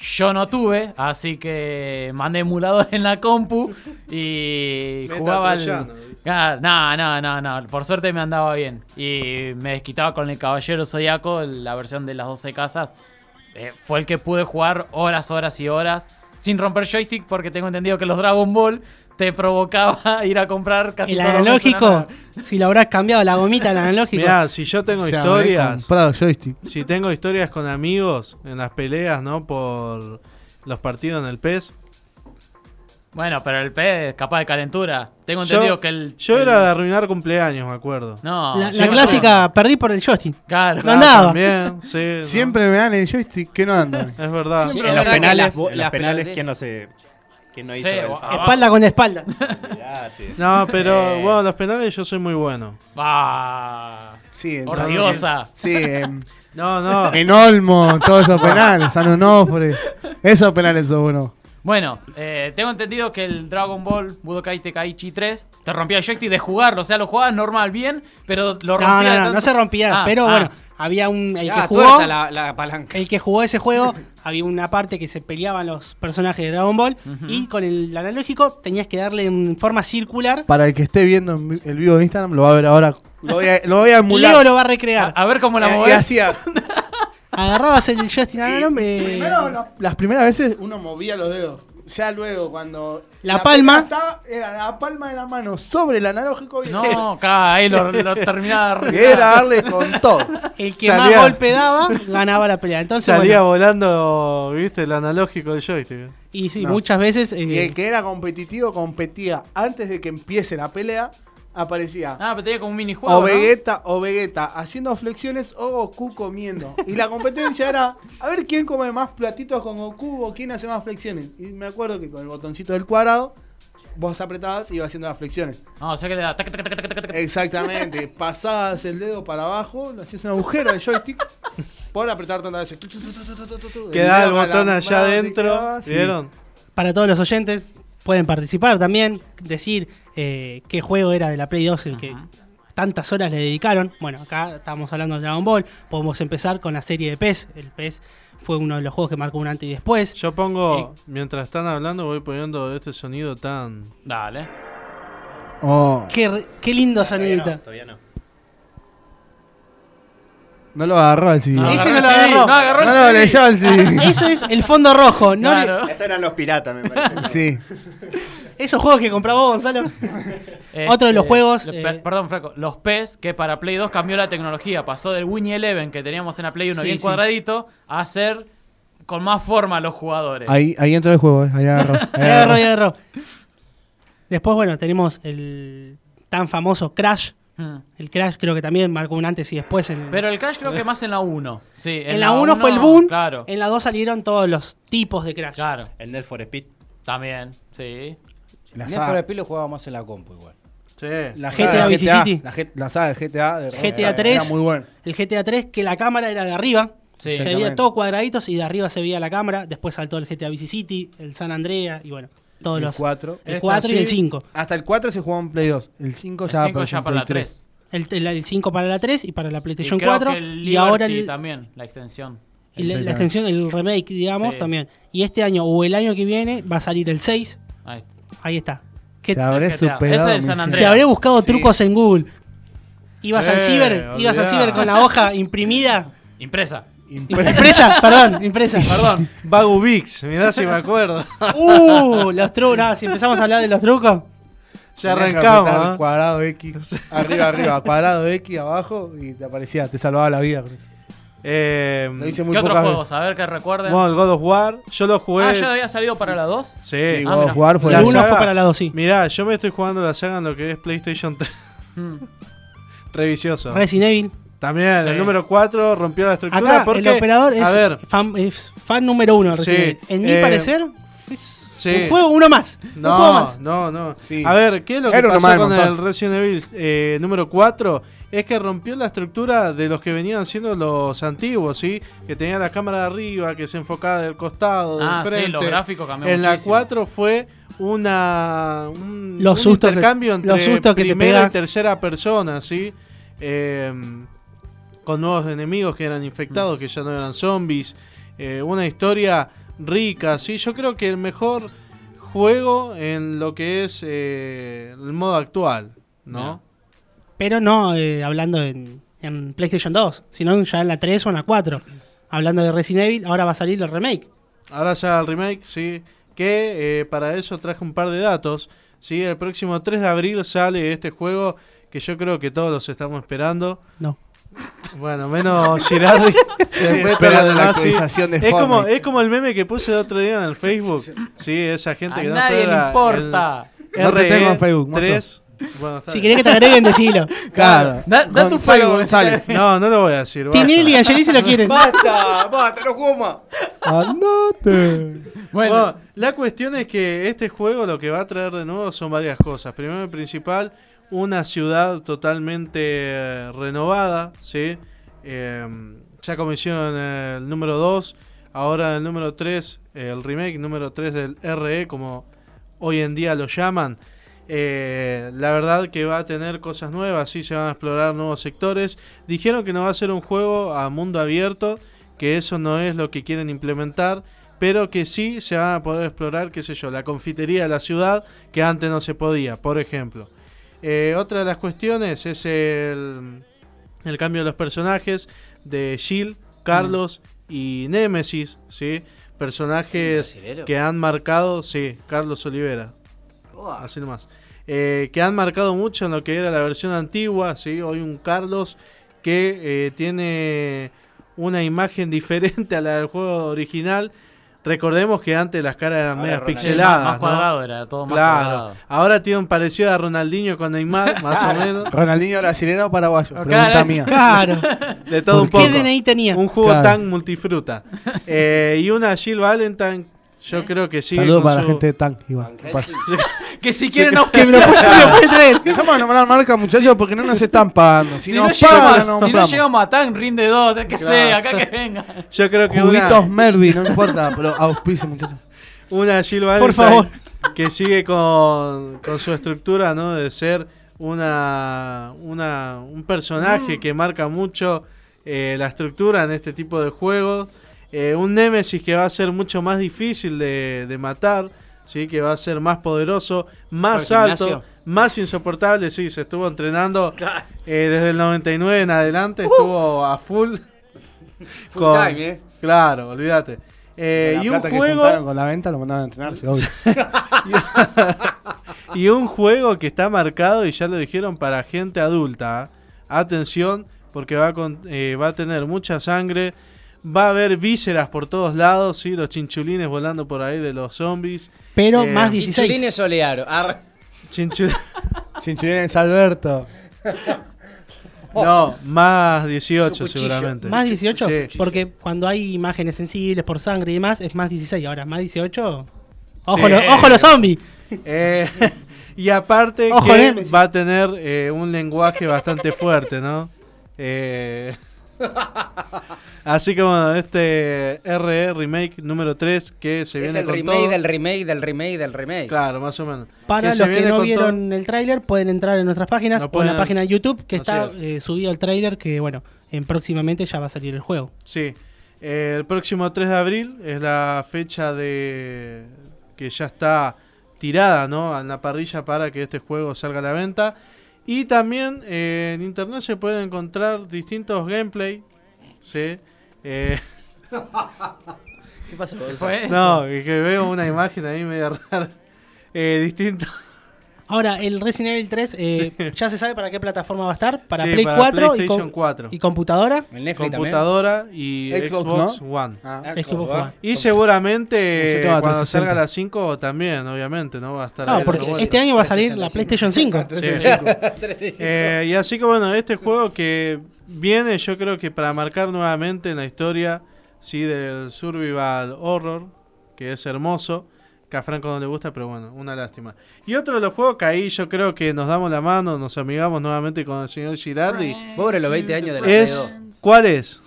Yo no tuve, así que mandé emulador en la compu y jugaba al... Ah, No, no, no, no, por suerte me andaba bien. Y me desquitaba con el Caballero Zodiaco, la versión de las 12 casas. Eh, fue el que pude jugar horas, horas y horas sin romper joystick porque tengo entendido que los Dragon Ball te provocaba <laughs> ir a comprar casi El analógico, si lo habrás cambiado la gomita del analógico. Mirá, si yo tengo historias. comprado joystick. Si tengo historias con amigos en las peleas, ¿no? Por los partidos en el PES. Bueno, pero el P es capaz de calentura. Tengo Yo, entendido que el. yo el- era de arruinar cumpleaños, me acuerdo. No, la, la clásica, perdí por el joystick. Claro. No andaba. También, sí. <laughs> ¿no? Siempre me dan el joystick que no andan. <laughs> Es verdad. Sí, En es los penales, en los las penales penales- ¿quién no se quién no hizo Sí? Espalda con espalda. <laughs> No, pero Eh. bueno, los penales yo soy muy bueno. Ah, Sí, entonces-. Sí, en, No, no. en Olmo, todos esos penales, San Onofre. Esos penales son buenos. Bueno, eh, tengo entendido que el Dragon Ball Budokai Tenkaichi 3 te rompía el joystick de jugarlo. O sea, lo jugabas normal, bien, pero lo No, rompía. no, no, tanto- no se rompía. Ah, pero ah. bueno, había un. El Ah, que jugó. la, la palanca. El que jugó ese juego, <laughs> había una parte que se peleaban los personajes de Dragon Ball. Y con el analógico tenías que darle en forma circular. Para el que esté viendo en vi- el vivo de Instagram, lo va a ver ahora. Lo voy a, lo voy a <laughs> emular. Leo lo va a recrear. a ver cómo la Eh, y movés. hacía. <laughs> Agarrabas el joystick analógico. eh, no, las primeras veces uno movía los dedos. Ya luego, cuando. La palma. Estaba, era la palma de la mano sobre el analógico. No, acá, ahí lo, lo terminaba de era darle con todo. El que Salía- más golpe daba, ganaba la pelea. Entonces, Salía bueno, volando, viste, el analógico del joystick. y sí, No. muchas veces. eh, Y el que era competitivo competía antes de que empiece la pelea. Aparecía Ah, pero tenía como un minijuego. o ¿no? Vegeta o Vegeta haciendo flexiones o Goku comiendo. Y la competencia era a ver quién come más platitos con Goku o quién hace más flexiones. Y me acuerdo que con el botoncito del cuadrado vos apretabas y ibas haciendo las flexiones. No, o sea que le da. tac, tac, tac, tac, tac, tac. Exactamente. <laughs> Pasabas el dedo para abajo, le hacías un agujero al joystick por apretar tantas veces. Quedaba el botón allá adentro. ¿Vieron? para todos los oyentes, pueden participar también. Decir eh, qué juego era de la Play 2 el que tantas horas le dedicaron. Bueno, acá estamos hablando de Dragon Ball. Podemos empezar con la serie de PES. El PES fue uno de los juegos que marcó un antes y después. Yo pongo, mientras están hablando, voy poniendo este sonido tan. Dale. Oh, Qué, re- qué lindo Todavía sonidito. no, todavía no. No lo agarró el CD. No, Ese no lo CD, agarró. No agarró No el lo CD. leyó el CD. Eso es el fondo rojo. No Claro. Esos eran los piratas, me parece. Sí. esos juegos que compraba vos, Gonzalo. Este, Otro de los juegos, lo- eh, per- perdón, Franco. Los PES, que para Play 2 cambió la tecnología. Pasó del Winnie Eleven que teníamos en la Play 1 Sí, bien sí. cuadradito a ser con más forma los jugadores. Ahí, ahí entró el juego, eh. ahí agarró. <laughs> ahí Ahí agarró, ahí agarró. Después, bueno, tenemos el tan famoso Hmm. El Crash creo que también marcó un antes y después. En, Pero el Crash creo que más en la 1. Sí, en la 1 fue el boom. Claro, En la 2 salieron todos los tipos de Crash. claro. El Net for Speed. También, sí. La Need for Speed lo jugaba más en la compu igual. Sí. la GTA Vice City. La, G- la saga de GTA. De GTA era- 3. Era muy bueno. El GTA 3, que la cámara era de arriba. Sí. Se veía todo cuadraditos y de arriba se veía la cámara. Después saltó el GTA Vice City, el San Andrea y bueno, todos El los. 4. El Esta 4 y el sí. 5. Hasta el 4 se jugaba en Play 2. El 5 El ya, 5 apareció ya para la Play 3. El, el- el 5 para la 3 y para la PlayStation creo 4. que el y ahora el, también, la extensión. y la, la extensión, el remake, digamos, Sí. también. Y este año o el año que viene va a salir el 6. Ahí está. Ahí está. Que Se habré superado. Ese es San se habré buscado Sí. trucos en Google. Ibas al Eh, ciber, ibas al ciber con la hoja imprimida. Impresa. <laughs> Impresa, perdón, impresa. Perdón. Bagu Vix, mirá si me acuerdo. Uh, los trucos. No, si empezamos a hablar de los trucos. Ya arrancamos. ¿eh? Cuadrado X. Arriba, arriba. Cuadrado X abajo y te aparecía, te salvaba la vida. Eh, Lo hice muy ¿Qué otros juegos? A ver que recuerden. bueno, el God of War, yo lo jugué. ah, ¿ya había salido para la 2? Sí, Sí, Ah, God mira. of War fue La la uno saga- fue para la 2, sí. Mirá, yo me estoy jugando la saga en lo que es PlayStation 3. Mm. Revisioso. Resident Evil. También, Sí. el número 4 rompió la estructura Acá porque... el operador es, a ver, fan, es fan número uno. de Sí, Resident Evil. En mi eh, parecer, es sí. un juego uno más. un juego No, más. no, no. Sí. A ver, ¿qué es lo que Era pasó del con montón. el Resident Evil eh, número 4? Es que rompió la estructura de los que venían siendo los antiguos, ¿sí? Que tenía la cámara de arriba, que se enfocaba del costado, del Ah, frente. sí, los gráficos cambiaron En la muchísimo. 4 fue una un, Los un sustos que- intercambio entre los sustos que te primera y tercera persona, ¿sí? Eh, con nuevos enemigos que eran infectados, Mm. que ya no eran zombies. Eh, una historia rica, ¿sí? Yo creo que el mejor juego en lo que es eh, el modo actual, ¿no? Pero no eh, hablando en, en PlayStation 2, sino ya en la 3 o en la 4. Hablando de Resident Evil, ahora va a salir el remake. Ahora ya el remake, sí. Que eh, para eso traje un par de datos. ¿sí? El próximo 3 de abril sale este juego que yo creo que todos los estamos esperando. No. Bueno, menos Girardi. <laughs> Esperando la sí. actualización de es como. Es como el meme que puse el otro día en el Facebook. Sí, esa gente A que no nadie le importa. el No te tengo en Facebook, 3. Bueno, Si querés que te agreguen, decilo. <laughs> Claro. Da- da tu Facebook, González. <laughs> No, no lo voy a decir. basta. Tinelli y Angelici lo quieren. ¡Basta! ¡Basta! ¡No juego más! Andate. Bueno, Bueno, la cuestión es que este juego lo que va a traer de nuevo son varias cosas. Primero y principal, una ciudad totalmente eh, renovada, ¿sí? Eh, ya como el número 2, ahora el número 3, el remake número 3 del RE, como hoy en día lo llaman. Eh, la verdad que va a tener cosas nuevas, sí se van a explorar nuevos sectores. Dijeron que no va a ser un juego a mundo abierto, que eso no es lo que quieren implementar, pero que sí se van a poder explorar, qué sé yo, la confitería de la ciudad, que antes no se podía, por ejemplo. Eh, otra de las cuestiones es el, el cambio de los personajes de Jill, Carlos y Nemesis, ¿sí? Personajes que han marcado, sí, Carlos Olivera, así nomás, eh, que han marcado mucho en lo que era la versión antigua, ¿sí? Hoy un Carlos que eh, tiene una imagen <laughs> diferente a la del juego original. Recordemos que antes las caras eran medias pixeladas. más ¿no? cuadrado era, todo más Claro. cuadrado. Ahora tiene un parecido a Ronaldinho con Neymar, <laughs> más o menos. Ronaldinho brasileño o paraguayo. Pregunta mía. Claro. <laughs> De todo un ¿Por poco. ¿Qué DNI tenía? Un jugo Claro. tan multifruta. <laughs> Eh, y una Jill Valentine, yo creo que sí. Saludos para la gente de Tank, igual. Que si quieren Que me lo puede, me lo puede traer. Dejamos de nombrar marca, muchachos, porque no nos están pagando. Si, Si, no, nos llegamos, pagan, a- no si no compramos. llegamos a tan rinde dos, que sea, acá que venga. Yo creo que Juguitos una, Mervi, no importa, pero auspice, muchachos. una Jill Valentine Por favor. que sigue con, con su estructura, ¿no? De ser una, una un personaje que marca mucho eh, la estructura en este tipo de juegos. Eh, un Nemesis que va a ser mucho más difícil de, de matar, ¿sí? que va a ser más poderoso, más ¿Por el alto, gimnasio? más insoportable. Sí, se estuvo entrenando <laughs> eh, desde el 99 en adelante, estuvo a full. <laughs> Full con- time, ¿eh? Claro, olvídate. Eh, la y un plata juego con la venta lo mandaban a entrenarse, obvio. <laughs> y un juego que está marcado y ya lo dijeron para gente adulta. ¿eh? Atención, porque va, con- eh, va a tener mucha sangre. Va a haber vísceras por todos lados, ¿sí? los chinchulines volando por ahí de los zombies. Pero Eh, más 16. Chichulines Solearo. Arre. Chinchu- <laughs> Chinchulines Alberto. <laughs> no, más 18 Su cuchillo. seguramente. ¿Más 18? Sí. Porque cuando hay imágenes sensibles por sangre y demás, es más 16. Ahora, más 18. Ojo, Sí. los, ojo los zombies. Eh, <laughs> y aparte Ojo, que Nemesis. va a tener eh, un lenguaje bastante fuerte, ¿no? Eh, <laughs> así que bueno, este RE Remake número 3 que se Es viene el con remake todo. del remake del remake del remake. Claro, más o menos. Para los que no vieron el tráiler, pueden entrar en nuestras páginas No o en la página de YouTube, que está es. eh, subido el tráiler, que bueno, en próximamente ya va a salir el juego. Sí. Eh, el próximo 3 de abril es la fecha de que ya está tirada, ¿no? En la parrilla para que este juego salga a la venta. Y también eh, en internet se pueden encontrar distintos gameplay, ¿sí? Eh, ¿Qué pasó? ¿Qué fue eso? no, es que veo una imagen ahí media rara. Eh, distinto. Ahora, el Resident Evil 3, eh, ¿ya se sabe para qué plataforma va a estar? ¿Para Sí, Play para 4 y, PlayStation com- 4. y computadora? ¿El Netflix Computadora y Xbox, Xbox, ¿no? One. Ah. Xbox One. Y seguramente cuando 360. salga la 5 también, obviamente, ¿no? Va a estar Claro, ahí porque este año va a salir la PlayStation 5. <laughs> Sí. Eh, y así que bueno, este juego que viene, yo creo que para marcar nuevamente en la historia sí del survival horror, que es hermoso, que a Franco no le gusta, pero bueno, una lástima. Y otro de los juegos que ahí yo creo que nos damos la mano, nos amigamos nuevamente con el señor Girardi, Pobre los 20 años de la es Play ¿cuál es?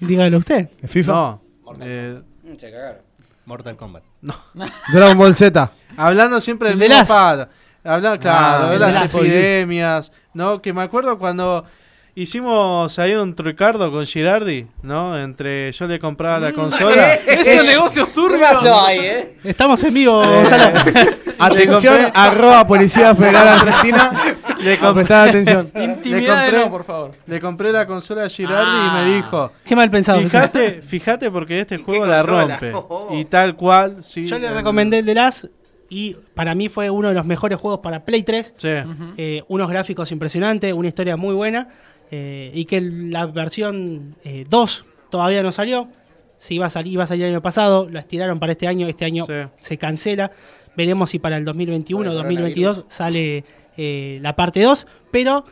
Dígalo usted. FIFA. No, eh, 2. Se cagaron. Mortal Kombat. <laughs> Dragon Ball Z. Hablando siempre del El de mismo palo. Hablando, claro, Ah, de el las de las. epidemias, ¿no? Que me acuerdo cuando hicimos ahí un Ricardo con Girardi, ¿no? Entre yo le compraba la consola. <laughs> Esos negocios ¿Qué turbios. eh? Estamos en vivo, Gonzalo. <laughs> Atención, compré- arroba Policía Federal Argentina. Le A compré, prestar atención. Intimidad compré- no, por favor. le compré la consola a Girardi y Ah. me dijo, Qué mal pensado. fíjate, fíjate porque este juego la rompe. <laughs> Oh. Y tal cual, sí. Yo le recomendé el de las y para mí fue uno de los mejores juegos para Play 3. Sí. Eh, unos gráficos impresionantes, una historia muy buena eh, y que el- la versión eh, 2 todavía no salió. Si iba a salir, iba a salir el año pasado, la estiraron para este año, este año Sí. se cancela. Veremos si para el 2021 o Por el 2022 sale eh, la parte 2, pero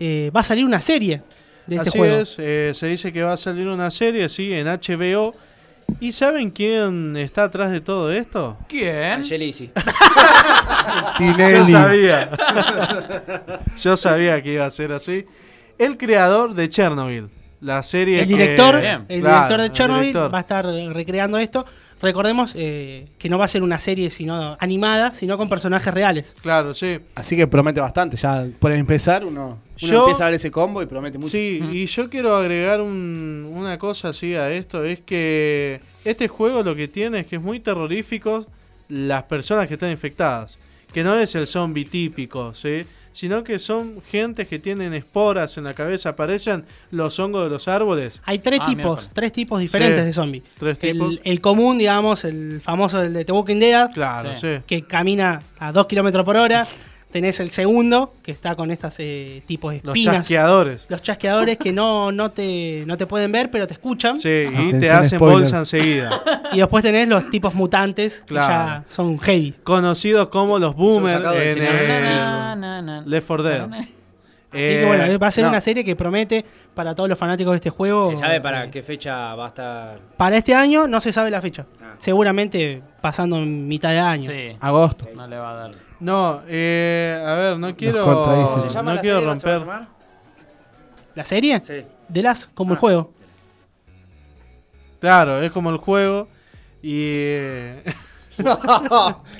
eh, va a salir una serie de este Así juego. es, eh, se dice que va a salir una serie, sí, en HBO. ¿Y saben quién está atrás de todo esto? ¿Quién? Angelisi. <laughs> Yo Tinelli. sabía. Yo sabía que iba a ser así. El creador de Chernobyl. La serie El director, el Claro, director de Chernobyl director. va a estar recreando esto. Recordemos eh, que no va a ser una serie sino animada, sino con personajes reales. Claro, sí. Así que promete bastante. Ya por empezar, uno, uno Yo- empieza a ver ese combo y promete mucho. Sí, y yo quiero agregar un- una cosa así a esto. Es que este juego lo que tiene es que es muy terrorífico las personas que están infectadas. Que no es el zombie típico, ¿sí? Sino que son gentes que tienen esporas en la cabeza. Parecen los hongos de los árboles. Hay tres Ah, tipos, miércoles. tres tipos diferentes Sí, de zombies. tres tipos. El, el común, digamos, el famoso del de The Walking Dead, Claro, Sí. sí. que camina a 2 kilómetros por hora. <laughs> Tenés el segundo, que está con estas eh, tipos de Los chasqueadores. Los chasqueadores que no, no, te, no te pueden ver, pero te escuchan. Sí, y te hacen spoilers. bolsa enseguida. <laughs> Y después tenés los tipos mutantes, Claro. que ya son heavy. Conocidos como los boomers en eh, Na, na, na. Left 4 Dead. Así que bueno, va a ser no. una serie que promete para todos los fanáticos de este juego. ¿Se sabe para eh, qué fecha va a estar? Para este año no se sabe la fecha. Ah. Seguramente pasando en mitad de año. Sí, Agosto. no le va a dar. No, eh, a ver, no quiero, contradicen. ¿Se ¿Se llama no la quiero romper. ¿La serie? Sí. De las, como el Ah. juego. Claro, es como el juego. Y. <laughs> eh,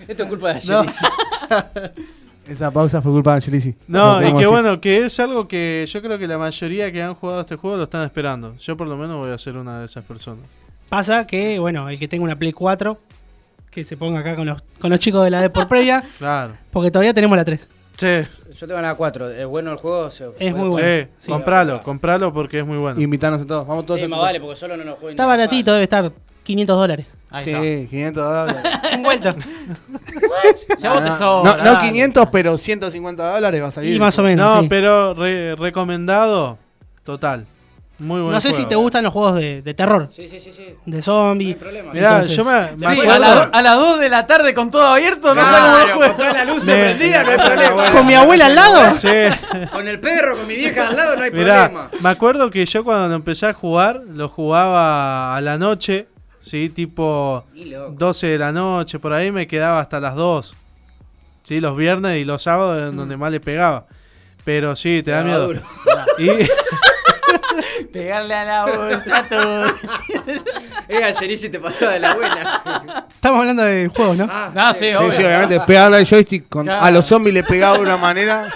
Esto es culpa de No. Angelisi. <laughs> Esa pausa fue culpa de Angelisi. No, y que bueno, que es algo que yo creo que la mayoría que han jugado este juego lo están esperando. Yo por lo menos voy a ser una de esas personas. Pasa que, bueno, el que tenga una Play 4, que se ponga acá con los, con los chicos de la de por previa, <laughs> Claro. porque todavía tenemos la 3. Sí, Yo tengo la 4. ¿Es bueno el juego? Se- Es muy sí, bueno. Sí. compralo, compralo porque es muy bueno. Invitarnos a todos. Vamos todos Sí, a más vale, porque solo no juego. Está baratito, debe estar 500 dólares. Ahí Sí, está. 500 dólares. <laughs> Un vuelto. <laughs> Te no, sobra, no, no dale. 500, pero 150 dólares va a salir. Y más o menos. No, sí. pero re- recomendado, total. Muy bueno. No sé si te gustan los juegos de, de terror, Sí, sí, sí, sí. de zombies. problema. Mirá, Entonces- yo me, me Sí, a, acuerdo- la- a las 2 de la tarde con todo abierto, no cómo lo juego. con toda la luz prendida, no hay <laughs> problema. ¿Con mi abuela al lado? Sí. Con el perro, con mi vieja al lado, no hay Mirá, problema. me acuerdo que yo cuando lo empecé a jugar, lo jugaba a la noche, sí, tipo Y loco. 12 de la noche, por ahí me quedaba hasta las 2. Sí, los viernes y los sábados en donde más le pegaba. Pero sí, te da miedo. duro. Y <laughs> Pegarle a la bolsa todo. Eh, Angelisi te pasó de la buena. Estamos hablando de juegos, ¿no? Ah, No, sí, Sí, obvio. sí, obviamente. Pegarle al joystick con- Claro. a los zombies le pegaba de una manera.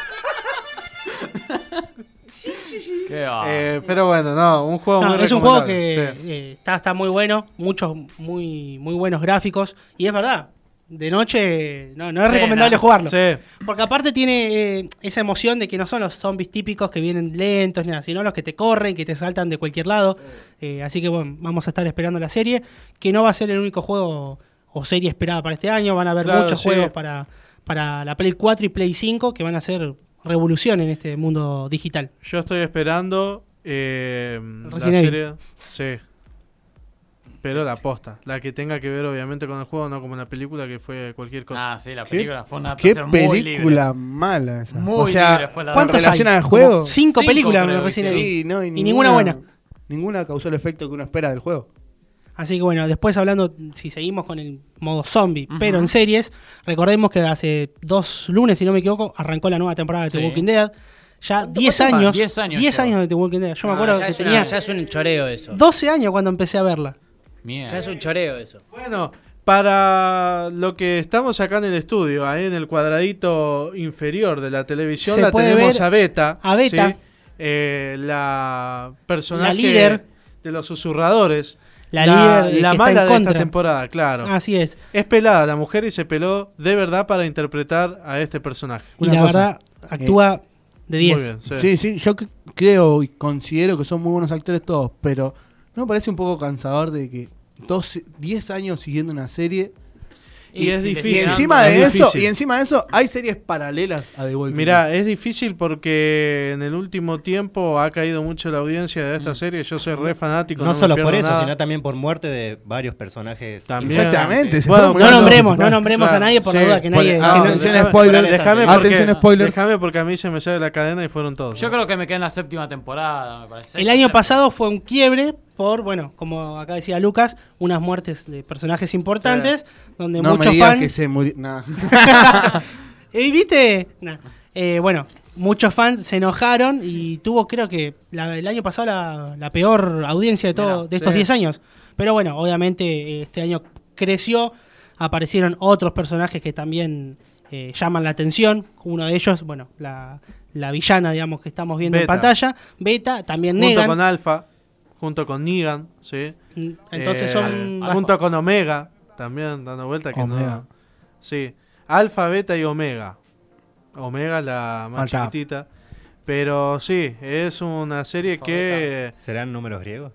Qué va. eh, pero bueno, no, un juego No, muy es un juego que sí. eh, está, está muy bueno, muchos muy, muy buenos gráficos. Y es verdad, de noche no, no es Sí, recomendable no. jugarlo. Sí. Porque aparte tiene eh, esa emoción de que no son los zombies típicos que vienen lentos, ni nada, sino los que te corren, que te saltan de cualquier lado. Eh, así que bueno, vamos a estar esperando la serie, que no va a ser el único juego o serie esperada para este año. Van a haber Claro, muchos sí. juegos para, para la Play 4 y Play 5 que van a hacer revolución en este mundo digital. Yo estoy esperando eh, la serie. Sí. Pero la posta. La que tenga que ver, obviamente, con el juego, no como la película que fue cualquier cosa. Ah, sí, la ¿Qué, película fue una qué adaptación muy libre. película mala esa. Muy o sea, ¿cuántos ¿Cuántos relaciona hay? al juego? Cinco, Cinco, películas creo recién sí. vi. Sí, no, y, Y ninguna buena. Ninguna causó el efecto que uno espera del juego. Así que bueno, después hablando, si seguimos con el modo zombie, pero en series, recordemos que hace dos lunes, si no me equivoco, arrancó la nueva temporada de The Sí. Walking Dead. Ya ¿Cuánto 10 falta? años, 10 años 10 lleva. años de The Walking Dead. Yo me No, acuerdo que una- tenía ya es un choreo eso. 12 años cuando empecé a verla. Mierda. Ya es un choreo eso. Bueno, para lo que estamos acá en el estudio, ahí en el cuadradito inferior de la televisión, la tenemos a Beta. a Beta. ¿sí? Eh, la personaje La líder. de los susurradores. La, la, líder eh, la mala está en de contra. esta temporada, claro. Así es. Es pelada la mujer y se peló de verdad para interpretar a este personaje. Y Una la cosa, verdad, actúa de 10. Muy bien, sí. Sí, sí, yo creo y considero que son muy buenos actores todos, pero no me parece un poco cansador de que 12, 10 años siguiendo una serie Y es y difícil. siguen encima es de eso, difícil. y encima de eso hay series paralelas a The Walking Mirá, Dead. es difícil porque en el último tiempo ha caído mucho la audiencia de esta Mm. serie. Yo soy re fanático. No, me solo por eso, nada. sino también por muerte de varios personajes. También. Exactamente, Bueno, No nombremos, no nombremos Claro, a nadie por la duda que nadie. ah, que no- atención, déjame- spoilers. déjame Atención, porque- spoilers. Déjame porque a mí se me sale la cadena y fueron todos. Yo ¿no? creo que me quedé en la séptima temporada, me parece. El año pasado fue un quiebre por, bueno, como acá decía Lucas, unas muertes de personajes importantes, donde No me muchos digas fans... que se murió. nah. <laughs> ¿Y viste? Nah. Eh, bueno, muchos fans se enojaron y tuvo, creo que la- el año pasado la, la peor audiencia de, todo, de estos sí. 10 años. Pero bueno, obviamente eh, este año creció, aparecieron otros personajes que también eh, llaman la atención. Uno de ellos, bueno, la, la villana, digamos, que estamos viendo Beta. en pantalla. Beta, también Junto Negan. con Alpha, junto con Negan, ¿sí? Entonces Eh, son... las- Junto con Omega, también dando vuelta que Omega. no. Sí. Alfa, Beta y Omega. Omega la más Falta. chiquitita. Pero sí, es una serie que. ¿Serán números griegos?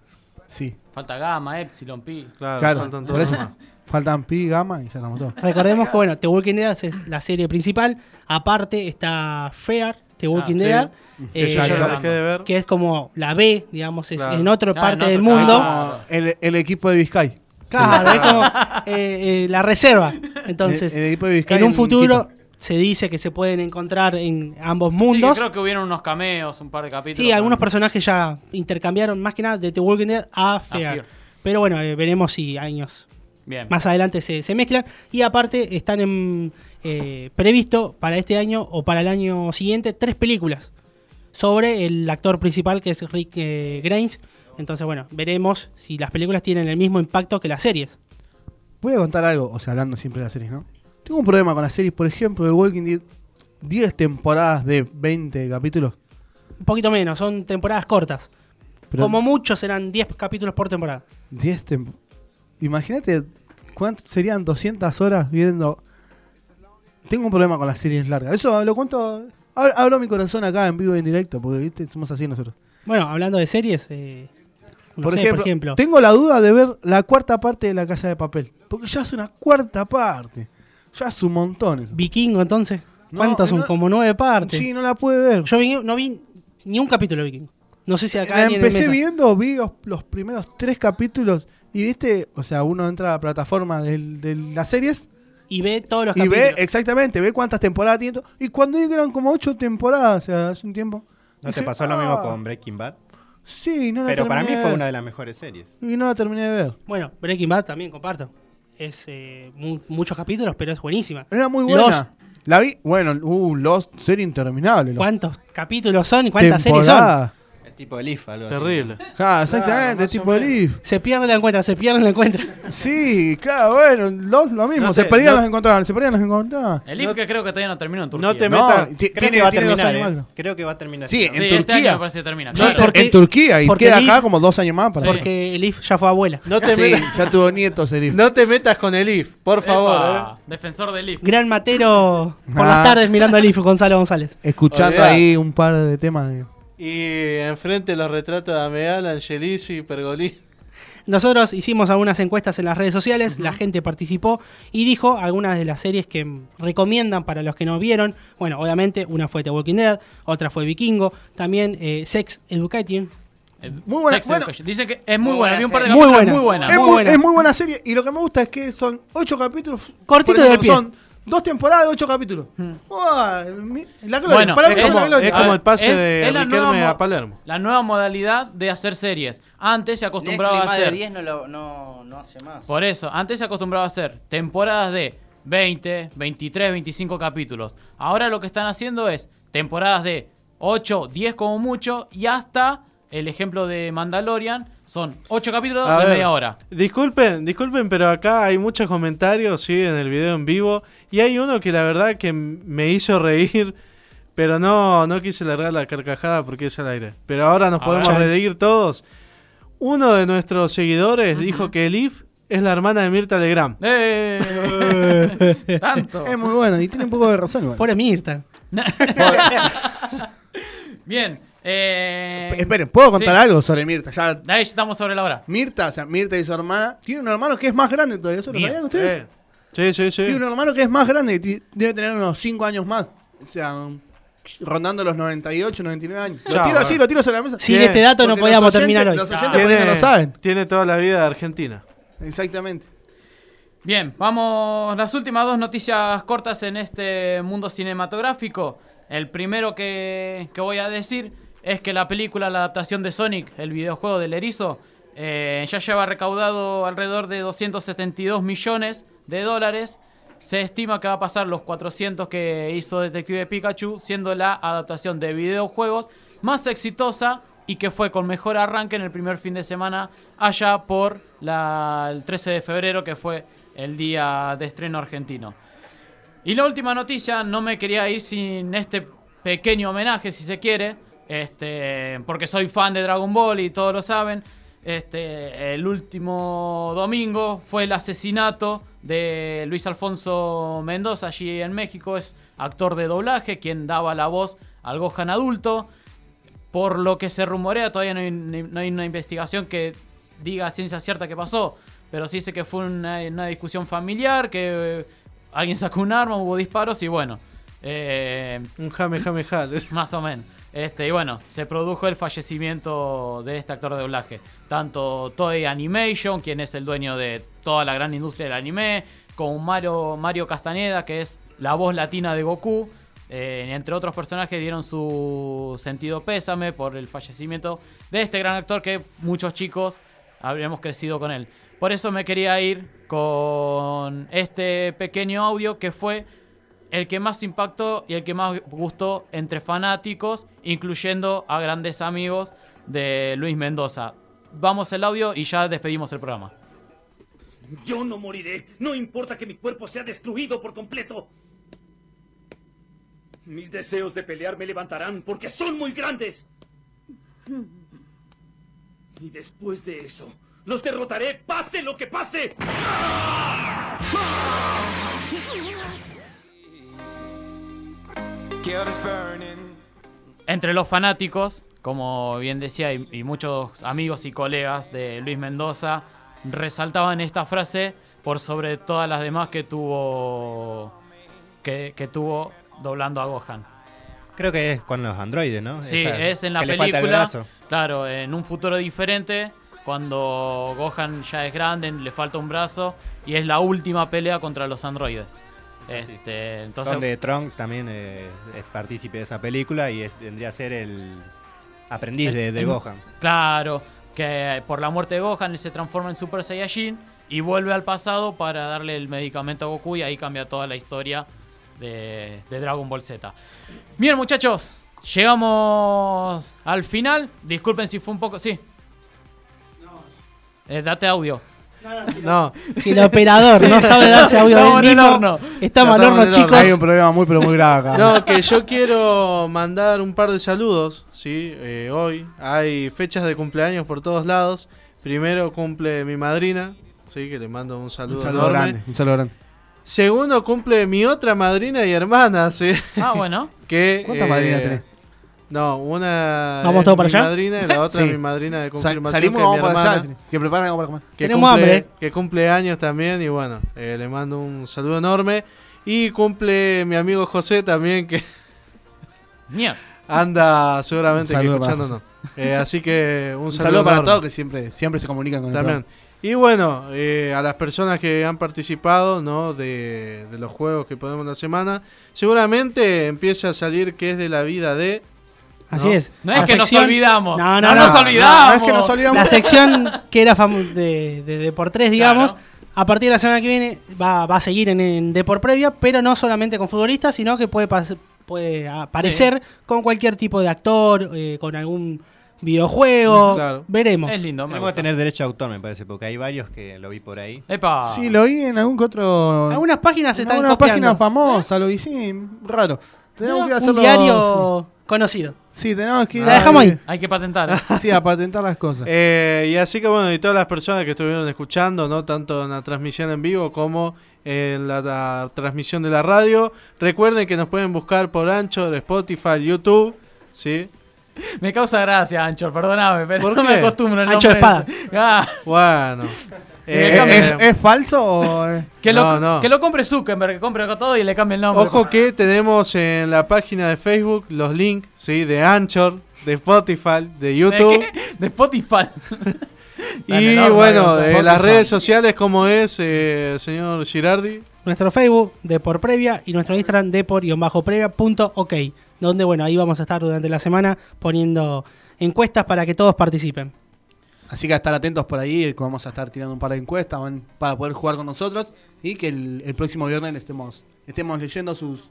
Sí, Falta Gamma, Epsilon, Pi. Claro, claro. faltan Por eso <laughs> faltan pi, gamma y ya estamos todos. Recordemos que, bueno, The Walking Dead es la serie principal. Aparte está Fair, The Walking sí. Dead. Que eh, yo dejé de ver. que es como la B, digamos, es Claro. en otra Claro, parte en del mundo. Ah. El, el equipo de Vizcay. Claro, es como <laughs> eh, eh, la reserva. Entonces, el, el equipo de Vizcay en un futuro Quito. se dice que se pueden encontrar en ambos Sí, mundos. creo que hubieron unos cameos, un par de capítulos. Sí, algunos personajes ya intercambiaron más que nada de The Walking Dead a Fear. Fear. Pero bueno, eh, veremos si años Bien. más adelante se, se mezclan. Y aparte están en, eh, previsto para este año o para el año siguiente tres películas sobre el actor principal que es Rick eh, Grimes. Entonces, bueno, veremos si las películas tienen el mismo impacto que las series. Voy a contar algo, o sea, hablando siempre de las series, ¿no? Tengo un problema con las series, por ejemplo, de Walking Dead. 10 temporadas de 20 capítulos. Un poquito menos, son temporadas cortas. Pero Como mucho serán 10 capítulos por temporada. 10 tem- Imagínate cuánto serían 200 horas viendo. Tengo un problema con las series largas. Eso lo cuento. ab- Abro mi corazón acá en vivo y en directo, porque ¿viste? somos así nosotros. Bueno, hablando de series, eh, no por, sé, ejemplo, por ejemplo, tengo la duda de ver la cuarta parte de La Casa de Papel. Porque ya es una cuarta parte. Ya es un montón. eso. Vikingo entonces. No, ¿Cuántas son? no- Como nueve partes. Sí, no la pude ver. Yo vi- no vi ni un capítulo de Vikingo. No sé si acá La en empecé viendo, vi los, los primeros tres capítulos. Y viste, o sea, uno entra a la plataforma del- de las series y ve todos los y capítulos. ve exactamente, ve cuántas temporadas tiene. todo. Y cuando eran como ocho temporadas, o sea, hace un tiempo. ¿No te pasó lo mismo "Ah, con Breaking Bad? Sí, no la Pero para mí fue una de las mejores series. Y no la terminé de ver. Bueno, Breaking Bad también comparto. Es eh, mu- muchos capítulos, pero es buenísima. Era muy Los- buena. La vi, bueno, uh, Lost, serie interminable. Lost. ¿Cuántos capítulos son y cuántas series son? Tipo de Leaf, algo Terrible. Ah, exactamente, más o tipo de menos. Leaf. Se pierde la encuentra, se pierde la encuentra. Sí, claro, bueno, lo, lo mismo. No se te- perdían no- los encontraban, se perdían los encontraban. El IF que creo que todavía no terminó en Turquía. No te metas. ti- Creo tiene, que va a tiene dos terminar, años eh. más. Creo que va a terminar. Sí, en Sí, este año Turquía. me parece que termina. Sí, claro. porque- en Turquía y porque queda acá como dos años más. Para. Porque el IF ya fue abuela. No te, Sí, metas, ya tuvo nietos el Leaf. no te metas con el IF, por favor. Epa, eh. Defensor del IF. Gran matero por Ah. las tardes mirando al IF, Gonzalo González. Escuchando Olvidá. ahí un par de temas. de- Y enfrente los retratos de Ameal, Angelici, Pergolini. Nosotros hicimos algunas encuestas en las redes sociales, la gente participó y dijo algunas de las series que recomiendan para los que no vieron. Bueno, obviamente una fue The Walking Dead, otra fue Vikingo, también eh, Sex Education. Eh, Muy buena, bueno. Dicen que es muy, Muy buena. buena Vi un par de Muy buena. muy buena. Es muy buena. es muy buena serie y lo que me gusta es que son ocho capítulos. Cortito al pie. Son dos temporadas de ocho capítulos. Ah, mi- la gloria. Bueno, para mí Es es como, la gloria. es como el pase Es- de es Riquelme a Palermo. La nueva modalidad de hacer series. Antes se acostumbraba Netflix a más de hacer. 10 no, lo- no, no hace más. Por eso, antes se acostumbraba a hacer temporadas de 20, 23, 25 capítulos. Ahora lo que están haciendo es temporadas de 8, 10 como mucho y hasta el ejemplo de Mandalorian son 8 capítulos A de ver, media hora. Disculpen, disculpen, pero acá hay muchos comentarios, sí, en el video en vivo. Y hay uno que la verdad que me hizo reír, pero no, no quise largar la carcajada porque es al aire. Pero ahora nos A podemos ver. reír todos. Uno de nuestros seguidores dijo que Elif es la hermana de Mirta Legrand. ¡Eh! <laughs> Tanto. Es muy bueno y tiene un poco de razón. igual. Pobre Mirta. <laughs> Bien. Eh, Esperen, ¿puedo contar sí. algo sobre Mirta? Ya, De ahí estamos sobre la hora. Mirta, o sea, Mirta y su hermana, tiene un hermano que es más grande todavía. ¿Eso lo sabían ustedes? Eh, Sí, sí, sí. Tiene un hermano que es más grande debe tener unos 5 años más. O sea, rondando los 98, 99 años. Lo tiro así, eh. lo tiro sobre la mesa. Sin este dato no podíamos oyentes- terminar hoy. los oyentes- por ahí Tiene, no lo saben. tiene toda la vida de Argentina. Exactamente. Bien, vamos. Las últimas dos noticias cortas en este mundo cinematográfico. El primero que, que voy a decir es que la película, la adaptación de Sonic, el videojuego del erizo, eh, ya lleva recaudado alrededor de 272 millones de dólares. Se estima que va a pasar los 400 que hizo Detective Pikachu, siendo la adaptación de videojuegos más exitosa y que fue con mejor arranque en el primer fin de semana allá por el 13 de febrero, que fue el día de estreno argentino. Y la última noticia, no me quería ir sin este pequeño homenaje, si se quiere, este, porque soy fan de Dragon Ball y todos lo saben. Este, el último domingo fue el asesinato de Luis Alfonso Mendoza allí en México, es actor de doblaje, quien daba la voz al Gohan adulto. Por lo que se rumorea, todavía no hay, no hay una investigación que diga a ciencia cierta qué pasó. Pero sí dice que fue una, una discusión familiar, que eh, alguien sacó un arma, hubo disparos y bueno. eh, Un jame, jame, jale. más o menos. Este, y bueno, se produjo el fallecimiento de este actor de doblaje. Tanto Toei Animation, quien es el dueño de toda la gran industria del anime, como Mario, Mario Castañeda, que es la voz latina de Goku. eh, entre otros personajes dieron su sentido pésame por el fallecimiento de este gran actor que muchos chicos habríamos crecido con él. Por eso me quería ir con este pequeño audio que fue el que más impactó y el que más gustó entre fanáticos, incluyendo a grandes amigos de Luis Mendoza. Vamos el audio y ya despedimos el programa. Yo no moriré. No importa que mi cuerpo sea destruido por completo. Mis deseos de pelear me levantarán porque son muy grandes. Y después de eso, los derrotaré, pase lo que pase. Is burning. Entre los fanáticos, como bien decía, y, y muchos amigos y colegas de Luis Mendoza, resaltaban esta frase por sobre todas las demás que tuvo que, que tuvo doblando a Gohan. Creo que es con los androides, ¿no? Sí, Esa- es en la que le falta el película. brazo. Claro, en un futuro diferente, cuando Gohan ya es grande, le falta un brazo y es la última pelea contra los androides. Sí, sí. Este, entonces, Donde Trunks también eh, es partícipe de esa película y es- vendría a ser el aprendiz de, de el- Gohan. Claro, que por la muerte de Gohan él se transforma en Super Saiyajin y vuelve al pasado para darle el medicamento a Goku y ahí cambia toda la historia de, de Dragon Ball Z. Bien, muchachos, Llegamos al final. Disculpen si fue un poco. Sí. Eh, date audio. No. Si el operador <laughs> no sabe darse audio Estamos del en el mismo, horno. estamos al horno, chicos. Hay un problema muy, pero muy grave acá. No, que yo quiero mandar un par de saludos, ¿sí? Eh, hoy hay fechas de cumpleaños por todos lados. Primero cumple mi madrina, ¿sí? Que le mando un saludo, Un saludo enorme. grande, un saludo grande. Segundo cumple mi otra madrina y hermana, ¿sí? Ah, bueno. <laughs> que, ¿Cuántas eh, madrinas tenés? No, una ¿Vamos es todos para mi allá? madrina y la <laughs> otra Sí. mi madrina de Sal- confirmación salimos que es vamos para allá. Que preparen algo para comer. que Tenemos cumple, hambre. Que cumple años también y bueno, eh, le mando un saludo enorme. Y cumple mi amigo José también que <laughs> anda seguramente que escuchándonos. Eh, así que un, Un saludo para todos que siempre, siempre se comunican con el también. Y bueno, eh, a las personas que han participado ¿no? de, de los juegos que podemos la semana, seguramente empieza a salir que es de la vida de... Así ¿no? es. No es La que nos olvidamos. No, no, no no. nos olvidamos. No, no es que nos olvidamos. La <laughs> sección que era de, de, de por tres, digamos, Claro. a partir de la semana que viene va, va a seguir en, en de por previa, pero no solamente con futbolistas, sino que puede, puede aparecer con cualquier tipo de actor, eh, con algún videojuego. Claro. Veremos. Es lindo. Tenemos que tener derecho a autor, me parece, porque hay varios que lo vi por ahí. Epa. Sí, lo vi en algún que otro. Algunas páginas se en están alguna copiando. página famosa, lo vi, sí, raro. Tenemos que ir a un hacerlo. diario conocido. Sí, tenemos que ir La dejamos ahí. Hay que patentar. <laughs> Sí, a patentar las cosas. Eh, y así que bueno, y todas las personas que estuvieron escuchando, ¿no? Tanto en la transmisión en vivo como en la, la transmisión de la radio. Recuerden que nos pueden buscar por Ancho, de Spotify, YouTube, ¿sí? Me causa gracia, Anchor, perdóname, pero ¿Por no qué? me acostumbro al Ancho nombre Espada. ese. Ah, Bueno. Eh, ¿Es, es falso o.? es- <laughs> que, No, lo, no. que lo compre Zuckerberg, que compre todo y le cambie el nombre. Ojo que tenemos en la página de Facebook los links, ¿sí? De Anchor, de Spotify, de ¿De YouTube. qué? <laughs> De Spotify. <laughs> Y Dale, bueno, no, de Spotify. las redes sociales como es, eh, señor Girardi. Nuestro Facebook de por previa y nuestro Instagram de por-previa.ok, donde bueno, ahí vamos a estar durante la semana poniendo encuestas para que todos participen. Así que a estar atentos por ahí, que vamos a estar tirando un par de encuestas van- para poder jugar con nosotros y que el, el próximo viernes estemos, estemos leyendo sus,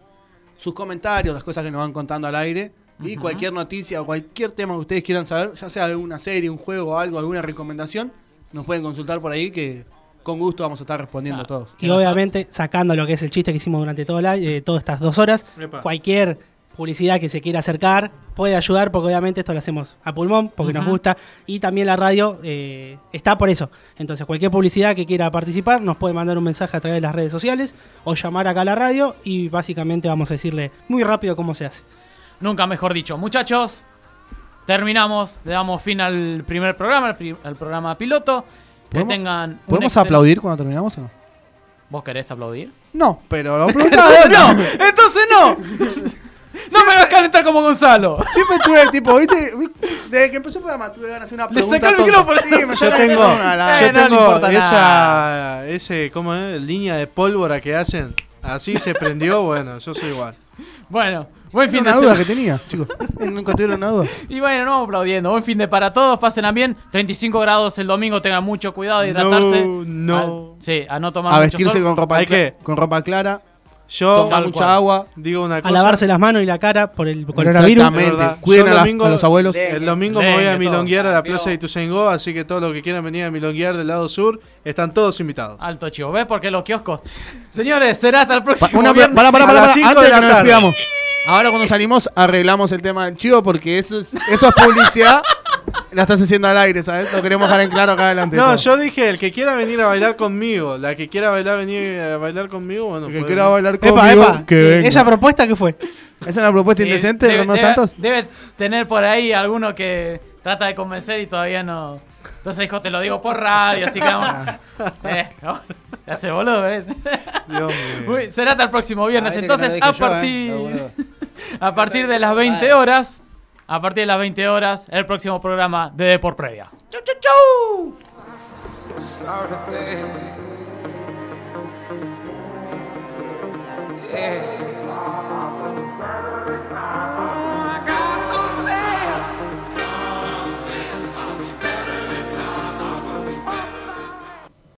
sus comentarios, las cosas que nos van contando al aire y cualquier noticia o cualquier tema que ustedes quieran saber, ya sea alguna serie, un juego o algo, alguna recomendación, nos pueden consultar por ahí que con gusto vamos a estar respondiendo a todos. Y obviamente sacando lo que es el chiste que hicimos durante todo el eh, todas estas dos horas, Epa. cualquier publicidad que se quiera acercar puede ayudar porque obviamente esto lo hacemos a pulmón porque nos gusta y también la radio eh, está por eso. Entonces cualquier publicidad que quiera participar nos puede mandar un mensaje a través de las redes sociales o llamar acá a la radio y básicamente vamos a decirle muy rápido cómo se hace. Nunca mejor dicho. Muchachos, terminamos. Le damos fin al primer programa, al, pri- al programa piloto. Que ¿Podemos- tengan. un ¿Podemos excel- aplaudir cuando terminamos o no? ¿Vos querés aplaudir? No, pero lo <laughs> preguntaba ¡No! ¡Entonces no! <laughs> ¡No me vas a calentar como Gonzalo! Siempre tuve tipo, ¿viste? Desde que empezó el programa tuve ganas de hacer una Le pregunta. saca el micrófono. Sí, me Yo tengo, la- Eh, yo no le tengo importa esa nada. ese, ¿cómo es? Línea de pólvora que hacen. Así se prendió, bueno, yo soy igual. Bueno, buen fin Era de una duda que tenía, chicos. Nunca tuvieron una duda. <laughs> Y bueno, no vamos aplaudiendo. Buen fin de para todos, pasen bien. 35 grados el domingo, tengan mucho cuidado de No, hidratarse. no. A- sí, a no tomar A mucho vestirse sol. con ropa, Hay que- con ropa clara, Yo mucha cual. agua. digo una A cosa. lavarse las manos y la cara por el coronavirus. Exactamente. Cuiden a, domingo- a los abuelos. El domingo me voy a todo. milonguear a la plaza de Ituzaingó, así que todos los que quieran venir a milonguear del lado sur están todos invitados. Alto chivo, ¿ves? Porque los kioscos. Señores, será hasta el Pa- próximo una, viernes. para, para, a para, antes de que la nos despidamos. Ahora cuando salimos arreglamos el tema del chivo porque eso es, eso es publicidad. La estás haciendo al aire, ¿sabes? Lo queremos dejar en claro acá adelante. No, yo dije, el que quiera venir a bailar conmigo, la que quiera bailar venir a bailar conmigo, bueno, El que puede quiera venir. bailar conmigo, Epa, epa, que eh, venga. ¿Esa propuesta qué fue? ¿Esa es una propuesta Sí, indecente de Romeo debe- Santos? Debe tener por ahí alguno que trata de convencer y todavía no. Entonces dijo, te lo digo por radio, así que vamos. <laughs> eh, no, te hace boludo, ¿eh? Dios mío. Uy, será hasta el próximo viernes. Ah, Entonces, a yo, partir, eh, <laughs> a partir de las 20 horas, a partir de las 20 horas, el próximo programa de Deport Previa. ¡Chau, chau, chau!